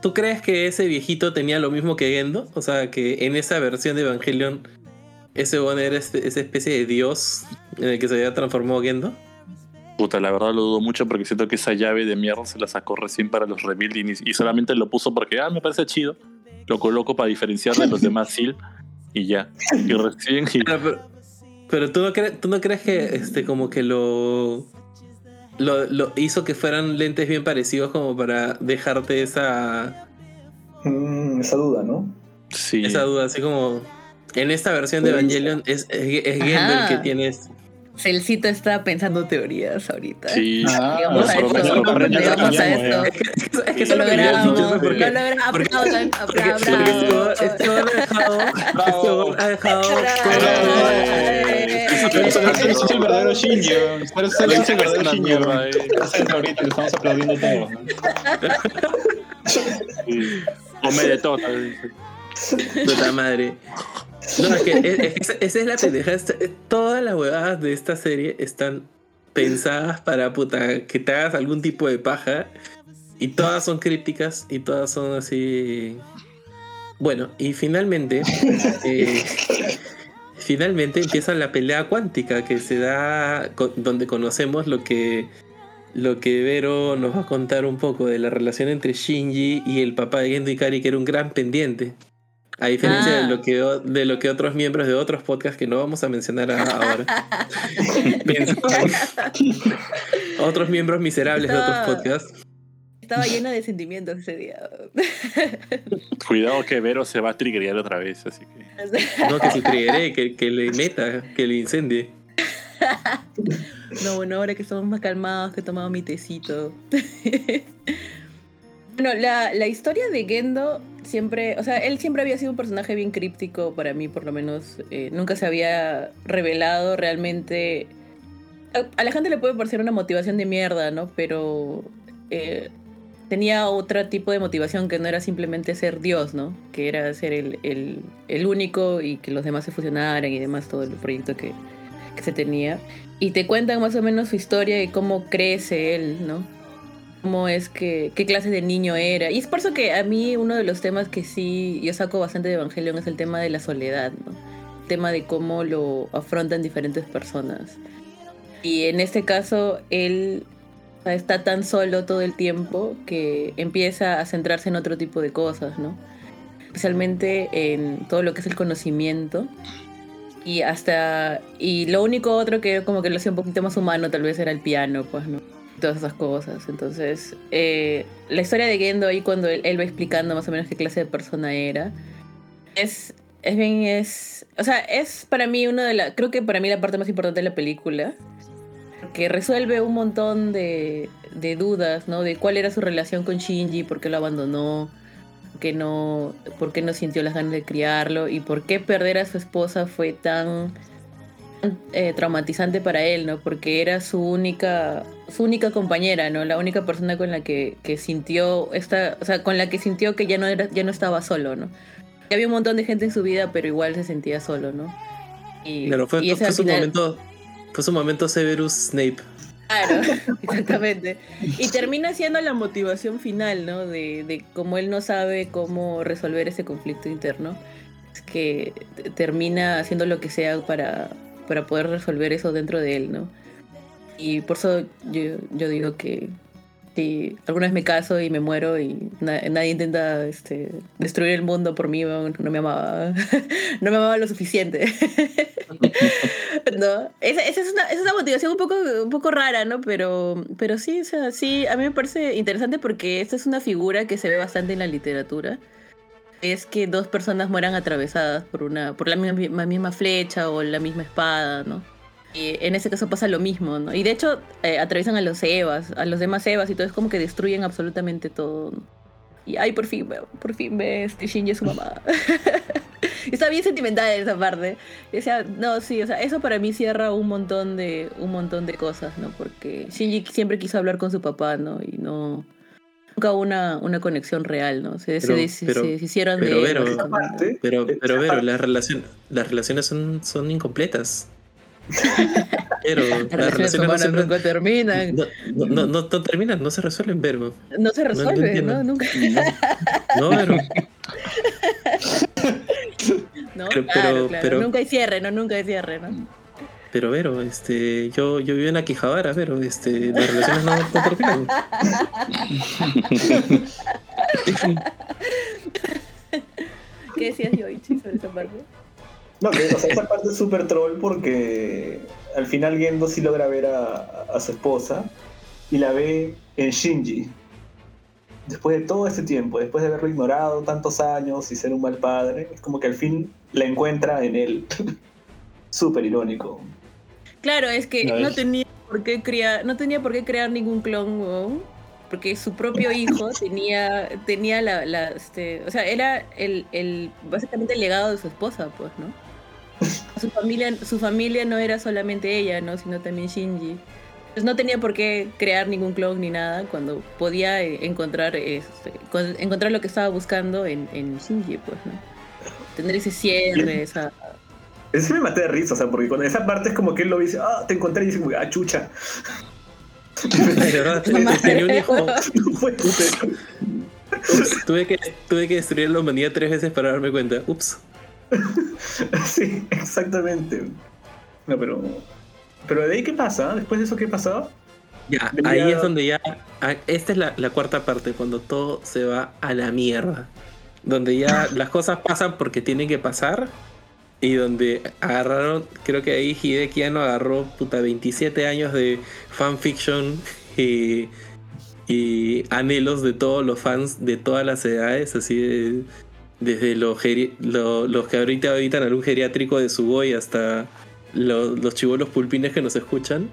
¿Tú crees que ese viejito tenía lo mismo que Gendo? O sea, que en esa versión de Evangelion, ese bon era este- esa especie de dios en el que se había transformado Gendo. Puta, la verdad lo dudo mucho porque siento que esa llave de mierda se la sacó recién para los rebuilding y, y solamente lo puso porque, ah, me parece chido. Lo coloco para diferenciar de los demás SIL y ya. Y recién. y- Pero, pero- pero tú, no crees, tú no crees que este como que lo, lo lo hizo que fueran lentes bien parecidos como para dejarte esa, Mm, esa duda, ¿no? sí. esa duda, así como en esta versión de Evangelion es, es, es Gendo el que tiene este- Celcito está pensando teorías ahorita. Sí. Ah, Llegamos a esto. Llegamos a esto. Es que Lo eso lo ¿no? Lo logramos. porque- Aplaudan, esto, esto ha dejado. Esto ha dejado. Pero eso eso es el verdadero eso es el verdadero ahorita le estamos aplaudiendo todos. Come de todo. Puta madre. No, es que es- es que esa, es la pendeja. Todas las huevadas de esta serie están pensadas para puta que te hagas algún tipo de paja. Y todas son crípticas y todas son así. Bueno, y finalmente. eh, finalmente empieza la pelea cuántica que se da. donde conocemos lo que. Lo que Vero nos va a contar un poco de la relación entre Shinji y el papá de Gendo Ikari, que era un gran pendiente. A diferencia Ah. de, lo que, o- de lo que otros miembros de otros podcasts que no vamos a mencionar ahora otros miembros miserables de otros podcasts. Estaba llena de sentimientos ese día. Cuidado que Vero se va a triggerear otra vez, así que. No, que se triggeré, que, que le meta, que le incendie. No, bueno, ahora que estamos más calmados, que he tomado mi tecito. bueno, la, la historia de Gendo siempre, o sea, él siempre había sido un personaje bien críptico para mí, por lo menos. eh, nunca se había revelado realmente. A, la gente le puede parecer una motivación de mierda, ¿no? Pero eh, tenía otro tipo de motivación que no era simplemente ser Dios, ¿no? Que era ser el, el- el único y que los demás se fusionaran y demás, todo el proyecto que, que se tenía. Y te cuentan más o menos su historia y cómo crece él, ¿no? Cómo es que, qué clase de niño era. Y es por eso que a mí uno de los temas que sí yo saco bastante de Evangelion es el tema de la soledad, ¿no? El tema de cómo lo afrontan diferentes personas. Y en este caso, él está tan solo todo el tiempo que empieza a centrarse en otro tipo de cosas, ¿no? Especialmente en todo lo que es el conocimiento. Y hasta. Y lo único otro que como que lo hacía un poquito más humano, tal vez era el piano, pues, ¿no? Todas esas cosas. Entonces, eh, la historia de Gendo ahí, cuando él, va explicando más o menos qué clase de persona era, es. Es bien, es. O sea, es para mí una de las. Creo que para mí la parte más importante de la película. Que resuelve un montón de, de dudas, ¿no? De cuál era su relación con Shinji, por qué lo abandonó, por no, por qué no sintió las ganas de criarlo y por qué perder a su esposa fue tan, eh, traumatizante para él, ¿no? Porque era su única, su única compañera, ¿no? La única persona con la que, que sintió esta, o sea, con la que sintió que ya no era, ya no estaba solo, ¿no? Había un montón de gente en su vida, pero igual se sentía solo, ¿no? Y, Claro, fue, y su final- momento. Fue su momento Severus Snape. Claro, exactamente. Y termina siendo la motivación final, ¿no? De, de cómo él no sabe cómo resolver ese conflicto interno. Es que termina haciendo lo que sea para, para poder resolver eso dentro de él, ¿no? Y por eso yo, yo digo que si alguna vez me caso y me muero y na- nadie intenta este, destruir el mundo por mí, no me amaba, no me amaba lo suficiente. ¿No? Esa, esa es, una, esa es una motivación un poco, un poco rara, ¿no? Pero, pero sí, sí, a mí me parece interesante porque esta es una figura que se ve bastante en la literatura. Es que dos personas mueran atravesadas por una, por la misma, misma flecha o la misma espada, ¿no? Y en ese caso pasa lo mismo, ¿no? Y de hecho eh, atraviesan a los Evas, a los demás Evas y todo, es como que destruyen absolutamente todo. ¿no? Y ay, por fin, por fin ve este Shinji a su mamá. Está bien sentimental esa parte. O sea, no, sí, o sea, eso para mí cierra un montón de, un montón de cosas, ¿no? Porque Shinji siempre quiso hablar con su papá, ¿no? Y no. Nunca hubo una, una conexión real, ¿no? Se, se Pero- se pero- deshicieron pero, de. Vero, básicamente. Aparte, Pero, esa pero Vero, parte- las, relación, las relaciones son, son incompletas. Pero Las relaciones relaciones no, humanas siempre- nunca terminan. no, no, no, no- no terminan, no se resuelven, Vero. No se resuelve, entiendo. ¿no? Nunca. No, Vero. No, Pero- claro, pero- claro. pero- Nunca hay cierre, ¿no? Nunca hay cierre, ¿no? Pero Vero, este, yo, yo vivo en Akihabara, Vero, este, las relaciones no, no terminan. ¿Qué decías, Yoichi, sobre esa parte? No, que, o sea, esa parte es súper troll porque al final Gendo sí logra ver a, a su esposa y la ve en Shinji. Después de todo este tiempo, después de haberlo ignorado tantos años y ser un mal padre, es como que al fin la encuentra en él. súper irónico. Claro, es que No, no es- tenía por qué crear, no tenía por qué crear ningún clon, porque su propio hijo tenía, tenía la, la, este, o sea, era el, el, básicamente el legado de su esposa, pues, ¿no? Su familia, su familia no era solamente ella, ¿no? Sino también Shinji. Pues no tenía por qué crear ningún clon ni nada cuando podía eh, encontrar, este, con- encontrar lo que estaba buscando en, en Shinji, pues, ¿no? Tener ese cierre, esa, Ese me maté de risa, o sea, porque con esa parte es como que él lo dice, ah, te encontré y dice, ah, chucha. De verdad, tenía un hijo. No. Ups, tuve, que, tuve que destruir la humanidad tres veces para darme cuenta. Ups. Sí, exactamente. No, pero. Pero de ahí, ¿qué pasa? Después de eso, ¿qué pasaba? Ya, Venía- ahí es donde ya. ah, Esta es la, la cuarta parte, cuando todo se va a la mierda. Donde ya las cosas pasan porque tienen que pasar. Y donde agarraron, creo que ahí Hideki agarró puta 27 años de fanfiction y, anhelos de todos los fans de todas las edades, así de- desde los, que ahorita habitan algún geriátrico de Sugoi hasta lo- los chivolos pulpines que nos escuchan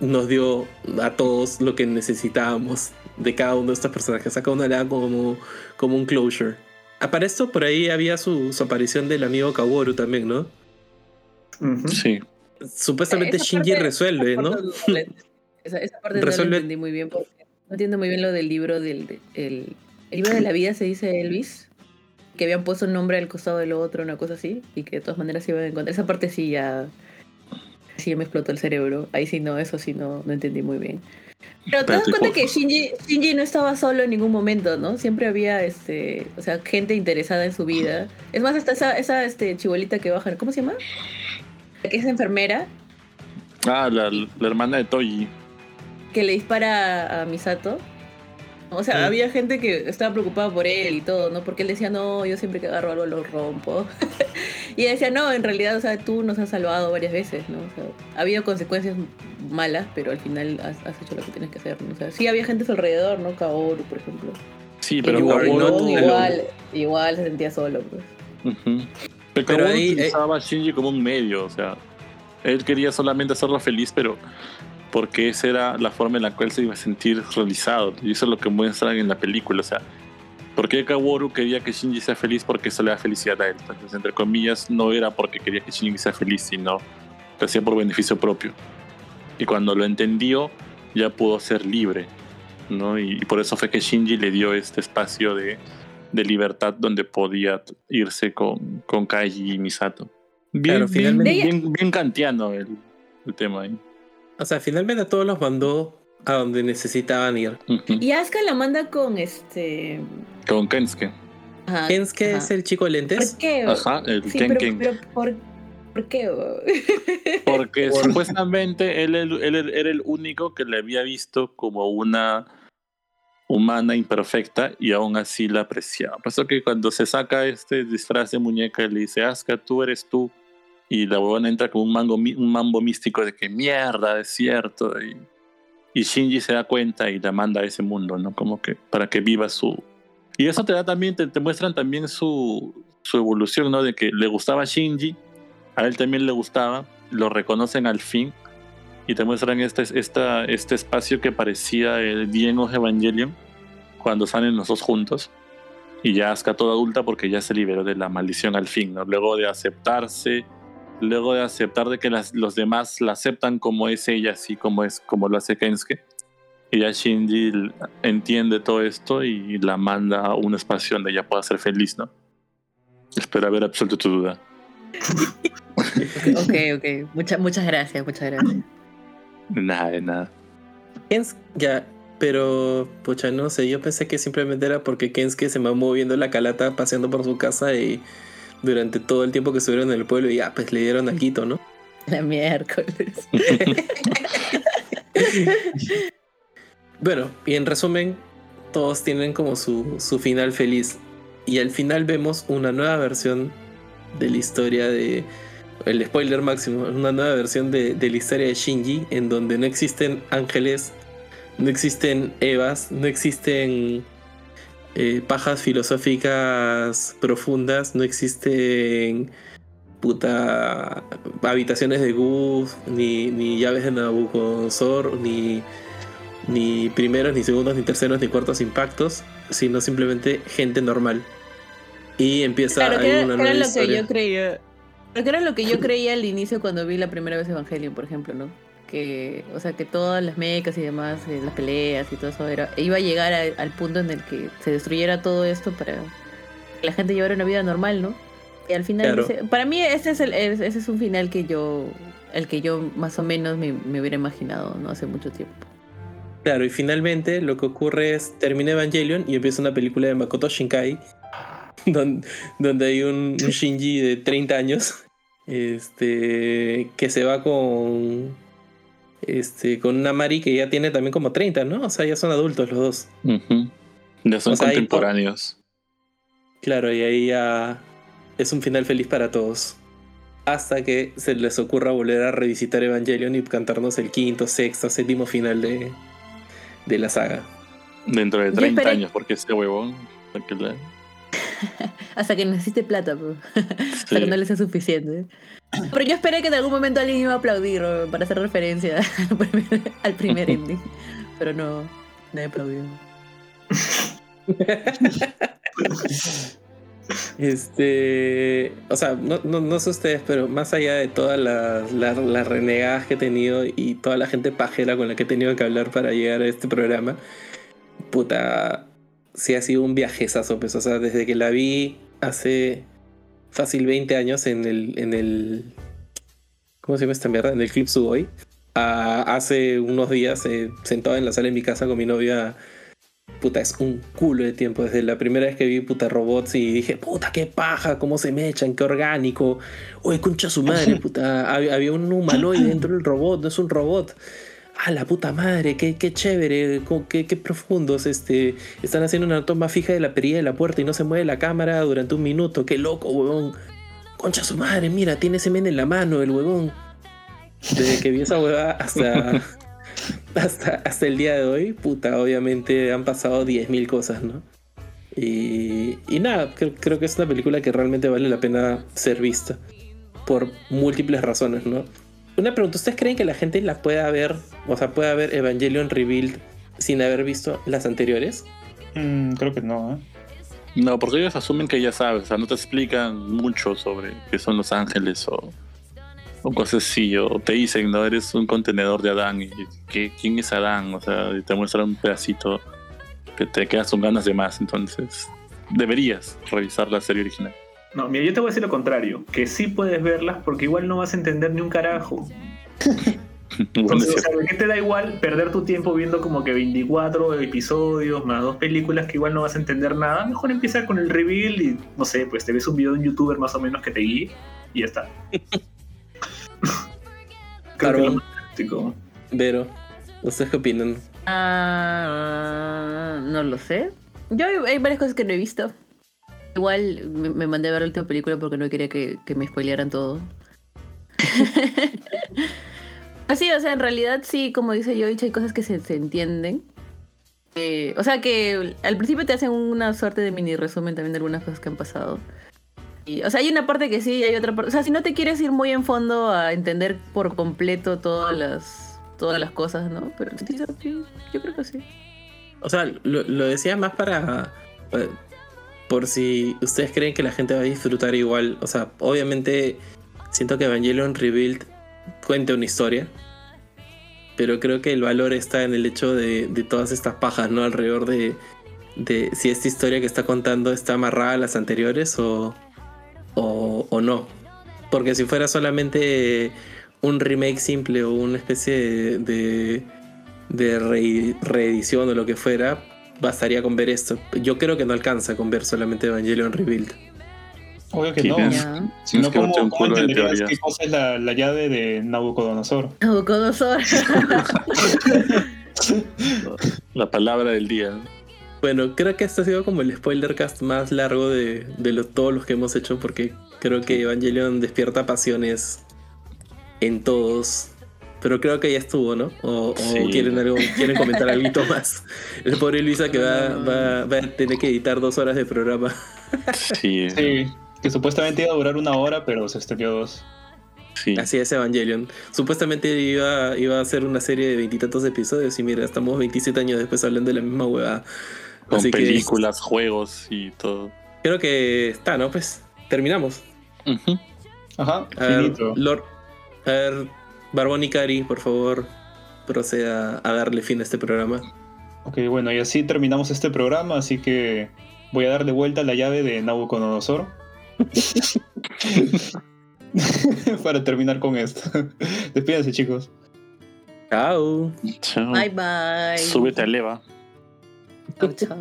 nos dio a todos lo que necesitábamos de cada uno de estos personajes. A uno le como, como un closure. Para esto, por ahí había su, su aparición del amigo Kaworu también, ¿no? Sí. Supuestamente Esa Shinji parte- resuelve, esa ¿no? parte no Esa, esa parte no Resuelve- la entendí muy bien porque no entiendo muy bien lo del libro del de- el, el libro de la vida se dice Elvis que habían puesto un nombre al costado del otro una cosa así y que de todas maneras se iban a encontrar esa parte sí ya sí ya me explotó el cerebro ahí sí no eso sí no, no entendí muy bien pero te das cuenta que. Shinji, Shinji no estaba solo en ningún momento, ¿no? Siempre había, este, o sea, gente interesada en su vida. Es más, hasta esa, esa este, chibolita que baja, ¿cómo se llama? La que es enfermera, Ah, la, la hermana de Toji. que le dispara a Misato. O sea, había gente que estaba preocupada por él y todo, ¿no? Porque él decía, no, yo siempre que agarro algo lo rompo. y ella decía, no, en realidad, o sea, tú nos has salvado varias veces, ¿no? O sea, ha habido consecuencias malas, pero al final has, has hecho lo que tienes que hacer, ¿no? O sea, sí había gente a su alrededor, ¿no? Kaoru, por ejemplo. Sí, pero Kaoru alone. igual, igual se sentía solo, pues. Ujú. Pero, Pero Kaworu ahí, eh, utilizaba a Shinji como un medio, o sea, él quería solamente hacerlo feliz, pero porque esa era la forma en la cual se iba a sentir realizado. Y eso es lo que muestran en la película, o sea, ¿por qué Kaworu quería que Shinji sea feliz? Porque eso le da felicidad a él. Entonces, entre comillas, no era porque quería que Shinji sea feliz, sino lo hacía por beneficio propio. Y cuando lo entendió, ya pudo ser libre, ¿no? Y, y por eso fue que Shinji le dio este espacio de, de libertad donde podía irse con, con Kaiji y Misato. Bien, Claro, bien, finalmente- bien, bien kantiano el, el tema ahí. O sea, finalmente a todos los mandó a donde necesitaban ir. Y Asuka la manda con este. Con Kensuke. Ajá, Kensuke ajá. es el chico de lentes. ¿Por qué? Ajá, el Sí, Ken pero, Ken. pero por, ¿Por qué? Porque supuestamente él, él- él era el único que le había visto como una humana imperfecta y aún así la apreciaba. Por eso que cuando se saca este disfraz de muñeca y le dice, Asuka, tú eres tú. Y la huevona entra con un, mango, un mambo místico de que mierda, es cierto. Y, y Shinji se da cuenta y la manda a ese mundo, ¿no? Como que para que viva su... Y eso te da también, te, te muestran también su, su evolución, ¿no? De que le gustaba Shinji, a él también le gustaba, lo reconocen al fin y te muestran este, esta, este espacio que parecía el of Evangelion cuando salen los dos juntos y ya Asuka toda adulta porque ya se liberó de la maldición al fin, ¿no? Luego de aceptarse, luego de aceptar de que las- los demás la aceptan como es ella, así como es como lo hace Kensuke. Y ya Shinji entiende todo esto y la manda a un espacio donde ella pueda ser feliz, ¿no? Espero haber absuelto tu duda. Ok, ok. Mucha- muchas gracias, muchas gracias. Nada, de nada. Kens, ya, pero, pucha, no sé, yo pensé que simplemente era porque Kensuke se mamó viendo la calata paseando por su casa y durante todo el tiempo que estuvieron en el pueblo y ya, pues le dieron algo, ¿no? La miércoles. Bueno, y en resumen, todos tienen como su, su final feliz. Y al final vemos una nueva versión de la historia de. El spoiler máximo, una nueva versión de, de la historia de Shinji, en donde no existen ángeles, no existen Evas, no existen eh, pajas filosóficas profundas, no existen puta habitaciones de Gus, ni, ni llaves de Nabucodonosor, ni ni primeros, ni segundos, ni terceros, ni cuartos impactos, sino simplemente gente normal. Y empieza Claro, ahí que era, una que era nueva lo que historia. yo creía. Pero que era lo que yo creía al inicio cuando vi la primera vez Evangelion, por ejemplo, ¿no? Que, o sea, que todas las mecas y demás, eh, las peleas y todo eso, era, iba a llegar a- al punto en el que se destruyera todo esto para que la gente llevara una vida normal, ¿no? Y al final, Claro. para mí ese es, el, es- ese es un final que yo, el que yo más o menos me, me hubiera imaginado, ¿no? Hace mucho tiempo. Claro, y finalmente lo que ocurre es, termina Evangelion y empieza una película de Makoto Shinkai, donde, donde hay un, un Shinji de 30 años, este, que se va con, este, con una Mari que ya tiene también como 30, ¿no? O sea, ya son adultos los dos. Ya son O sea, ahí por- contemporáneos. Claro, y ahí ya es un final feliz para todos. Hasta que se les ocurra volver a revisitar Evangelion y cantarnos el quinto, sexto, séptimo final de, de la saga. Dentro de Yo 30 esperé- años, porque ese huevón. Hasta que necesite plata, pues. Hasta que no le sea suficiente. Pero yo esperé que en algún momento alguien iba a aplaudir ¿no? para hacer referencia al primer, al primer ending. Pero no, nadie aplaudió. Este, o sea, no, no, no sé ustedes, pero más allá de todas las las- las renegadas que he tenido y toda la gente pajera con la que he tenido que hablar para llegar a este programa, puta, sí ha sido un viajezazo, pues, o sea, desde que la vi hace fácil 20 años en el, en el, ¿cómo se llama esta mierda? En el Clip Sugoi, a hace unos días eh, sentado en la sala de mi casa con mi novia puta, es un culo de tiempo. Desde la primera vez que vi puta robots y dije, puta, qué paja, cómo se me echan, qué orgánico. Oye, concha su madre, puta. Había, había un humanoide dentro del robot, no es un robot. Ah, la puta madre, qué, qué chévere, qué, qué profundos. Este, están haciendo una toma fija de la perilla de la puerta y no se mueve la cámara durante un minuto. Qué loco, huevón. Concha su madre, mira, tiene semen en la mano el huevón. Desde que vi esa huevada hasta, hasta, hasta el día de hoy, puta, obviamente han pasado 10.000 cosas, ¿no? Y, y nada, creo, creo que es una película que realmente vale la pena ser vista por múltiples razones, ¿no? Una pregunta, ¿ustedes creen que la gente la pueda ver, o sea, pueda ver Evangelion Rebuild sin haber visto las anteriores? Mm, creo que no, ¿eh? No, porque ellos asumen que ya sabes, o sea, no te explican mucho sobre qué son los ángeles o, o cosas así, o te dicen, no, eres un contenedor de Adán, y ¿qué, ¿quién es Adán? O sea, y te muestran un pedacito que te quedas con ganas de más, entonces deberías revisar la serie original. No, mira, yo te voy a decir lo contrario, que sí puedes verlas porque igual no vas a entender ni un carajo. Entonces, o sea, ¿de qué te da igual perder tu tiempo viendo como que 24 episodios más dos películas que igual no vas a entender nada? Mejor empieza con el reveal y, no sé, pues te ves un video de un youtuber más o menos que te guíe y ya está. Creo que lo Carbón. más práctico. Vero, ¿ustedes qué opinan? Ah, no lo sé. Yo hay varias cosas que no he visto. Igual me, me mandé a ver la última película porque no quería que, que me spoilearan todo. Así, o sea, en realidad sí, como dice yo, hay cosas que se, se entienden. Eh, o sea que al principio te hacen una suerte de mini resumen también de algunas cosas que han pasado. Y, o sea, hay una parte que sí, hay otra parte. O sea, si no te quieres ir muy en fondo a entender por completo todas las, todas las cosas, ¿no? Pero sí, yo creo que sí. O sea, lo, lo decía más para. Por si ustedes creen que la gente va a disfrutar igual. O sea, obviamente siento que Evangelion Rebuild cuenta una historia. Pero creo que el valor está en el hecho de, de todas estas pajas, ¿no? Alrededor de, de si esta historia que está contando está amarrada a las anteriores o, o, o no. Porque si fuera solamente un remake simple o una especie de, de, de re- reedición o lo que fuera, bastaría con ver esto. Yo creo que no alcanza con ver solamente Evangelion Rebuild. Obvio que no. Si no, Tienes que ¿cómo, meter un cómo culo de qué cosa es la, la llave de Nabucodonosor? Nabucodonosor. La palabra del día. Bueno, creo que este ha sido como el spoiler cast más largo de, de lo- todos los que hemos hecho porque creo que Evangelion despierta pasiones en todos. Pero creo que ya estuvo, ¿no? O, o Sí. quieren algo, quieren comentar algo más. El pobre Luisa que va, va, va a tener que editar dos horas de programa. Sí, sí. Sí, que supuestamente iba a durar una hora, pero se extendió dos. Así es Evangelion. Supuestamente iba, iba a ser una serie de veintitantos episodios y mira, estamos 27 años después hablando de la misma huevada. Con Así que películas, juegos y todo. creo que está, ¿no? Pues terminamos. Ajá, A ver, finito. Lord, a ver, Barbón y Cari, por favor, proceda a darle fin a este programa. Ok, bueno, y así terminamos este programa, así que voy a darle vuelta a la llave de Nabucodonosor. Para terminar con esto. Despídense, chicos. Chao. Chao. bye bye. Súbete a Leva. Chao, chao.